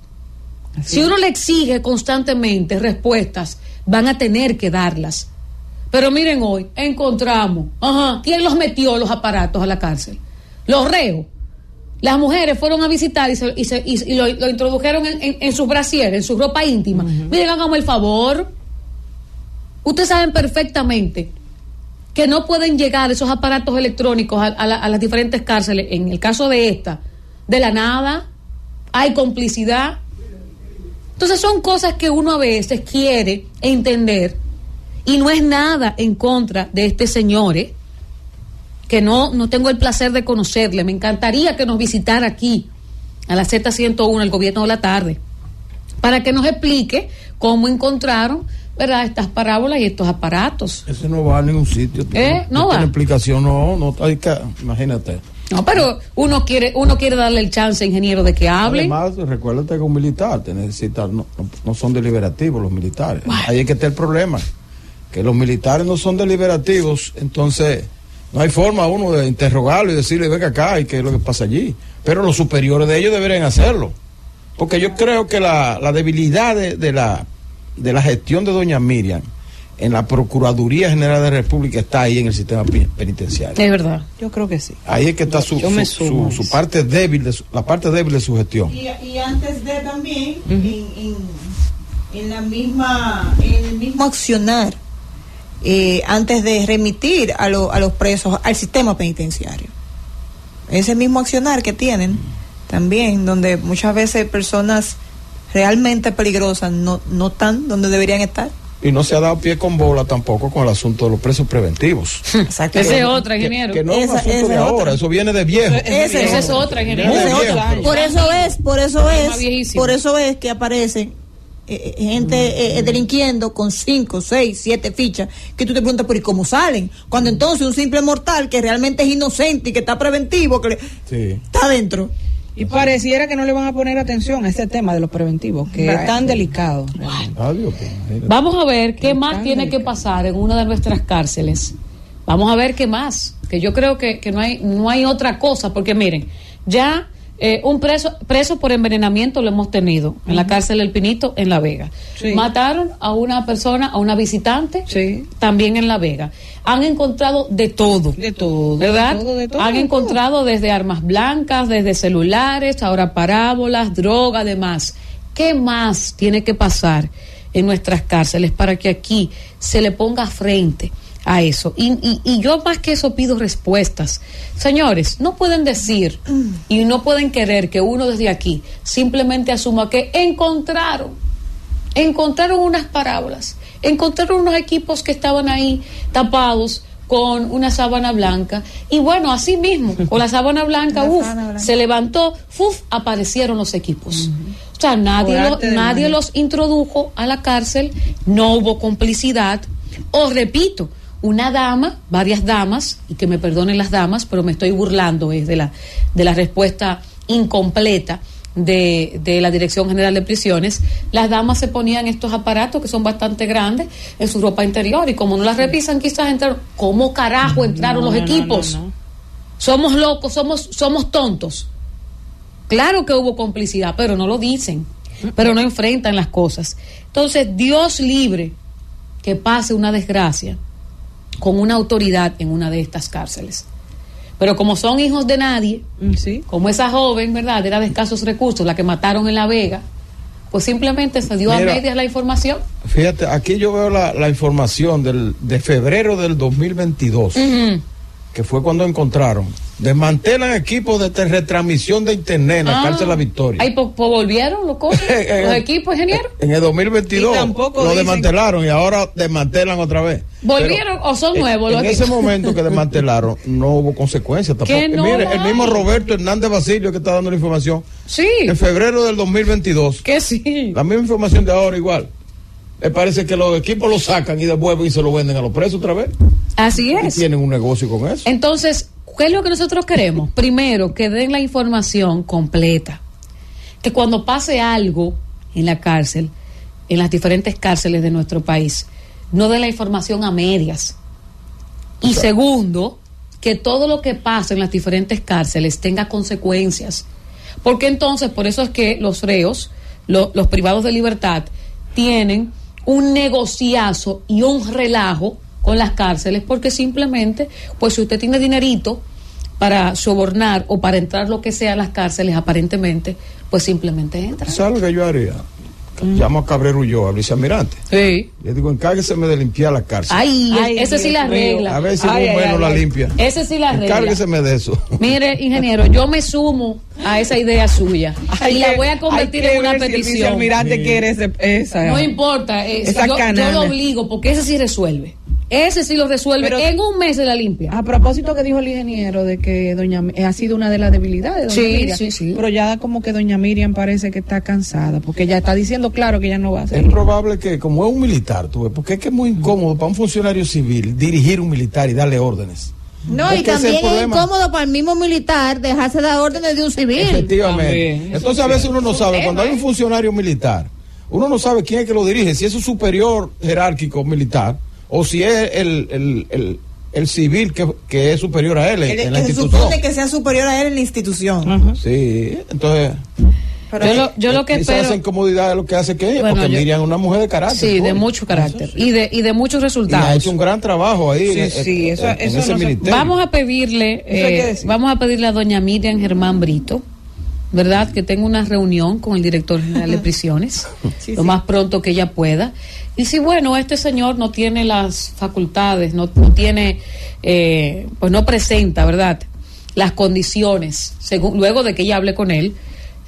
si uno le exige constantemente respuestas, van a tener que darlas. Pero miren hoy, encontramos, ajá, ¿quién los metió los aparatos a la cárcel? Los reos. Las mujeres fueron a visitar y, se- y se- y- lo, lo introdujeron en, en, en sus brasieres, en su ropa íntima. Miren, háganme el favor. Ustedes saben perfectamente que no pueden llegar esos aparatos electrónicos a, a la- a las diferentes cárceles. En el caso de esta, de la nada, hay complicidad. Entonces son cosas que uno a veces quiere entender y no es nada en contra de este señor, ¿eh? que no, no tengo el placer de conocerle. Me encantaría que nos visitara aquí, a la Z101, el gobierno de la tarde, para que nos explique cómo encontraron ¿verdad? estas parábolas y estos aparatos. Ese no va a ningún sitio. ¿Eh? No va. tiene explicación, no, no, hay que, imagínate. No, pero uno quiere, uno quiere darle el chance, ingeniero, de que hable. Además, recuérdate que un militar te necesita, no, no- no son deliberativos los militares. Ahí es que está el problema, que los militares no son deliberativos, entonces no hay forma uno de interrogarlo y decirle, venga acá y qué es lo que pasa allí. Pero los superiores de ellos deberían hacerlo. Porque yo creo que la, la debilidad de, de la, de la gestión de doña Miriam en la Procuraduría General de la República está ahí en el sistema penitenciario. Es verdad. Yo creo que sí. Ahí es que está su, su- parte débil, de su- la parte débil de su gestión. Y, y antes de también, en, en- en la misma, en el mismo accionar, eh, antes de remitir a, lo- a los presos al sistema penitenciario. Ese mismo accionar que tienen también, donde muchas veces personas realmente peligrosas no, no están donde deberían estar. Y no se ha dado pie con bola tampoco con el asunto de los presos preventivos. (laughs) Exacto. Esa es otra, ingeniero. Que no es un asunto de ahora, otra. eso viene de viejo. Esa Esa es otra, ingeniero. Es. Por eso es, por eso es, por eso es que aparecen eh, eh, gente eh, delinquiendo con cinco, seis, siete fichas que tú te preguntas por ¿y cómo salen? Cuando entonces un simple mortal que realmente es inocente y que está preventivo, que le- Sí. está adentro. Y pareciera que no le van a poner atención a este tema de los preventivos, que Right. es tan delicado. imagínate. Vamos a ver qué más tiene que pasar en una de nuestras cárceles. Vamos a ver qué más. Que yo creo que, que no, hay, no hay otra cosa, porque miren, ya eh, un preso, preso por envenenamiento lo hemos tenido en la cárcel El Pinito, en La Vega. Sí. Mataron a una persona, a una visitante, Sí. también en La Vega. Han encontrado de todo. De todo. ¿Verdad? De todo, de todo, Han de encontrado desde armas blancas, desde celulares, ahora parábolas, droga, además. ¿Qué más tiene que pasar en nuestras cárceles para que aquí se le ponga frente a eso? Y, y- y yo más que eso pido respuestas. Señores, no pueden decir y no pueden querer que uno desde aquí simplemente asuma que encontraron encontraron unas parábolas, encontraron unos equipos que estaban ahí tapados con una sábana blanca y bueno, así mismo, (laughs) con la sábana blanca, La uf, sábana blanca. se levantó, uf, aparecieron los equipos. O sea, nadie, lo- nadie los introdujo a la cárcel, no hubo complicidad, o repito, una dama, varias damas, y que me perdonen las damas, pero me estoy burlando es de la, de la respuesta incompleta de, de la Dirección General de Prisiones, las damas se ponían estos aparatos que son bastante grandes en su ropa interior y como no las revisan quizás entraron, ¿cómo carajo entraron No, los no, equipos? no. Somos locos, somos, somos tontos. Claro que hubo complicidad, pero no lo dicen, pero no enfrentan las cosas. Entonces, Dios libre que pase una desgracia con una autoridad en una de estas cárceles. Pero como son hijos de nadie, Sí. como esa joven, ¿verdad? Era de escasos recursos, la que mataron en La Vega, pues simplemente se dio Mira. a medias la información. Fíjate, aquí yo veo la, la información del, de febrero del 2022, Ujú. Que fue cuando encontraron. Desmantelan equipos de retransmisión de internet en la Ah. cárcel La Victoria. Ahí pues, pues, volvieron los cosas, (laughs) Eh, los equipos, ingeniero. En el 2022 Y tampoco lo dicen- desmantelaron y ahora desmantelan otra vez. ¿Volvieron o son nuevos en, los en ese momento que desmantelaron (laughs) no hubo consecuencias tampoco. No Mire, el mismo. Roberto Hernández Basilio que está dando la información. Sí. En febrero del 2022. Que sí. La misma información de ahora igual. Me parece que los equipos lo sacan y devuelven y se lo venden a los presos otra vez. Así Y es. tienen un negocio con eso. Entonces, ¿qué es lo que nosotros queremos? (laughs) Primero, que den la información completa. Que cuando pase algo en la cárcel, en las diferentes cárceles de nuestro país, no den la información a medias. Y segundo, que todo lo que pasa en las diferentes cárceles tenga consecuencias. Porque entonces, por eso es que los reos, lo- los privados de libertad, tienen un negociazo y un relajo con las cárceles, porque simplemente, pues si usted tiene dinerito para sobornar o para entrar lo que sea a las cárceles, aparentemente, pues simplemente entra. ¿Sabes lo que yo haría? Llamo a Cabrero yo, a Luis Almirante. Sí. Le digo, encárgueseme de limpiar la cárcel. Ay, Ay, ese sí la mío. arregla. A ver si Ay, un ay, la limpia. Ese sí la arregla. Encárgueseme de eso. (laughs) Mire, ingeniero, yo me sumo a esa idea suya y la voy a convertir en una ver si el petición. vicealmirante quiere ese- esa. No importa, eh, Esa yo, yo lo obligo porque ese sí resuelve. Ese sí lo resuelve. Pero- en un mes se la limpia. A propósito que dijo el ingeniero de que doña Mi- ha sido una de las debilidades de doña Sí, Miriam, sí, sí. pero ya como que doña Miriam parece que está cansada, porque ya está diciendo claro que ya no va a Es seguir. probable que, como es un militar, tú ves, porque es que es muy incómodo para un funcionario civil dirigir un militar y darle órdenes. No, Es y es también es incómodo para el mismo militar dejarse dar órdenes de un civil. Efectivamente. También. Entonces a veces uno no sabe, cuando hay un funcionario militar, uno no sabe quién es que lo dirige, si es su superior jerárquico militar o si es el, el, el, el civil que, que es superior a él en, El- en la que se institución. supone que sea superior a él en la institución. Ajá. Sí, entonces Pero yo, lo, yo lo que esa, espero. esa incomodidad es lo que hace que ella, Bueno, porque yo- Miriam es una mujer de carácter. Sí, de mucho carácter y de, y de muchos Y ha resultados. hecho un gran trabajo ahí Sí, en, sí, en- eso- en eso ese no se- ministerio. Vamos a pedirle, eh, vamos a pedirle a doña Miriam Germán Brito, ¿verdad? Que tenga una reunión con el director general de (laughs) prisiones, Sí, lo sí. más pronto que ella pueda. Y si, bueno, este señor no tiene las facultades, no, no tiene, eh, pues no presenta, ¿verdad? Las condiciones, según, luego de que ella hable con él.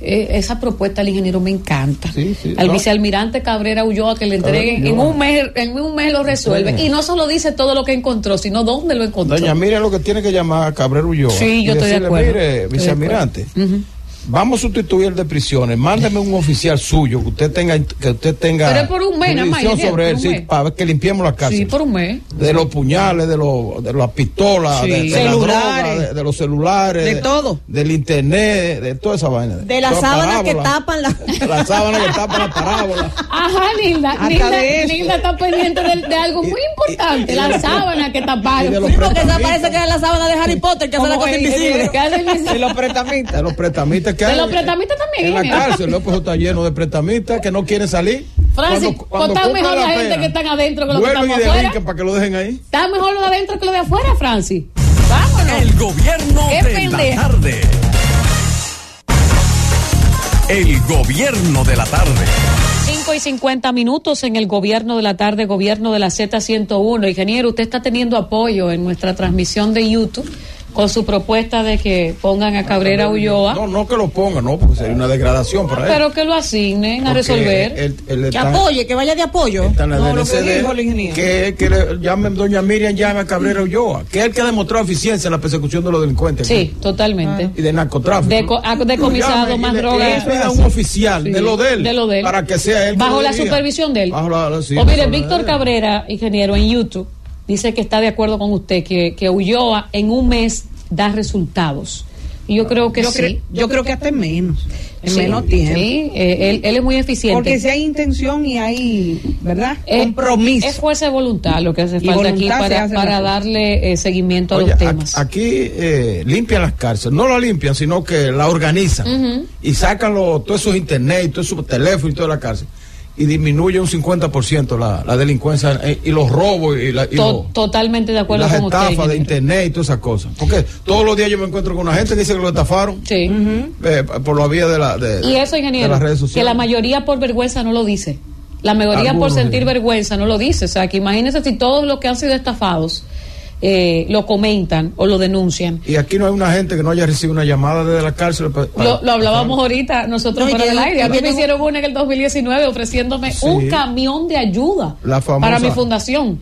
eh, esa propuesta al ingeniero me encanta. Sí, sí, al no. vicealmirante Cabrera Ulloa que le Cabrera entreguen en un mes, en un mes lo resuelve. Sí. Y no solo dice todo lo que encontró, sino dónde lo encontró. Doña Miriam lo que tiene que llamar a Cabrero Ulloa. Sí, yo estoy de acuerdo. Mire, Estoy de vicealmirante. Vamos a sustituir el de prisiones. Mándeme un oficial suyo que usted tenga que usted tenga Pero es por un mes, sobre él, sí, para que limpiemos la cárcel. Sí, por un mes. De los puñales, de, los, de las pistolas, Sí. de, de la Celulares. droga, de, de los celulares, De todo. del internet, de toda esa vaina. De las sábanas que tapan la... (laughs) Las sábanas que tapan la parábola. Ajá, Nilda. Nilda. Nilda está pendiente de, de algo muy importante, y de la los- sábana que taparon. los Sí, porque esa pretamitas. parece que es la sábana de Harry Potter que hace la cosa el invisible. ingeniero. ¿Qué hace el De vice- los pretamistas. De (laughs) los pretamistas De los en- pretamistas también, En la ingeniero. cárcel, López está lleno de pretamistas que no quieren salir. Francis, Cuando- cuando mejor la gente pena, que están adentro que los que y afuera. para que lo dejen ahí. Está mejor lo de adentro que lo de afuera, Francis. Vámonos. El gobierno Qué de la tarde. El gobierno de la tarde. 5 y 50 minutos en el gobierno de la tarde, gobierno de la Z101. Ingeniero, usted está teniendo apoyo en nuestra transmisión de YouTube con su propuesta de que pongan a Cabrera Ulloa, No, no que lo pongan, no, porque sería una degradación para él. pero que lo asignen a resolver. él- él Que apoye, que vaya de apoyo. está en la No, lo que dijo el ingeniero. que, que le llamen, doña Miriam llame a Cabrera Ulloa, que es el que ha demostrado eficiencia en la persecución de los delincuentes. Sí, totalmente. Y de narcotráfico. De co- ha decomisado llame más y le- droga. y le pida a un oficial Sí, de lo de él. de lo de él. Para que sea él. Bajo la supervisión de él. Bajo la, la- sí, o mire, Víctor Cabrera, ingeniero, en YouTube, dice que está de acuerdo con usted, que, que Ulloa en un mes da resultados. Y yo creo que yo, sí. cre- yo creo que hasta en menos, en Sí, menos tiempo. sí, eh, él, él es muy eficiente. Porque si hay intención y hay, ¿verdad? Eh, Compromiso. Es fuerza de voluntad lo que hace Y falta aquí para, para darle eh, seguimiento a Oye, los a- temas. Aquí eh, limpian las cárceles, no la limpian, sino que la organizan y sacan los- todos esos internet y todos esos teléfonos y toda la cárcel. Y disminuye un 50% la, la delincuencia eh, y los robos y, la, y To- los- totalmente de y las con usted. estafas de internet y todas esas cosas. Porque todos los días yo me encuentro con una gente que dice que lo estafaron Sí. eh, por la vía de, la, de, Y eso, de ingeniero, las redes que la sociales. mayoría por vergüenza no lo dice. La mayoría Algunos por sentir sí. vergüenza no lo dice. O sea, que imagínense si todos los que han sido estafados eh, lo comentan o lo denuncian. Y aquí no hay una gente que no haya recibido una llamada desde la cárcel. Lo, lo hablábamos ahorita nosotros No, fuera del aire. A mí me hicieron una en el 2019 ofreciéndome Sí. un camión de ayuda La famosa- para mi fundación.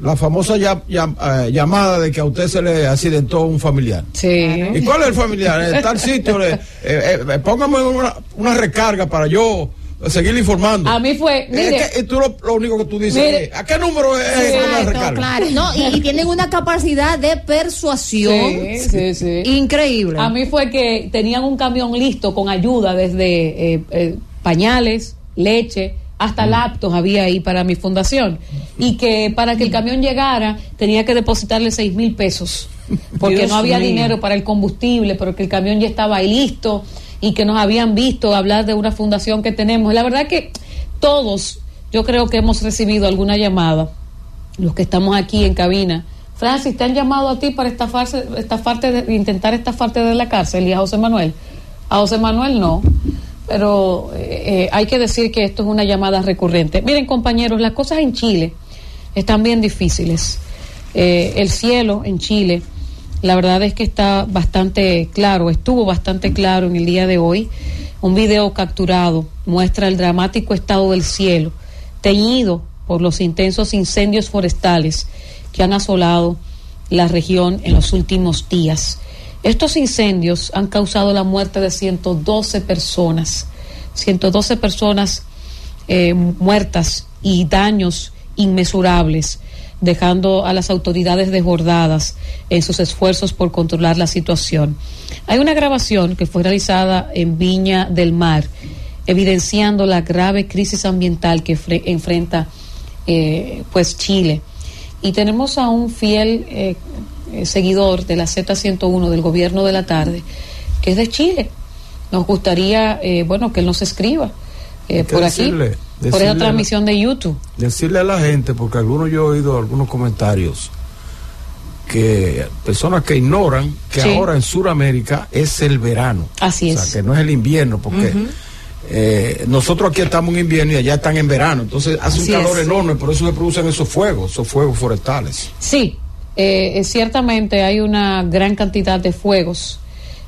La famosa ya- ya- eh, llamada de que a usted se le accidentó un familiar. Sí. ¿Y cuál es el familiar? (laughs) En tal sitio, le, eh, eh, póngame una, una recarga para yo seguirle informando. A mí fue, mire, Es que, y tú lo, lo único que tú dices Mire. es, ¿a qué número es Sí, Exacto, recarga? claro. No, y, y tienen una capacidad de persuasión Sí, sí, sí. increíble. A mí fue que tenían un camión listo con ayuda desde eh, eh, pañales, leche, hasta laptops había ahí para mi fundación. Y que para que el camión llegara tenía que depositarle seis mil pesos. Porque Dios no había mío. dinero para el combustible, pero que el camión ya estaba ahí listo y que nos habían visto hablar de una fundación que tenemos. La verdad que todos, yo creo que hemos recibido alguna llamada, los que estamos aquí en cabina. Francis, ¿te han llamado a ti para estafarse, estafarte, de- intentar estafarte de la cárcel y a José Manuel? A José Manuel no, pero eh, eh, hay que decir que esto es una llamada recurrente. Miren compañeros, las cosas en Chile están bien difíciles. Eh, el cielo en Chile, la verdad es que está bastante claro, estuvo bastante claro en el día de hoy. Un video capturado muestra el dramático estado del cielo, teñido por los intensos incendios forestales que han asolado la región en los últimos días. Estos incendios han causado la muerte de 112 personas, 112 personas eh, muertas y daños inmesurables, dejando a las autoridades desbordadas en sus esfuerzos por controlar la situación. Hay una grabación que fue realizada en Viña del Mar, evidenciando la grave crisis ambiental que fre- enfrenta eh, pues Chile. Y tenemos a un fiel eh, seguidor de la Z101 del gobierno de la tarde, que es de Chile. Nos gustaría, eh, bueno, que él nos escriba eh, por aquí, decirle- por esa transmisión de YouTube. Decirle a la gente, porque algunos yo he oído algunos comentarios, que personas que ignoran que Sí. ahora en Sudamérica es el verano. Así O sea, es. que no es el invierno, porque eh, nosotros aquí estamos en invierno y allá están en verano. Entonces hace Así un calor es. enorme, por eso se producen esos fuegos, esos fuegos forestales. Sí, eh, ciertamente hay una gran cantidad de fuegos,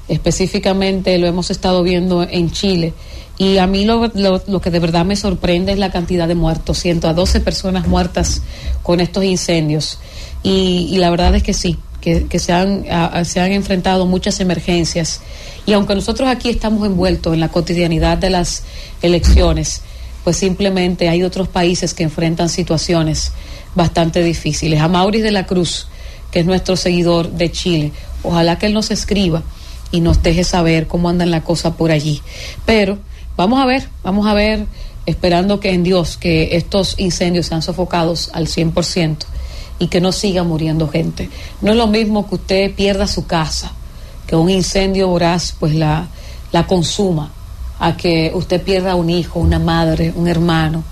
específicamente lo hemos estado viendo en Chile. Y a mí lo, lo- lo que de verdad me sorprende es la cantidad de muertos, 112 personas muertas con estos incendios. Y, la verdad es que sí, que, que se, han, se han enfrentado muchas emergencias. Y aunque nosotros aquí estamos envueltos en la cotidianidad de las elecciones, pues simplemente hay otros países que enfrentan situaciones bastante difíciles. A Maurice de la Cruz, que es nuestro seguidor de Chile, ojalá que él nos escriba y nos deje saber cómo andan la cosa por allí. Pero vamos a ver, vamos a ver, esperando que en Dios que estos incendios sean sofocados al 100% y que no siga muriendo gente. No es lo mismo que usted pierda su casa, que un incendio voraz pues la, la consuma, a que usted pierda un hijo, una madre, un hermano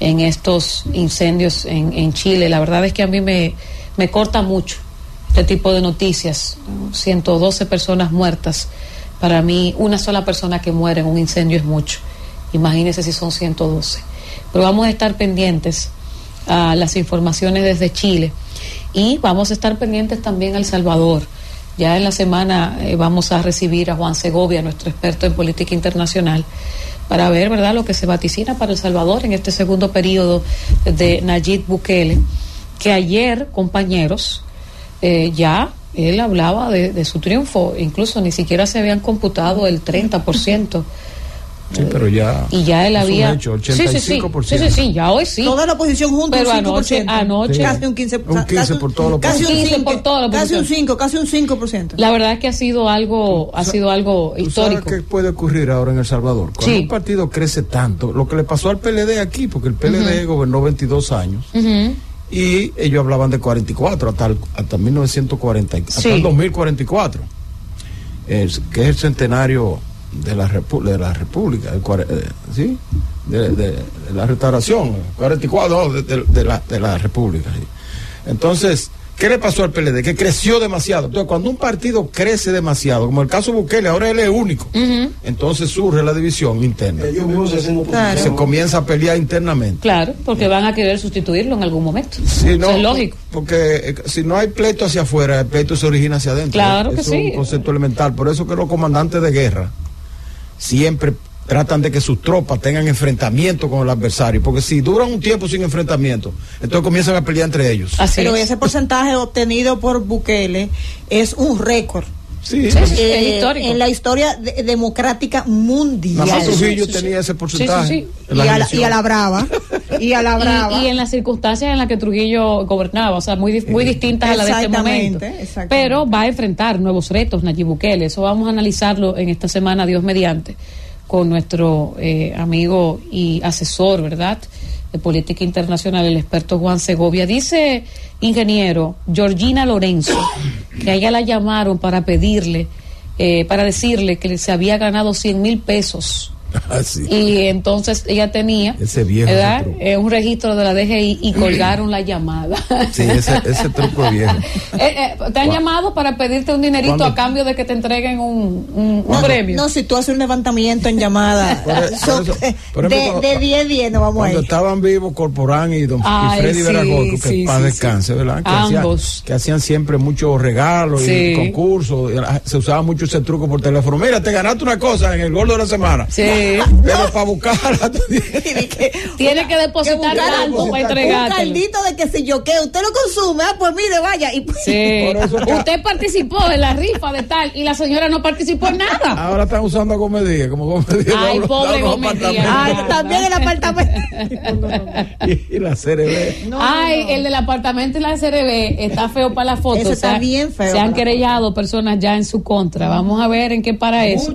en estos incendios en, en Chile. La verdad es que a mí me, me corta mucho este tipo de noticias. 112 personas muertas. Para mí, una sola persona que muere en un incendio es mucho. Imagínense si son 112. Pero vamos a estar pendientes a las informaciones desde Chile y vamos a estar pendientes también a El Salvador. Ya en la semana eh, vamos a recibir a Juan Segovia, nuestro experto en política internacional, para ver verdad lo que se vaticina para El Salvador en este segundo periodo de Nayib Bukele, que ayer, compañeros, eh, ya él hablaba de, de su triunfo, incluso ni siquiera se habían computado el 30%. Sí, pero ya. Y ya él había. hecho, sí, sí, sí. 85%. Sí, sí, sí, ya hoy sí. Toda la oposición junta Pero un anoche, 5%. anoche. Casi un 15%. Un 15 por todo lo casi un 15 5, por toda la Casi un oposición. 5, casi un 5%. La verdad es que ha sido algo, ha sido algo ¿Tú sabes histórico. qué puede ocurrir ahora en El Salvador? Cuando Sí. un partido crece tanto, lo que le pasó al PLD aquí, porque el PLD gobernó 22 años. Y ellos hablaban de 44 hasta, el- hasta 1940, hasta Sí. el 2044, es- que es el centenario de la, repu- de la República, cuare- eh, ¿sí? De, de- de la restauración, 44 no, de, de- de la, de la República. sí. Entonces, ¿qué le pasó al PLD? Que creció demasiado. Entonces, cuando un partido crece demasiado, como el caso Bukele, ahora él es único, entonces surge la división interna. Ellos mismos se. Se comienza a pelear internamente. Claro, porque van a querer sustituirlo en algún momento. Sí, no, es lógico. Porque eh, si no hay pleito hacia afuera, el pleito se origina hacia adentro. Claro que Eso sí. Es un concepto elemental. Por eso que los comandantes de guerra siempre tratan de que sus tropas tengan enfrentamiento con el adversario. Porque si duran un tiempo sin enfrentamiento, entonces comienzan a pelear entre ellos. Pero ese porcentaje obtenido por Bukele es un récord. Sí, Sí, sí, sí, Eh, es histórico. en la historia de- democrática mundial. Nada más Trujillo sí, sí. tenía ese porcentaje. sí, sí. en Y a, la, y a la brava. Y a la (laughs) brava. Y, y en las circunstancias en las que Trujillo gobernaba, o sea, muy, muy distintas a las de este momento. exactamente. Pero va a enfrentar nuevos retos Nayib Bukele. Eso vamos a analizarlo en esta semana, Dios mediante, con nuestro eh, amigo y asesor, ¿verdad? De política internacional, el experto Juan Segovia. Dice, ingeniero, Georgina Lorenzo, que a ella la llamaron para pedirle, eh, para decirle que se había ganado 100 mil pesos (laughs) Ah, sí. y entonces ella tenía Ese viejo, ¿verdad? ese. Eh, un registro de la DGI y colgaron la llamada. (laughs) Sí, ese, ese truco es viejo. (laughs) Eh, eh, te han Cuando- llamado para pedirte un dinerito Cuando- a cambio de que te entreguen un, un- un No, premio. No, si tú haces un levantamiento en llamada Por son- por eso- por ejemplo, de cuando- de 10 10 no vamos a Cuando ir. estaban vivos Corporán y don y Ay, Freddy sí, que sí, sí, descanse. ¿verdad? Que hacían, Ambos. que hacían siempre muchos regalos Sí. y concursos. y Se usaba mucho ese truco por teléfono. Mira, te ganaste una cosa en el gordo de la semana. Sí. Pero para buscarla, (laughs) tú tienes- (laughs) Tiene que depositar un- para Un entregártelo. caldito de que si yo que usted lo consume, ah, pues mire, vaya. Y, Sí. (laughs) Eso que- Usted participó en la rifa de tal y la señora no participó en nada. Ahora están usando a Gomedía, como Gomedía. Ay, pobre. Ay, también el apartamento. Y, y la CRB. Ay, el del apartamento y la CRB está feo para la foto. Ese o sea, está bien feo Se han la querellado personas ya en su contra. Vamos a ver en qué para eso.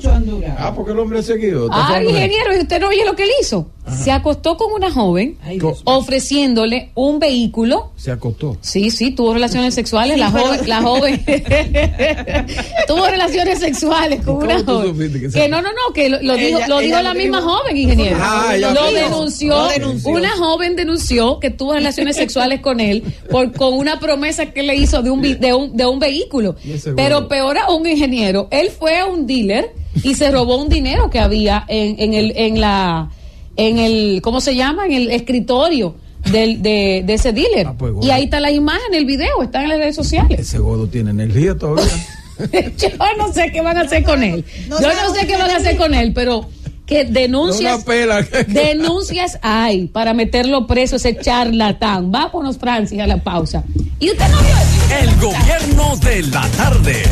Ah, porque el hombre es seguido. Ah, ingeniero, ¿y usted no oye lo que él hizo? Se acostó con una joven ofreciéndole un vehículo. Se acostó. Sí, sí, tuvo relaciones sexuales. Sí, la, pero- joven, la joven (laughs) tuvo relaciones sexuales con ¿Y una joven. que no, no, no, que lo, lo dijo, Ella- lo dijo la misma dijo. joven, ingeniero. Ah, lo denunció, Lo denunció. Una joven denunció que tuvo relaciones sexuales con él por con una promesa que le hizo de un, de un, de un vehículo. Pero peor aún, ingeniero, él fue a un dealer y se robó un dinero que había en, en el, en la, en el, ¿cómo se llama? En el escritorio del, de, de ese dealer. Ah, pues, y ahí está la imagen, el video, está en las redes sociales. Ese gordo tiene energía todavía. (laughs) Yo no sé qué van a hacer con él. No Yo no sé qué van a hacer con él, pero que denuncias, pela. (laughs) denuncias hay para meterlo preso ese charlatán. Vámonos, Francis, a la pausa. Y usted no vio. El gobierno de la tarde.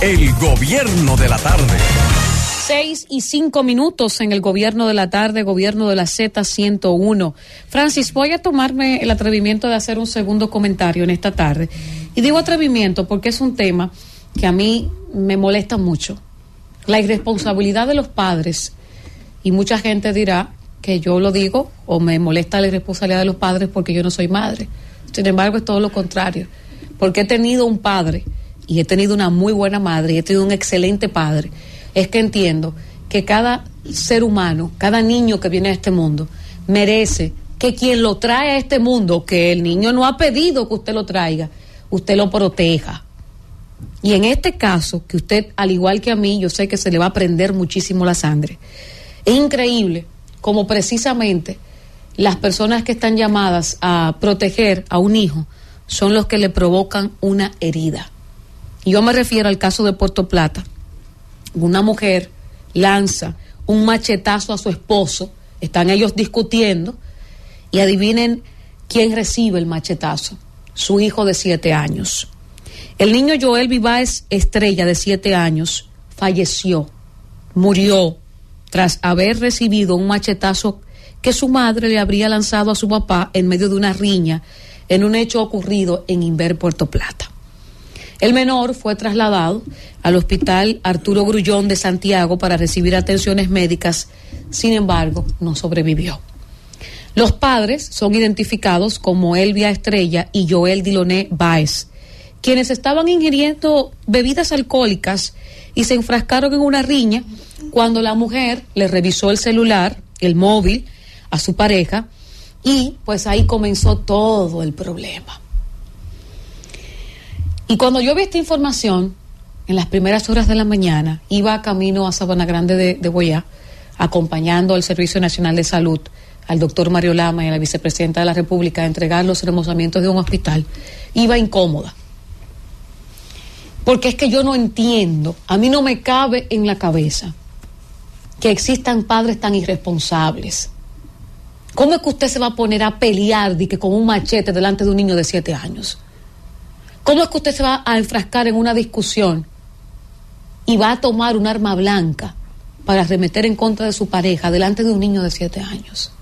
El gobierno de la tarde. Seis y cinco minutos en el gobierno de la tarde, gobierno de la Z101. Francis, voy a tomarme el atrevimiento de hacer un segundo comentario en esta tarde. Y digo atrevimiento porque es un tema que a mí me molesta mucho. La irresponsabilidad de los padres. Y mucha gente dirá que yo lo digo o me molesta la irresponsabilidad de los padres porque yo no soy madre. Sin embargo, es todo lo contrario. Porque he tenido un padre y he tenido una muy buena madre y he tenido un excelente padre. Es que entiendo que cada ser humano, cada niño que viene a este mundo, merece que quien lo trae a este mundo, que el niño no ha pedido que usted lo traiga, usted lo proteja. Y en este caso, que usted, al igual que a mí, yo sé que se le va a prender muchísimo la sangre. Es increíble como precisamente las personas que están llamadas a proteger a un hijo son los que le provocan una herida. Yo me refiero al caso de Puerto Plata. Una mujer lanza un machetazo a su esposo, están ellos discutiendo, y adivinen quién recibe el machetazo, su hijo de siete años. El niño Joel Viváez Estrella, de siete años, falleció, murió, tras haber recibido un machetazo que su madre le habría lanzado a su papá en medio de una riña en un hecho ocurrido en Inver, Puerto Plata. El menor fue trasladado al hospital Arturo Grullón de Santiago para recibir atenciones médicas, sin embargo, no sobrevivió. Los padres son identificados como Elvia Estrella y Joel Diloné Báez, quienes estaban ingiriendo bebidas alcohólicas y se enfrascaron en una riña cuando la mujer le revisó el celular, el móvil, a su pareja y pues ahí comenzó todo el problema. Y cuando yo vi esta información, en las primeras horas de la mañana, iba camino a Sabana Grande de, de Boyá, acompañando al Servicio Nacional de Salud, al doctor Mario Lama y a la vicepresidenta de la República a entregar los remozamientos de un hospital, iba incómoda. Porque es que yo no entiendo, a mí no me cabe en la cabeza que existan padres tan irresponsables. ¿Cómo es que usted se va a poner a pelear de que con un machete delante de un niño de siete años? ¿Cómo es que usted se va a enfrascar en una discusión y va a tomar un arma blanca para arremeter en contra de su pareja delante de un niño de siete años?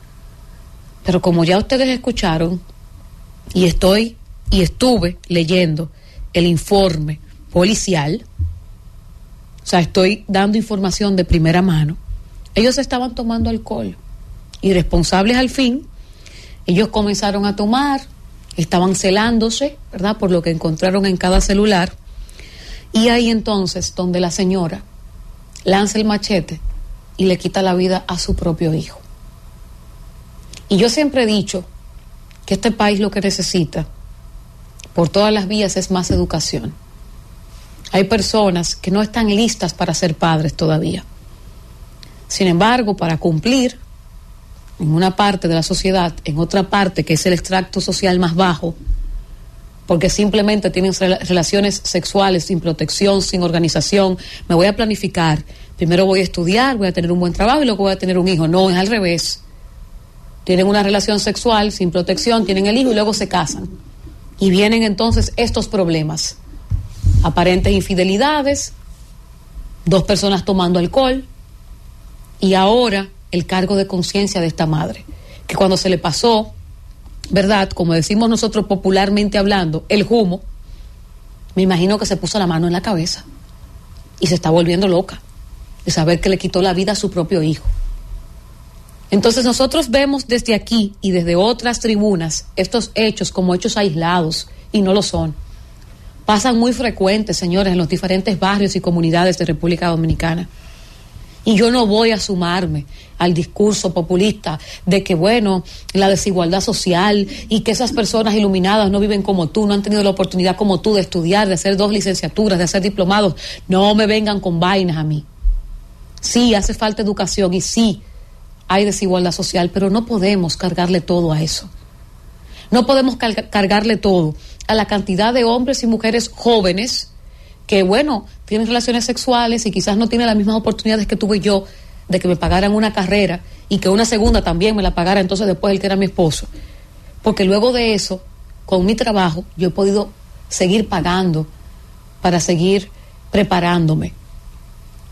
Pero como ya ustedes escucharon, y estoy y estuve leyendo el informe policial, o sea, estoy dando información de primera mano, ellos estaban tomando alcohol. Irresponsables al fin, ellos comenzaron a tomar, estaban celándose, ¿verdad? Por lo que encontraron en cada celular. Y ahí entonces donde la señora lanza el machete y le quita la vida a su propio hijo. Y yo siempre he dicho que este país lo que necesita por todas las vías es más educación. Hay personas que no están listas para ser padres todavía. Sin embargo, para cumplir en una parte de la sociedad, en otra parte que es el extracto social más bajo, porque simplemente tienen rela- relaciones sexuales sin protección, sin organización, me voy a planificar, primero voy a estudiar, voy a tener un buen trabajo y luego voy a tener un hijo. No, es al revés. Tienen una relación sexual sin protección, tienen el hijo y luego se casan. Y vienen entonces estos problemas. Aparentes infidelidades, dos personas tomando alcohol y ahora el cargo de conciencia de esta madre, que cuando se le pasó, ¿verdad? Como decimos nosotros popularmente hablando, el humo, me imagino que se puso la mano en la cabeza y se está volviendo loca de saber que le quitó la vida a su propio hijo. Entonces nosotros vemos desde aquí y desde otras tribunas estos hechos como hechos aislados y no lo son. Pasan muy frecuentes, señores, en los diferentes barrios y comunidades de República Dominicana. Y yo no voy a sumarme al discurso populista de que, bueno, la desigualdad social y que esas personas iluminadas no viven como tú, no han tenido la oportunidad como tú de estudiar, de hacer dos licenciaturas, de hacer diplomados. No me vengan con vainas a mí. Sí, hace falta educación y sí, hay desigualdad social, pero no podemos cargarle todo a eso. No podemos car- cargarle todo a la cantidad de hombres y mujeres jóvenes que, bueno, tienen relaciones sexuales y quizás no tienen las mismas oportunidades que tuve yo de que me pagaran una carrera y que una segunda también me la pagara entonces después el que era mi esposo. Porque luego de eso, con mi trabajo, yo he podido seguir pagando para seguir preparándome.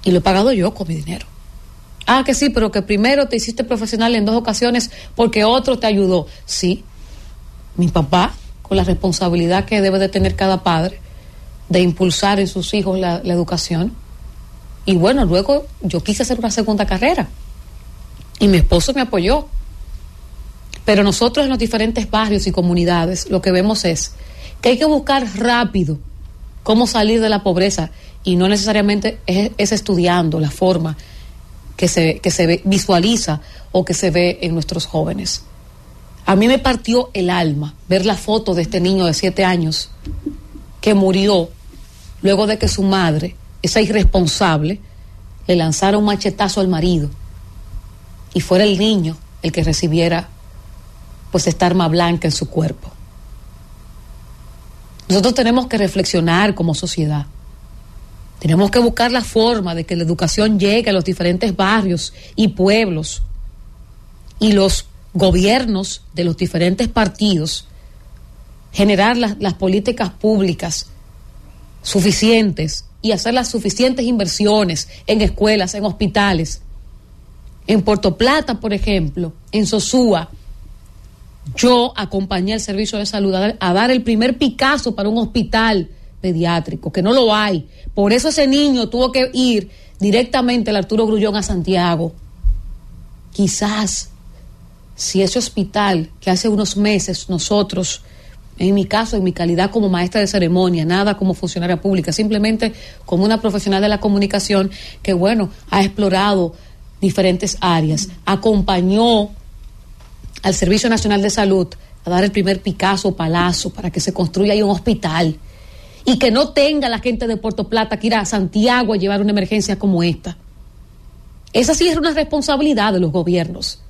Y lo he pagado yo con mi dinero. Ah, que sí, pero que primero te hiciste profesional en dos ocasiones porque otro te ayudó. Sí, mi papá, con la responsabilidad que debe de tener cada padre de impulsar en sus hijos la, la educación. Y bueno, luego yo quise hacer una segunda carrera y mi esposo me apoyó. Pero nosotros en los diferentes barrios y comunidades lo que vemos es que hay que buscar rápido cómo salir de la pobreza y no necesariamente es, es estudiando la forma que se, que se ve- visualiza o que se ve en nuestros jóvenes. A mí me partió el alma ver la foto de este niño de siete años que murió luego de que su madre, esa irresponsable, le lanzara un machetazo al marido y fuera el niño el que recibiera pues esta arma blanca en su cuerpo. Nosotros tenemos que reflexionar como sociedad. Tenemos que buscar la forma de que la educación llegue a los diferentes barrios y pueblos y los gobiernos de los diferentes partidos generar las, las políticas públicas suficientes y hacer las suficientes inversiones en escuelas, en hospitales. En Puerto Plata, por ejemplo, en Sosúa, yo acompañé al servicio de salud a dar, el primer Picasso para un hospital pediátrico, que no lo hay. Por eso ese niño tuvo que ir directamente al Arturo Grullón a Santiago. Quizás si ese hospital que hace unos meses nosotros en mi caso, en mi calidad como maestra de ceremonia, nada como funcionaria pública, simplemente como una profesional de la comunicación que, bueno, ha explorado diferentes áreas, acompañó al Servicio Nacional de Salud a dar el primer Picasso palazo para que se construya ahí un hospital y que no tenga la gente de Puerto Plata que ir a Santiago a llevar una emergencia como esta. Esa sí es una responsabilidad de los gobiernos,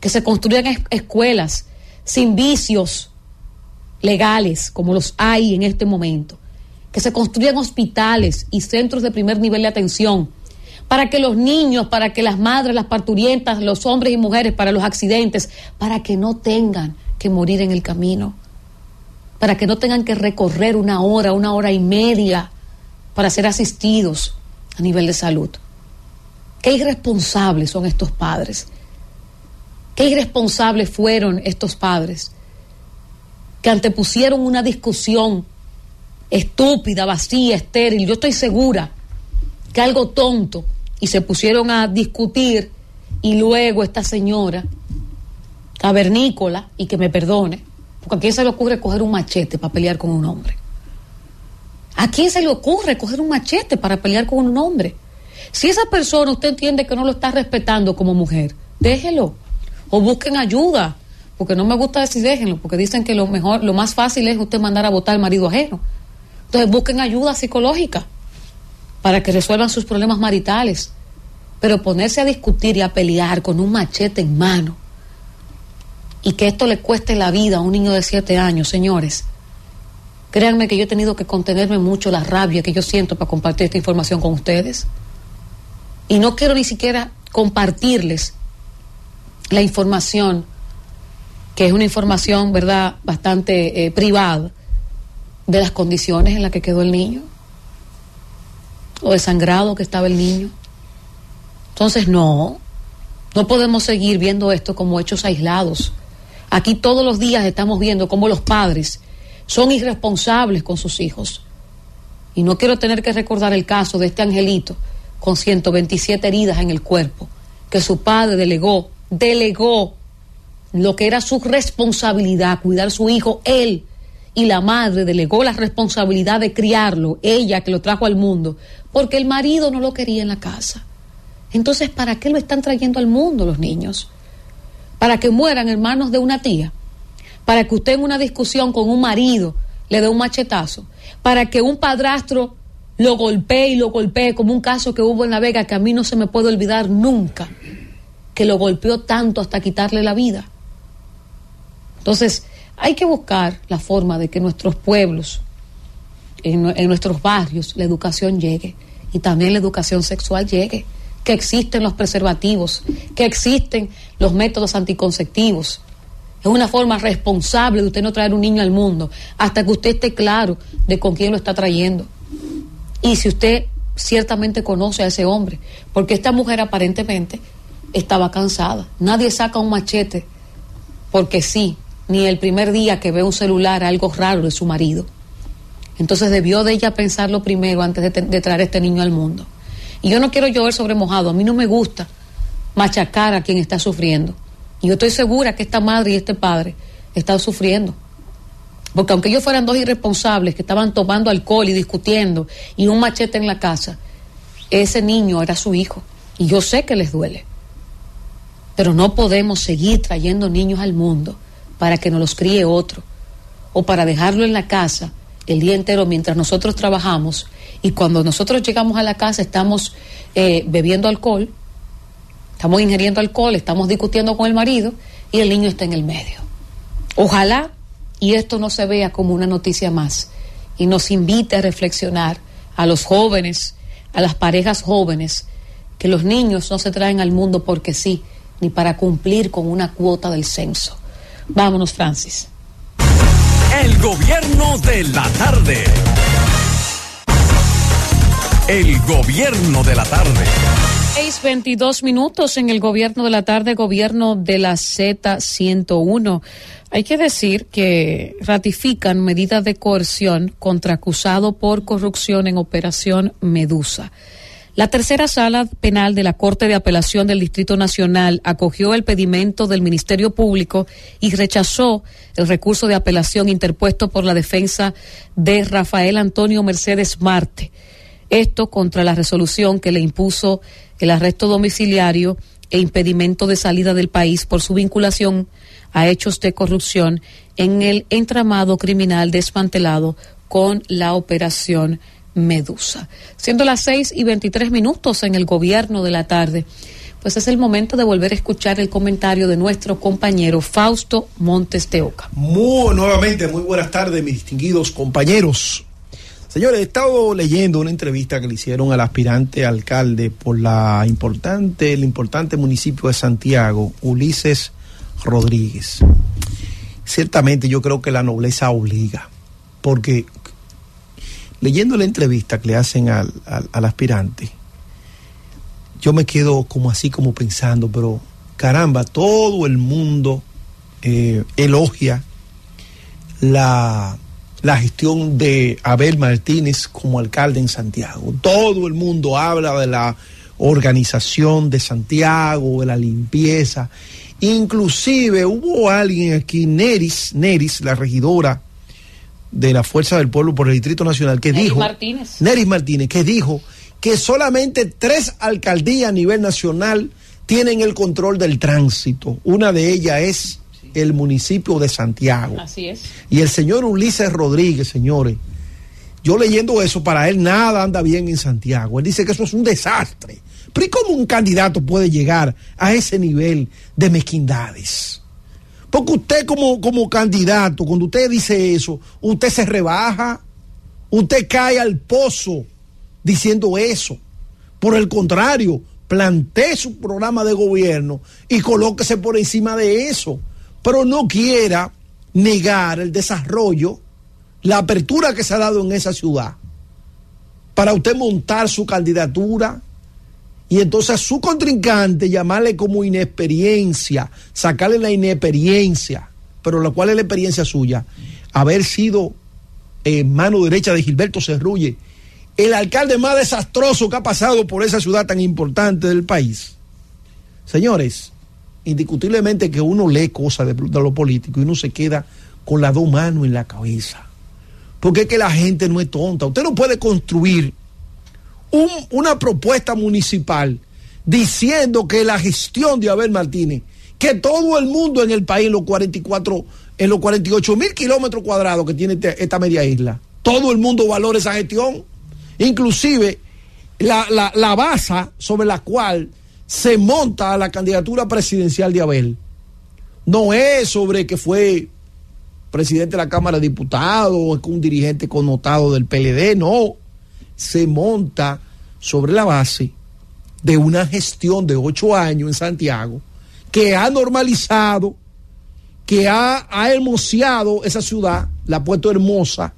que se construyan es- escuelas sin vicios legales como los hay en este momento, que se construyan hospitales y centros de primer nivel de atención para que los niños, para que las madres, las parturientas, los hombres y mujeres, para los accidentes, para que no tengan que morir en el camino, para que no tengan que recorrer una hora, una hora y media para ser asistidos a nivel de salud. Qué irresponsables son estos padres. Qué irresponsables fueron estos padres que antepusieron una discusión estúpida, vacía, estéril. Yo estoy segura que algo tonto y se pusieron a discutir y luego esta señora cavernícola y que me perdone, porque a quién se le ocurre coger un machete para pelear con un hombre. ¿A quién se le ocurre coger un machete para pelear con un hombre? Si esa persona usted entiende que no lo está respetando como mujer, déjelo o busquen ayuda, porque no me gusta decir déjenlo, porque dicen que lo mejor, lo más fácil es usted mandar a votar al marido ajeno. Entonces busquen ayuda psicológica para que resuelvan sus problemas maritales. Pero ponerse a discutir y a pelear con un machete en mano y que esto le cueste la vida a un niño de siete años, señores, créanme que yo he tenido que contenerme mucho la rabia que yo siento para compartir esta información con ustedes. Y no quiero ni siquiera compartirles la información, que es una información, ¿verdad?, bastante eh, privada, de las condiciones en las que quedó el niño, o desangrado que estaba el niño. Entonces, no, no podemos seguir viendo esto como hechos aislados. Aquí todos los días estamos viendo cómo los padres son irresponsables con sus hijos. Y no quiero tener que recordar el caso de este angelito con 127 heridas en el cuerpo, que su padre delegó, delegó lo que era su responsabilidad, cuidar su hijo, él, y la madre delegó la responsabilidad de criarlo, ella que lo trajo al mundo, porque el marido no lo quería en la casa. Entonces, ¿para qué lo están trayendo al mundo los niños? Para que mueran hermanos de una tía, para que usted en una discusión con un marido le dé un machetazo, para que un padrastro lo golpee y lo golpee, como un caso que hubo en La Vega que a mí no se me puede olvidar nunca, que lo golpeó tanto hasta quitarle la vida. Entonces, hay que buscar la forma de que nuestros pueblos, en, en nuestros barrios, la educación llegue y también la educación sexual llegue, que existen los preservativos, que existen los métodos anticonceptivos. Es una forma responsable de usted no traer un niño al mundo hasta que usted esté claro de con quién lo está trayendo. Y si usted ciertamente conoce a ese hombre, porque esta mujer aparentemente estaba cansada. Nadie saca un machete porque sí, ni el primer día que ve un celular algo raro de su marido. Entonces debió de ella pensarlo primero antes de, traer a este niño al mundo. Y yo no quiero llover sobre mojado, a mí no me gusta machacar a quien está sufriendo. Y yo estoy segura que esta madre y este padre están sufriendo. Porque aunque ellos fueran dos irresponsables que estaban tomando alcohol y discutiendo y un machete en la casa, ese niño era su hijo. Y yo sé que les duele. Pero no podemos seguir trayendo niños al mundo para que nos los críe otro. O para dejarlo en la casa el día entero mientras nosotros trabajamos. Y cuando nosotros llegamos a la casa estamos eh, bebiendo alcohol, estamos ingiriendo alcohol, estamos discutiendo con el marido y el niño está en el medio. Ojalá y esto no se vea como una noticia más y nos invite a reflexionar a los jóvenes, a las parejas jóvenes, que los niños no se traen al mundo porque sí, ni para cumplir con una cuota del censo. Vámonos, Francis. El gobierno de la tarde. El gobierno de la tarde. 6:22 minutos en el gobierno de la tarde, gobierno de la Z101. Hay que decir que ratifican medidas de coerción contra acusado por corrupción en Operación Medusa. La tercera sala penal de la Corte de Apelación del Distrito Nacional acogió el pedimento del Ministerio Público y rechazó el recurso de apelación interpuesto por la defensa de Rafael Antonio Mercedes Marte. Esto contra la resolución que le impuso el arresto domiciliario e impedimento de salida del país por su vinculación a hechos de corrupción en el entramado criminal desmantelado con la operación Medusa. Siendo las 6 y 23 minutos en el gobierno de la tarde, pues es el momento de volver a escuchar el comentario de nuestro compañero Fausto Montes de Oca. Muy nuevamente, muy buenas tardes, mis distinguidos compañeros. Señores, he estado leyendo una entrevista que le hicieron al aspirante alcalde por la importante, el importante municipio de Santiago, Ulises Rodríguez. Ciertamente yo creo que la nobleza obliga, porque leyendo la entrevista que le hacen al, al, aspirante, yo me quedo como así como pensando, pero caramba, todo el mundo eh, elogia la, la gestión de Abel Martínez como alcalde en Santiago. Todo el mundo habla de la organización de Santiago, de la limpieza. Inclusive hubo alguien aquí, Neris, Neris, la regidora de la Fuerza del Pueblo por el Distrito Nacional, que Neris dijo, Martínez. Neris Martínez, que dijo que solamente tres alcaldías a nivel nacional tienen el control del tránsito. Una de ellas es el municipio de Santiago. Así es. Y el señor Ulises Rodríguez, señores, yo leyendo eso, para él nada anda bien en Santiago. Él dice que eso es un desastre. Pero ¿y cómo un candidato puede llegar a ese nivel de mezquindades? Porque usted como, como candidato, cuando usted dice eso, usted se rebaja, usted cae al pozo diciendo eso. Por el contrario, plantee su programa de gobierno y colóquese por encima de eso. Pero no quiera negar el desarrollo, la apertura que se ha dado en esa ciudad para usted montar su candidatura y entonces a su contrincante llamarle como inexperiencia, sacarle la inexperiencia, pero la cual es la experiencia suya, haber sido mano derecha de Gilberto Cerrulle, el alcalde más desastroso que ha pasado por esa ciudad tan importante del país. Señores, indiscutiblemente que uno lee cosas de, de lo político y uno se queda con las dos manos en la cabeza. Porque es que la gente no es tonta. Usted no puede construir un, una propuesta municipal diciendo que la gestión de Abel Martínez, que todo el mundo en el país, los 44, en los 48 mil kilómetros cuadrados que tiene este- esta media isla, todo el mundo valora esa gestión, inclusive la, la, base sobre la cual se monta la candidatura presidencial de Abel. No es sobre que fue presidente de la Cámara de Diputados, o es un dirigente connotado del PLD, no. Se monta sobre la base de una gestión de ocho años en Santiago que ha normalizado, que ha, ha hermoseado esa ciudad, la ha puesto hermosa,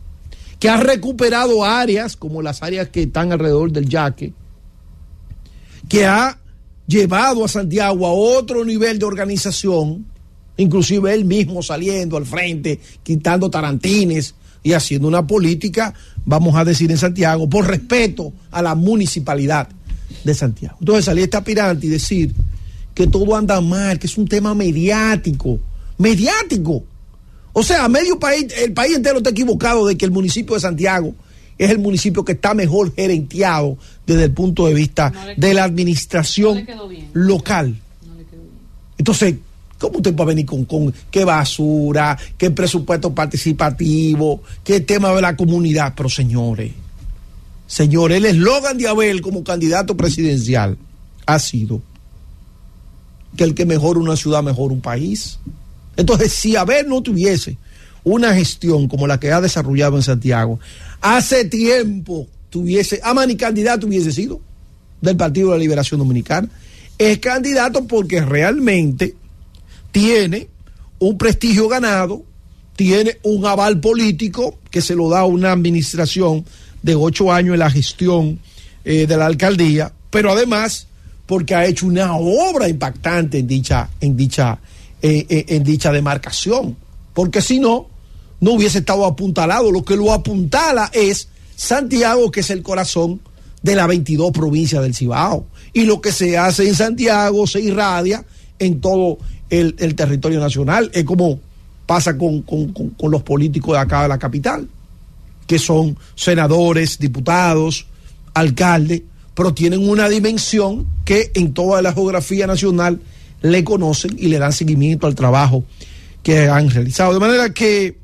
que ha recuperado áreas como las áreas que están alrededor del yaque, que ha llevado a Santiago a otro nivel de organización, inclusive él mismo saliendo al frente, quitando tarantines y haciendo una política, vamos a decir en Santiago, por respeto a la municipalidad de Santiago. Entonces salir este aspirante y decir que todo anda mal, que es un tema mediático, mediático. O sea, medio país, el país entero está equivocado de que el municipio de Santiago es el municipio que está mejor gerenteado desde el punto de vista de la administración local. Entonces, ¿cómo usted va a venir con, con qué basura, qué presupuesto participativo, qué tema de la comunidad? Pero señores, señores, el eslogan de Abel como candidato presidencial ha sido que el que mejora una ciudad mejora un país. Entonces, si Abel no tuviese una gestión como la que ha desarrollado en Santiago, hace tiempo tuviese, ama ni candidato hubiese sido del Partido de la Liberación Dominicana. Es candidato porque realmente tiene un prestigio ganado, tiene un aval político que se lo da una administración de ocho años en la gestión eh, de la alcaldía, pero además porque ha hecho una obra impactante en dicha, en dicha, eh, eh, en dicha demarcación. Porque si no, no hubiese estado apuntalado. Lo que lo apuntala es Santiago, que es el corazón de las 22 provincias del Cibao. Y lo que se hace en Santiago se irradia en todo el, el territorio nacional. Es como pasa con, con- con- los políticos de acá de la capital, que son senadores, diputados, alcaldes, pero tienen una dimensión que en toda la geografía nacional le conocen y le dan seguimiento al trabajo que han realizado. De manera que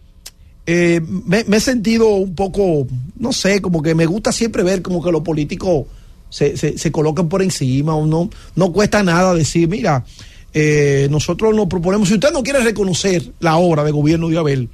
eh, me, me he sentido un poco, no sé, como que me gusta siempre ver como que los políticos se, se, se colocan por encima o no, no cuesta nada decir, mira, eh, nosotros nos proponemos, si usted no quiere reconocer la obra de gobierno de Abel,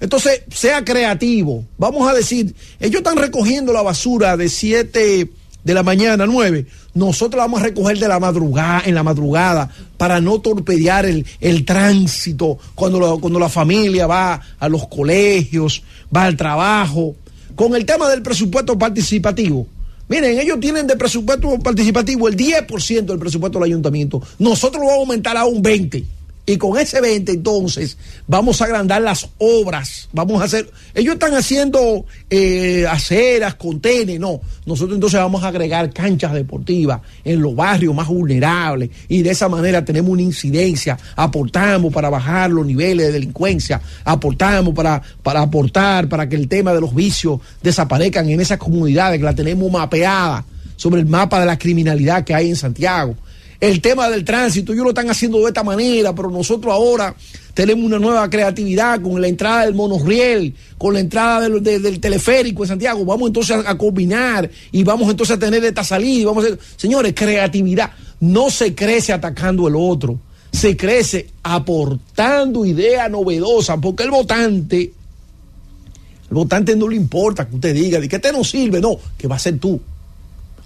entonces sea creativo. Vamos a decir, ellos están recogiendo la basura de 7 de la mañana a 9. Nosotros la vamos a recoger de la madrugada, en la madrugada, para no torpedear el, el tránsito cuando, cuando la familia va a los colegios, va al trabajo. Con el tema del presupuesto participativo. Miren, ellos tienen de presupuesto participativo el 10% del presupuesto del ayuntamiento. Nosotros lo vamos a aumentar a un 20%. Y con ese 20 entonces vamos a agrandar las obras. Vamos a hacer, ellos están haciendo eh, aceras, contenes, no. Nosotros entonces vamos a agregar canchas deportivas en los barrios más vulnerables y de esa manera tenemos una incidencia, aportamos para bajar los niveles de delincuencia, aportamos para, para aportar para que el tema de los vicios desaparezcan en esas comunidades que la tenemos mapeada sobre el mapa de la criminalidad que hay en Santiago. El tema del tránsito, ellos lo están haciendo de esta manera, pero nosotros ahora tenemos una nueva creatividad con la entrada del monorriel, con la entrada del, de- del teleférico en Santiago. Vamos entonces a, combinar y vamos entonces a tener esta salida. Y vamos a señores, creatividad. No se crece atacando el otro, se crece aportando ideas novedosas, porque el votante, el votante no le importa que usted diga, de que este no sirve, no, que va a ser tú.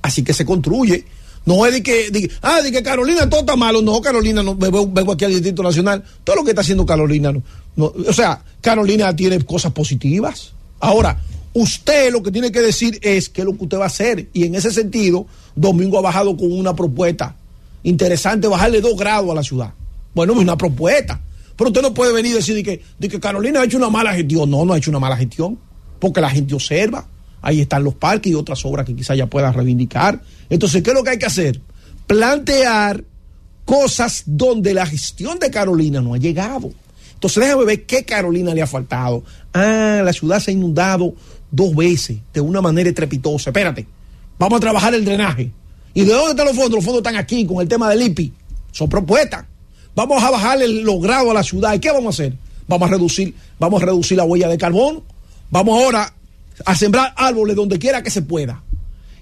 Así que se construye. No es de que, ah, de que Carolina todo está malo. No, Carolina, no, vengo, aquí al Distrito Nacional. Todo lo que está haciendo Carolina, no, no, o sea, Carolina tiene cosas positivas. Ahora, usted lo que tiene que decir es qué es lo que usted va a hacer. Y en ese sentido, Domingo ha bajado con una propuesta interesante, bajarle dos grados a la ciudad. Bueno, es una propuesta. Pero usted no puede venir y decir de que, de que Carolina ha hecho una mala gestión. No, no ha hecho una mala gestión. Porque la gente observa. Ahí están los parques y otras obras que quizá ya pueda reivindicar. Entonces, ¿qué es lo que hay que hacer? Plantear cosas donde la gestión de Carolina no ha llegado. Entonces, déjame ver qué Carolina le ha faltado. Ah, la ciudad se ha inundado dos veces de una manera estrepitosa. Espérate, vamos a trabajar el drenaje. ¿Y de dónde están los fondos? Los fondos están aquí con el tema del IPI. Son propuestas. Vamos a bajarle los grados a la ciudad. ¿Y qué vamos a hacer? Vamos a reducir, vamos a reducir la huella de carbón. Vamos ahora a sembrar árboles donde quiera que se pueda.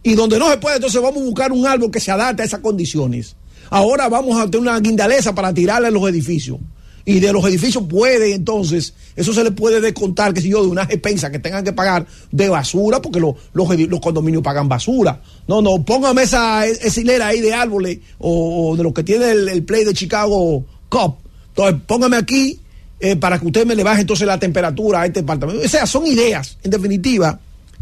Y donde no se puede, entonces vamos a buscar un árbol que se adapte a esas condiciones. Ahora vamos a tener una guindaleza para tirarle a los edificios. Y de los edificios puede entonces, eso se le puede descontar, que si yo, de una expensa que tengan que pagar de basura, porque lo- los, los condominios pagan basura. No, no, póngame esa, hilera ahí de árboles o, o de lo que tiene el, el play de Chicago Cup. Entonces, póngame aquí eh, para que usted me le baje entonces la temperatura a este departamento. O sea, son ideas. En definitiva,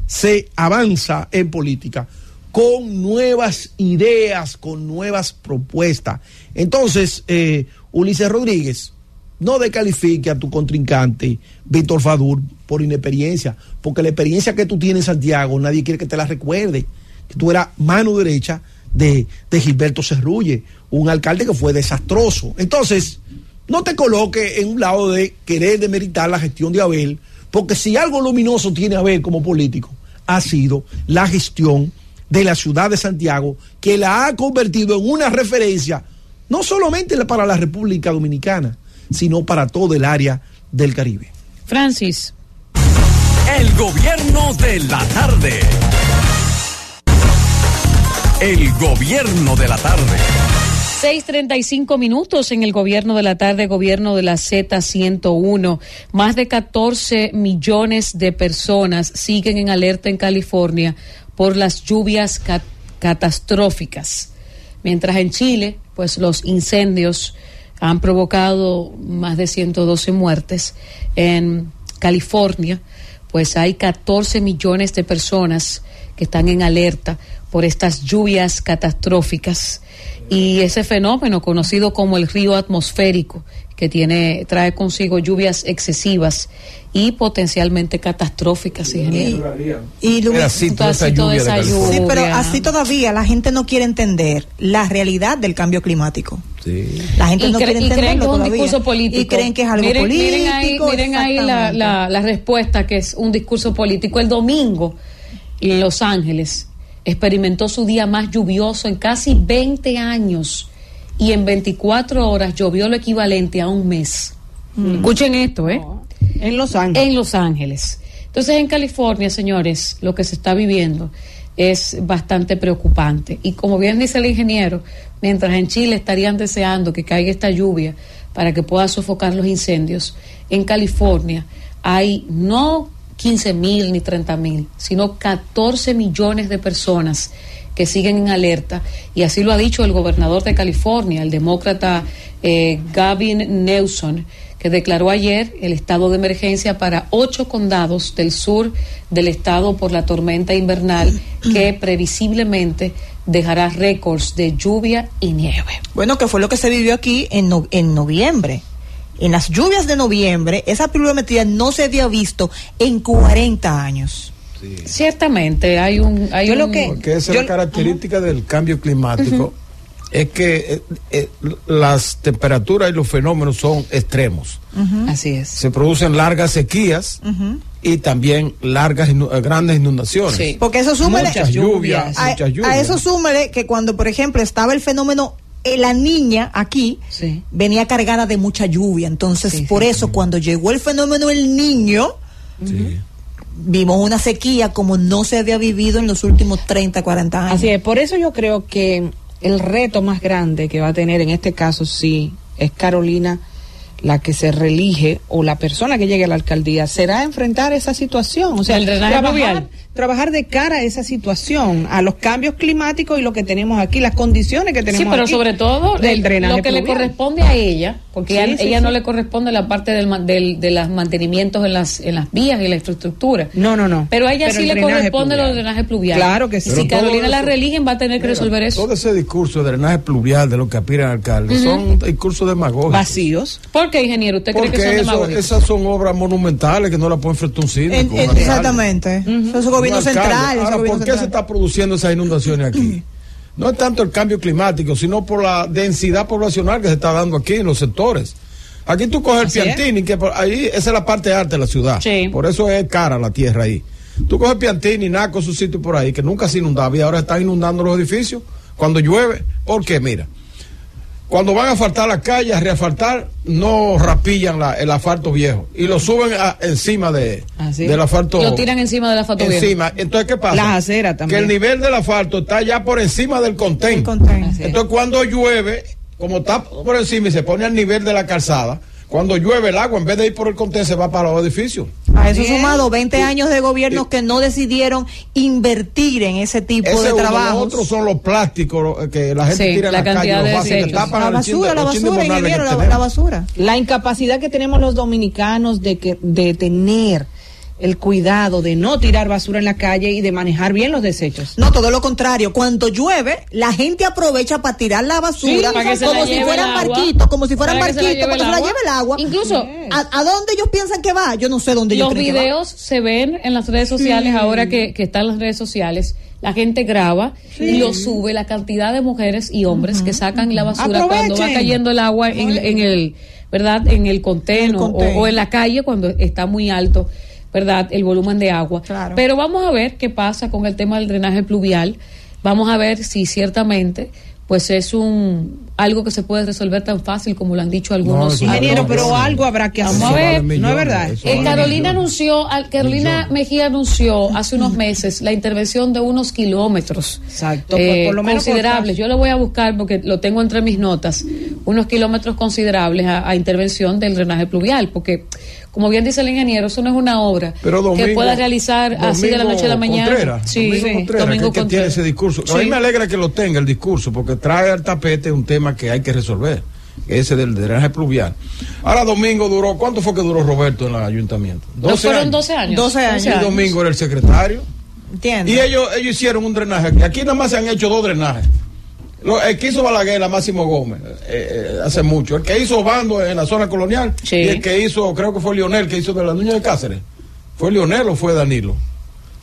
se avanza en política con nuevas ideas, con nuevas propuestas. Entonces, eh, Ulises Rodríguez, no descalifique a tu contrincante, Víctor Fadur, por inexperiencia, porque la experiencia que tú tienes en Santiago, nadie quiere que te la recuerde, que tú eras mano derecha de, de Gilberto Cerrulle, un alcalde que fue desastroso. Entonces, no te coloque en un lado de querer demeritar la gestión de Abel, porque si algo luminoso tiene Abel como político, ha sido la gestión de la ciudad de Santiago, que la ha convertido en una referencia, no solamente para la República Dominicana, sino para todo el área del Caribe. Francis. El gobierno de la tarde. El gobierno de la tarde. 6:35 minutos en el gobierno de la tarde, gobierno de la Z101. Más de 14 millones de personas siguen en alerta en California por las lluvias ca- catastróficas. Mientras en Chile, pues los incendios han provocado más de 112 muertes. En California, pues hay 14 millones de personas que están en alerta por estas lluvias catastróficas y ese fenómeno conocido como el río atmosférico que tiene trae consigo lluvias excesivas y potencialmente catastróficas ingeniero. Y Lumi- Un pedacito de esa Sí, lluvia. pero así todavía la gente no quiere entender la realidad del cambio climático. La gente y, no cre- quiere y creen entenderlo que es un todavía. discurso político. Y creen que es algo miren, político. Miren ahí, miren ahí la- la respuesta que es un discurso político. El domingo, en Los Ángeles, experimentó su día más lluvioso en casi 20 años y en 24 horas llovió lo equivalente a un mes. Escuchen esto, ¿eh? En Los Ángeles. En Los Ángeles. Entonces, en California, señores, lo que se está viviendo es bastante preocupante. Y como bien dice el ingeniero, mientras en Chile estarían deseando que caiga esta lluvia para que pueda sofocar los incendios, en California hay no 15 mil ni 30 mil, sino 14 millones de personas que siguen en alerta y así lo ha dicho el gobernador de California, el demócrata eh, Gavin Newsom, que declaró ayer el estado de emergencia para ocho condados del sur del estado por la tormenta invernal (clears throat) que previsiblemente dejará récords de lluvia y nieve. Bueno, que fue lo que se vivió aquí en, no- en noviembre. En las lluvias de noviembre, esa pluviometría no se había visto en 40 años. Ciertamente hay un hay un- Porque esa es la característica del cambio climático. Es que eh, eh, las temperaturas y los fenómenos son extremos. Así es. Se producen largas sequías y también largas, inu- grandes inundaciones. Porque eso súmele. Muchas lluvias. A, muchas a lluvias. eso súmele que cuando, por ejemplo, estaba el fenómeno, la niña aquí venía cargada de mucha lluvia. Entonces, por eso, cuando llegó el fenómeno el niño, vimos una sequía como no se había vivido en los últimos 30, 40 años. Así es, por eso yo creo que el reto más grande que va a tener en este caso sí es Carolina la que se reelige o la persona que llegue a la alcaldía será enfrentar esa situación, o sea, El drenaje trabajar, pluvial. Trabajar de cara a esa situación, a los cambios climáticos y lo que tenemos aquí, las condiciones que tenemos Sí, pero aquí sobre todo del el- lo que le corresponde a ella, porque Sí, ella, sí, ella sí. no le corresponde la parte del, ma- del- de los mantenimientos en las, en las vías y la infraestructura. No, no, no. Pero a ella Pero sí el le corresponde pluvial. lo del drenaje pluvial. Claro que sí. Y Pero si Carolina la eso- religen va a tener que resolver eso. Todo ese discurso de drenaje pluvial de lo que aspiran alcaldes Ujú. son discursos demagógicos. Vacíos. ¿Por qué, ingeniero? ¿Usted cree que son eso- demagógicos? esas son obras monumentales que no las puede enfrentar un síndico. En- un en- alcalde. exactamente. Eso es gobierno central. Ahora, es gobierno ¿por qué se está produciendo esas inundaciones aquí? (clears throat) No es tanto el cambio climático, sino por la densidad poblacional que se está dando aquí en los sectores. Aquí tú coges Así el Piantini, que por ahí esa es la parte alta de la ciudad. Por eso es cara la tierra ahí. Tú coges Piantini, Naco, su sitio por ahí, que nunca se inundaba y ahora están inundando los edificios cuando llueve. ¿Por qué? Mira, cuando van a asfaltar las calles, a reasfaltar, no rapillan la- el asfalto viejo y lo suben a- encima de, del asfalto. Lo tiran encima de la foto Encima. Entonces, ¿qué pasa? Las aceras también. Que el nivel del asfalto está ya por encima del contén. Entonces, cuando llueve, como está por encima y se pone al nivel de la calzada, cuando llueve el agua, en vez de ir por el contén, se va para los edificios. A eso sumado 20 años de gobiernos que no decidieron invertir en ese tipo Ese de trabajos. otros son los plásticos lo- que la gente Sí, tira en la la, calle, los vasos que tapan La el chin de- basura, la basura, ingeniero, la- la basura. La incapacidad que tenemos los dominicanos de que de tener el cuidado de no tirar basura en la calle y de manejar bien los desechos. No, todo lo contrario. Cuando llueve, la gente aprovecha para tirar la basura Sí, como la si fueran el barquitos, como si fueran barquitos, lleve para que el se la agua. lleve el agua. Incluso- ¿A, a dónde ellos piensan que va? Yo no sé dónde ellos Los creen que va. videos se ven en las redes sociales, Sí. ahora que, que están las redes sociales. La gente graba y lo sube, la cantidad de mujeres y hombres que sacan la basura cuando va cayendo el agua en, en el, ¿verdad? En el conteno o, contén. o en la calle cuando está muy alto, ¿verdad? El volumen de agua. Pero vamos a ver qué pasa con el tema del drenaje pluvial. Vamos a ver si ciertamente pues es un algo que se puede resolver tan fácil como lo han dicho algunos. Ingeniero, pero algo habrá que hacer. Vamos a ver. no es verdad. Eh, Carolina anunció, al- Carolina Mejía anunció hace unos meses la intervención de unos kilómetros Exacto, eh, por- por lo menos considerables. Yo lo voy a buscar porque lo tengo entre mis notas. Unos kilómetros considerables a, a intervención del drenaje pluvial, porque como bien dice el ingeniero, eso no es una obra Pero que Domingo- pueda realizar así de la noche a la mañana. Contreras, sí, Domingo sí, Contreras, Domingo que, que tiene ese discurso. A mí me alegra que lo tenga el discurso, porque trae al tapete un tema que hay que resolver, ese del drenaje pluvial. Ahora Domingo duró, ¿cuánto fue que duró Roberto en el ayuntamiento? No, fueron 12 años. 12 años. Y Domingo era el secretario. ¿Entiendes? Y ellos, ellos hicieron un drenaje aquí. Aquí nada más se han hecho dos drenajes. Lo- el que hizo Balaguer, la Máximo Gómez, eh, eh, hace mucho. El que hizo Bando en la zona colonial. Sí. Y el que hizo, creo que fue Lionel, que hizo de la Nuña de Cáceres. ¿Fue Lionel o fue Danilo?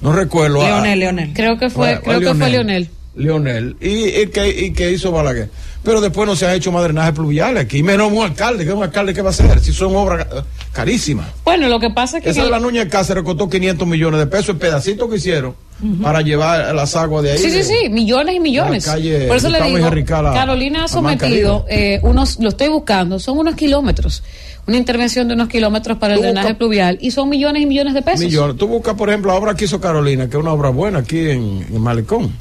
No recuerdo. Ah, Leonel, Leonel. Creo que fue, Bueno, creo que fue Leonel. Leonel. Y, y que, y que hizo Balaguer. Pero después no se ha hecho más drenaje pluvial aquí. Menos un alcalde. que un alcalde qué va a hacer? Si son obras eh, carísimas. Bueno, lo que pasa es que... Esa de la Nuña de Cáceres costó 500 millones de pesos. El pedacito que hicieron para llevar las aguas de ahí. Sí, sí, de- sí, millones y millones. Calle Por eso le digo, Carolina ha sometido eh, unos, lo estoy buscando, son unos kilómetros, una intervención de unos kilómetros para el Tú busca- drenaje pluvial y son millones y millones de pesos. Millones. Tú buscas, por ejemplo, la obra que hizo Carolina, que es una obra buena aquí en, en Malecón.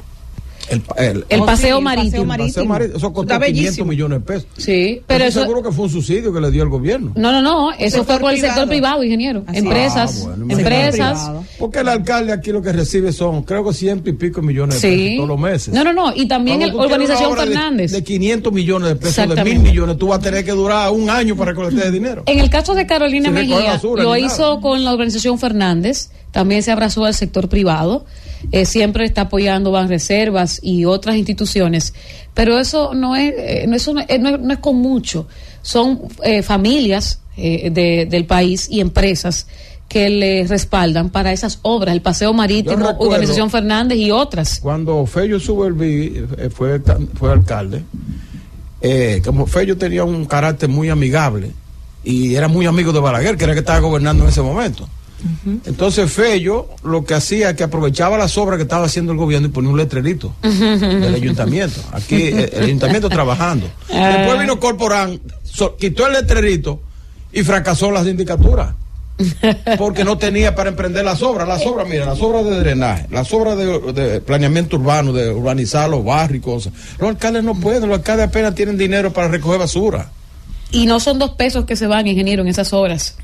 El, el, El Oh, paseo sí, el marítimo. paseo marítimo. paseo marítimo. Eso costó Está 500 bellísimo. millones de pesos. Sí, Pero eso... seguro que fue un subsidio que le dio el gobierno. No, no, no, eso fue por el sector privado. ingeniero. Así Empresas, Ah, bueno, empresas. Porque el alcalde aquí lo que recibe son, creo que ciento y pico millones de Sí. pesos todos los meses. No, no, no, y también el una Urbanización obra de- Fernández. De, 500 millones de pesos, de mil millones, tú vas a tener que durar un año para recolectar ese dinero. En el caso de Carolina Mejía, basura lo hizo nada. con la organización Fernández, también se abrazó al sector privado, eh, siempre está apoyando Banreservas y otras instituciones, pero eso no es, eh, no, eso no, eh, no es, no es con mucho, son eh, familias de- del país y empresas que le respaldan para esas obras, el Paseo Marítimo, Urbanización Fernández y otras. Cuando Fello Suberví fue, fue alcalde, eh, como Fello tenía un carácter muy amigable y era muy amigo de Balaguer, que era el que estaba gobernando en ese momento. Entonces Fello lo que hacía es que aprovechaba las obras que estaba haciendo el gobierno y ponía un letrerito del ayuntamiento. Aquí eh, el ayuntamiento trabajando. (laughs) Ah. Después vino Corporán, so- quitó el letrerito y fracasó la sindicatura. Porque no tenía para emprender las obras. Las obras, mira, las obras de drenaje, las obras de, de planeamiento urbano, de urbanizar los barrios y cosas. Los alcaldes no pueden, los alcaldes apenas tienen dinero para recoger basura. Y no son dos pesos que se van, ingeniero, en esas obras.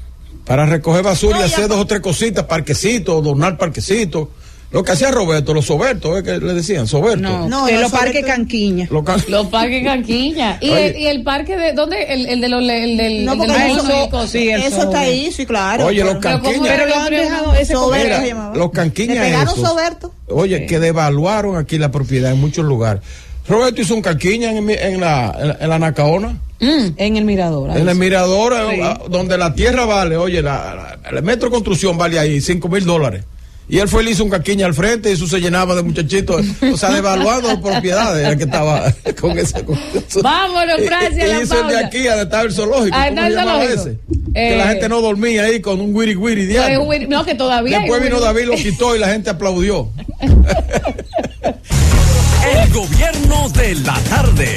Para recoger basura y hacer dos o tres cositas, parquecitos, donar parquecitos. Lo que hacía Roberto, los sobertos, ¿eh? que le decían, sobertos. No, No, los parques Canquiña. Los can- parques Canquilla. (laughs) ¿Y, el, y el parque de. ¿Dónde? El, el de los. El del, No, del eso, sí, el eso está ahí, sí, claro. Oye, los Pero ¿cómo canquiñas. Pero lo han dejado ese Soberto Mira, se llamaba. los canquiñas Le pegaron esos. Oye, que devaluaron aquí la propiedad en muchos lugares. Roberto hizo un canquiña en, mi- en la, en, la- en la Nacaona, En el mirador. en el mirador, eh, Sí. a- donde la tierra vale, oye, la, la- el metro de construcción vale ahí 5 mil dólares. Y él fue, le hizo un caquiña al frente y eso se llenaba de muchachitos, o sea, devaluando propiedades, el que estaba (laughs) con ese. con eso. Vámonos, Y- Francia, y la hizo el de aquí, donde estaba el zoológico. Ah, ¿Cómo está se el zoológico. ese? que la Eh, gente no dormía ahí con un wiri wiri No, diario. no, que todavía. Después vino David, lo quitó y la gente aplaudió. (laughs) Gobierno de la tarde.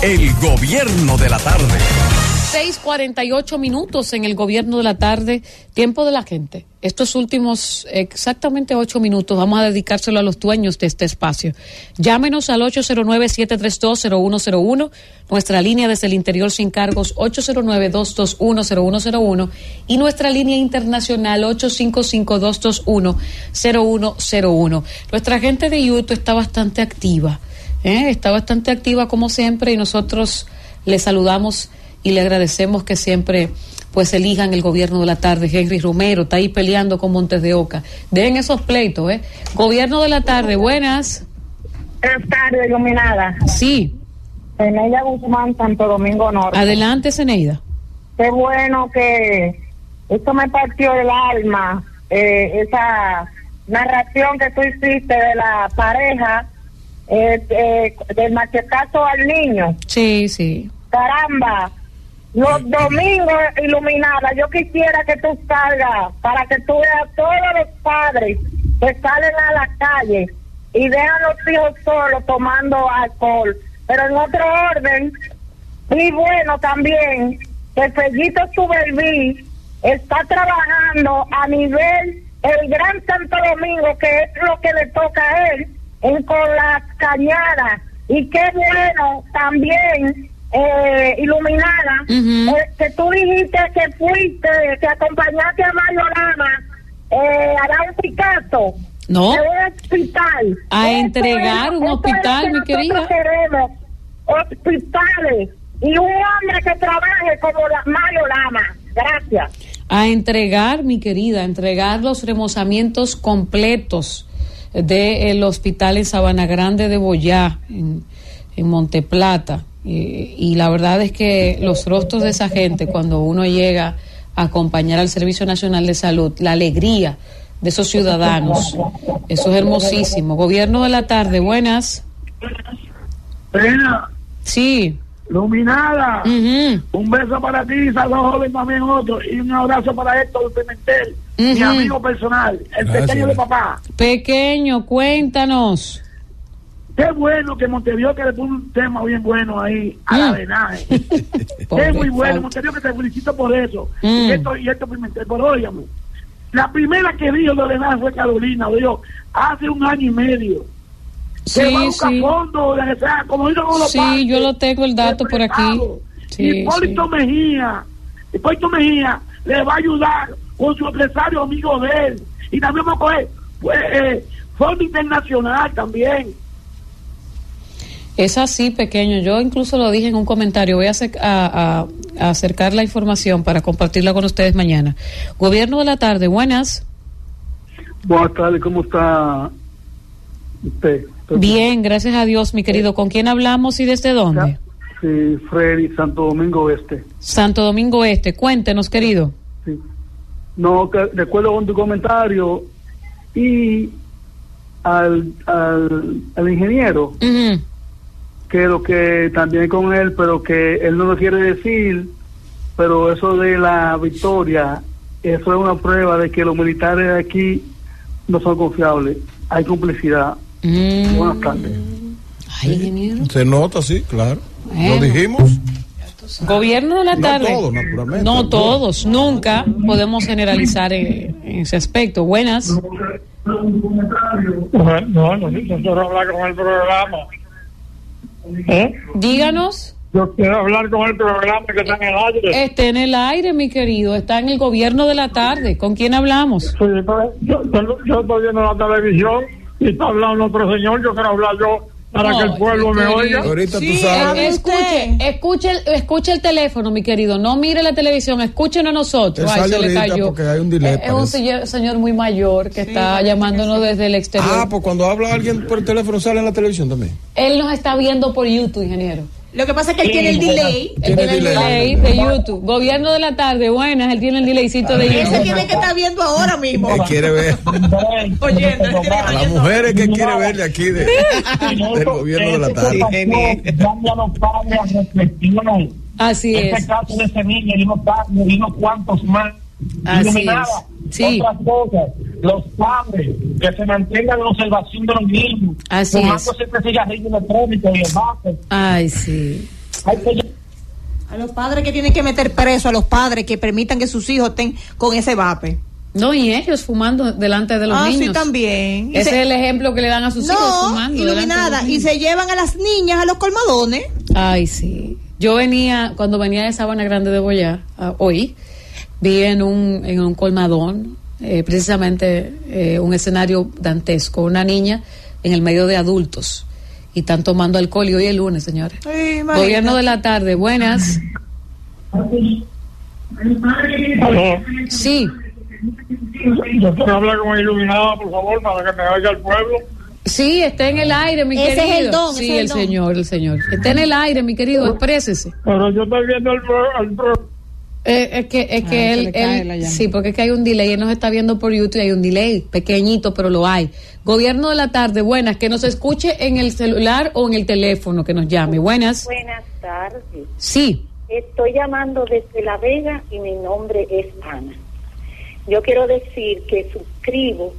El gobierno de la tarde. 6:48 minutos en el gobierno de la tarde, tiempo de la gente. Estos últimos exactamente ocho minutos vamos a dedicárselo a los dueños de este espacio. Llámenos al 809-732-0101, nuestra línea desde el interior sin cargos 809-221-0101 y nuestra línea internacional 855-221-0101. Nuestra gente de YouTube está bastante activa, ¿eh? está bastante activa como siempre y nosotros le saludamos y le agradecemos que siempre pues elijan el gobierno de la tarde. Henry Romero está ahí peleando con Montes de Oca. Dejen esos pleitos, ¿eh? Gobierno de la tarde, buenas. Buenas tardes, iluminada. Sí, Enelia Guzmán, Santo Domingo Norte. adelante, Zeneida. Qué bueno que esto me partió el alma, eh, esa narración que tú hiciste de la pareja, eh, eh, del machetazo al niño. Sí, sí. Caramba, los domingos iluminada, yo quisiera que tú salgas para que tú veas todos los padres que salen a la calle y dejan a los hijos solos tomando alcohol. Pero en otro orden, y bueno también, que Fellito Suberví está trabajando a nivel el Gran Santo Domingo, que es lo que le toca a él, en con las cañadas. Y qué bueno también, eh, iluminada, eh, que tú dijiste que fuiste, que acompañaste a Mario Lama eh, a dar un Picasso. No. En un hospital. A entregar un hospital, es mi querida. queremos hospitales y un hombre que trabaje como la Mario Lama. Gracias. A entregar, mi querida, a entregar los remozamientos completos del hospital en Sabana Grande de Boyá, en, en Monteplata. Y, y la verdad es que los rostros de esa gente, cuando uno llega a acompañar al Servicio Nacional de Salud, la alegría de esos ciudadanos, eso es hermosísimo. Gobierno de la tarde, buenas. Pena, Sí. Luminada, un beso para ti, saludos joven también otro, y un abrazo para Héctor Pimentel, mi amigo personal, el Gracias. pequeño de papá. Pequeño, cuéntanos. Qué bueno que Montevideo que le puso un tema bien bueno ahí a la venaje. (laughs) es muy bueno, Montevideo que te felicito por eso. Mm. Y esto, y esto pero óigame, la primera que dijo lo de venaje fue Carolina, dijo hace un año y medio. Sí, que va a buscar sí. fondos, de que sea, como dicen con los Sí, yo lo tengo el dato por aquí. Sí, Hipólito Mejía, Hipólito Mejía le va a ayudar con su empresario amigo de él. Y también va a coger pues, eh, fondo internacional también. Es así, pequeño. Yo incluso lo dije en un comentario. Voy a, acer- a- a- a acercar la información para compartirla con ustedes mañana. Gobierno de la tarde, buenas. Buenas tardes, ¿cómo está usted? Bien, gracias a Dios, mi querido. ¿Con quién hablamos y desde dónde? Sí, Freddy, Santo Domingo Este. Santo Domingo Este. Cuéntenos, querido. No, que de acuerdo con tu comentario y al, al, al ingeniero, que lo que también con él, pero que él no lo quiere decir, pero eso de la victoria, eso es una prueba de que los militares de aquí no son confiables, hay complicidad. Mm. Buenas tardes. Se nota, sí, claro. Bueno. Lo dijimos. Gobierno de la No tarde. todos, naturalmente. No todos, nunca podemos generalizar en, en ese aspecto. Buenas. No, no, yo quiero hablar con el programa. ¿Eh? Díganos. Yo quiero hablar con el programa que está en el aire. Está en el aire, mi querido. Está en el gobierno de la tarde. ¿Con quién hablamos? Sí, pero yo, yo- yo estoy viendo la televisión y está hablando otro señor. Yo quiero hablar yo para que el pueblo me oiga. Sí, eh, escuche, escuche, el- escuche el teléfono, mi querido. No mire la televisión, escúchenos a nosotros. Ay, sale se le ahorita cayó. porque hay un delay, Eh, es un señor, señor muy mayor que está llamándonos desde el exterior. Ah, pues cuando habla alguien por teléfono sale en la televisión también. Él nos está viendo por YouTube, ingeniero. Lo que pasa es que él tiene el delay. Él tiene el delay de YouTube. Gobierno de la tarde, buenas, él tiene el delaycito de Ese YouTube. tiene que estar viendo ahora mismo. Que quiere ver. (laughs) Oyendo, él tiene que las mujeres que quiere ver de aquí de, del gobierno de la tarde. Cambia los padres. Así este es. caso de pa- y unos cuantos más. Así es. Sí. Otras cosas, los padres que se mantengan en observación de los niños. Así fumándose este cigarrillo electrónico y el vape. Ay, sí. Hay que A los padres que tienen que meter preso, a los padres que permitan que sus hijos estén con ese vape. No, y ellos fumando delante de los Ah, sí, niños. también. Y Ese se- es el ejemplo que le dan a sus hijos fumando. delante de los iluminada. Y niños. se llevan a las niñas a los colmadones. Ay, sí. Yo venía, cuando venía de Sabana Grande de Boyá, hoy, vi en un, en un colmadón, eh, precisamente eh, un escenario dantesco, una niña en el medio de adultos y están tomando alcohol y hoy es lunes, señores. Gobierno de la tarde, buenas. Sí. Yo quiero hablar con Iluminada, por favor, para que me oiga el pueblo. Sí, está en el aire, mi Ese es querido. el don, sí, ese es el el don. señor, el señor. Está en el aire, mi querido, exprésese. Pero yo estoy viendo el, pro- el pro- Eh, es que, es que Ah, él, sí, porque es que hay un delay, él nos está viendo por YouTube, hay un delay, pequeñito, pero lo hay. Gobierno de la tarde, buenas, que nos escuche en el celular o en el teléfono, que nos llame, buenas. Buenas tardes. Sí, Estoy llamando desde La Vega y mi nombre es Ana. Yo quiero decir que suscribo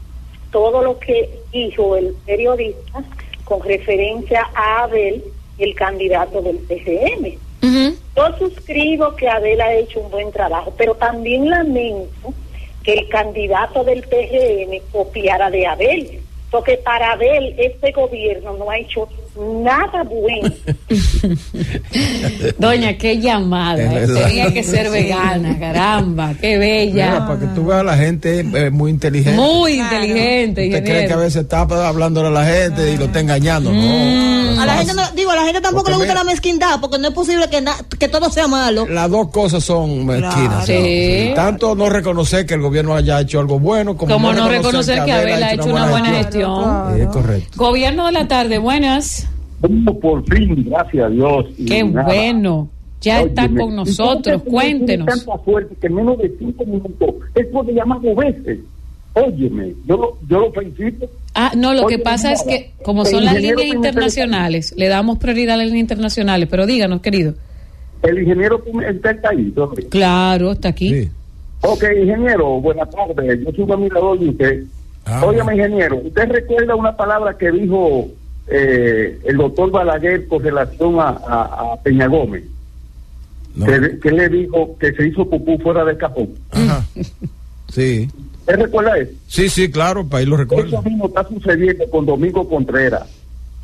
todo lo que dijo el periodista con referencia a Abel, el candidato del PCM. Yo suscribo que Abel ha hecho un buen trabajo, pero también lamento que el candidato del PGM copiara de Abel, porque para Abel este gobierno no ha hecho nada bueno. (laughs) Doña, qué llamada. Eh. Tenía que ser vegana, caramba, qué Mira, bella. para que tú veas, la gente es muy inteligente. Muy inteligente, Usted cree que a veces está hablándole a la gente y lo está engañando. No. A la gente no, digo, a la gente tampoco Porque le gusta mira- la mezquindad, porque no es posible que, na- que todo sea malo. Las dos cosas son mezquinas. Claro. Sí. Tanto no reconocer que el gobierno haya hecho algo bueno, como, Como no reconocer que Abel ha hecho una buena gestión. Sí, es correcto. Gobierno de la tarde, buenas. Por fin, gracias a Dios. y Qué nada. bueno. Ya está con ¿y nosotros. tiene Cuéntenos. tanta suerte que en menos de cinco minutos él puede llamar dos veces. Óyeme, yo lo, yo lo felicito. Ah, no, lo Oye, que pasa mira, es que como son las líneas internacionales, le damos prioridad a las líneas internacionales, pero díganos, querido. El ingeniero está ahí. ¿dónde? Claro, está aquí. Ok, ingeniero, buenas tardes. Yo soy un admirador de usted. Ah, Óyeme, ingeniero, ¿usted recuerda una palabra que dijo eh, el doctor Balaguer con relación a, a, a Peña Gómez? Que, que le dijo que se hizo pupú fuera del cajón. Ajá. Sí. ¿Usted recuerda eso? Sí, sí, claro, país lo recuerda. Eso mismo está sucediendo con Domingo Contreras.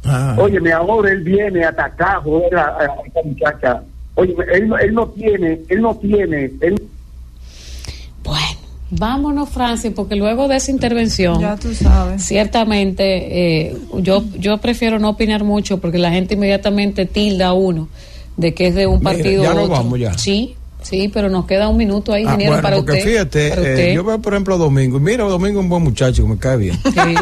Ah. Óyeme, ahora él viene a atacar joder, a, a esta muchacha. Óyeme, él, no- él no tiene, él no tiene, él Vámonos, Francis, porque luego de esa intervención, Ya tú sabes. ciertamente eh, yo, yo prefiero no opinar mucho porque la gente inmediatamente tilda a uno de que es de un Mira, partido ya otro. vamos ya. Sí, sí, pero nos queda un minuto ahí, Ah, ingeniero, bueno, para porque usted. fíjate, para eh, yo veo por ejemplo a Domingo, y mira, Domingo es un buen muchacho que me cae bien. (laughs)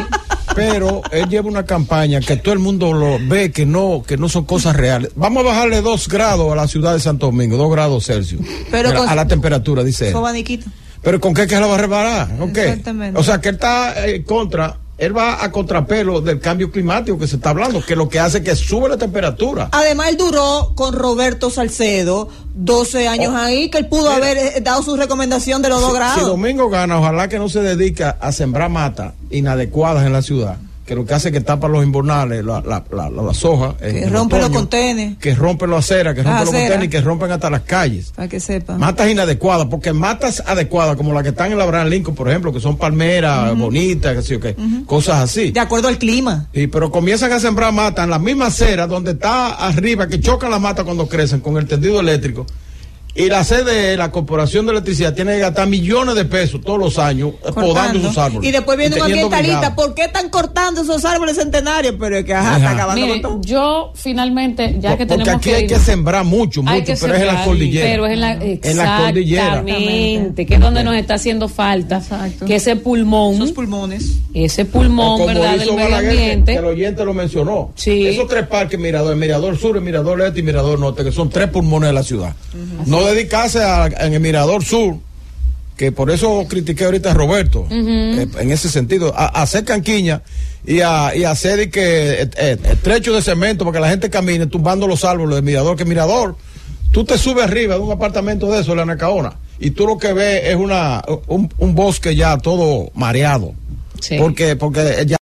Pero él lleva una campaña que todo el mundo lo ve que no, que no son cosas reales. Vamos a bajarle dos grados a la ciudad de Santo Domingo, dos grados Celsius. Pero a, la- con- a la temperatura, dice él. Abaniquito. Pero ¿con qué que la va a reparar? ¿Con qué? Exactamente. O sea, que él está eh, contra, él va a contrapelo del cambio climático que se está hablando, que lo que hace es que sube la temperatura. Además, él duró con Roberto Salcedo 12 años ahí, que él pudo haber eh, dado su recomendación de los dos Si grados. Domingo gana, ojalá que no se dedique a sembrar matas inadecuadas en la ciudad, que lo que hace es que tapa los invernales, la, la, la, la- las hojas. que en rompe los contenes, Que rompen las aceras, que Las rompen los aceras. contenes y que rompen hasta las calles. para que sepa. Matas inadecuadas, porque matas adecuadas, como las que están en la Abraham Lincoln, por ejemplo, que son palmeras bonitas, que sí, o qué, cosas así. De acuerdo al clima. Sí, pero comienzan a sembrar matas en la misma acera donde está arriba, que chocan las matas cuando crecen con el tendido eléctrico. Y la sede, la Corporación de Electricidad, tiene que gastar millones de pesos todos los años eh, podando esos árboles. Y después viene un ambientalista. ¿por qué están cortando esos árboles centenarios? Pero es que ajá, está acabando Mire, con todo. yo finalmente, ya que Porque tenemos aquí que hay ir- que sembrar mucho, Hay mucho, pero es en la cordillera. Pero es en la, En la cordillera. Exactamente, que es donde nos está haciendo falta. Que ese pulmón. Esos pulmones. Ese pulmón, como ¿verdad? hizo Del medio ambiente. Que el oyente lo mencionó. Sí. Esos tres parques, Mirador, el Mirador Sur, el Mirador Este y Mirador Norte, que son tres pulmones de la ciudad. No dedicarse a- en el Mirador Sur, que por eso critiqué ahorita a Roberto, eh, en ese sentido, a, a hacer canquiña y a, y a hacer que, eh, eh, estrecho de cemento para que la gente camine tumbando los árboles del Mirador, que Mirador, tú te subes arriba de un apartamento de eso, la Nacaona, y tú lo que ves es una, un, un bosque ya todo mareado. Porque, porque ya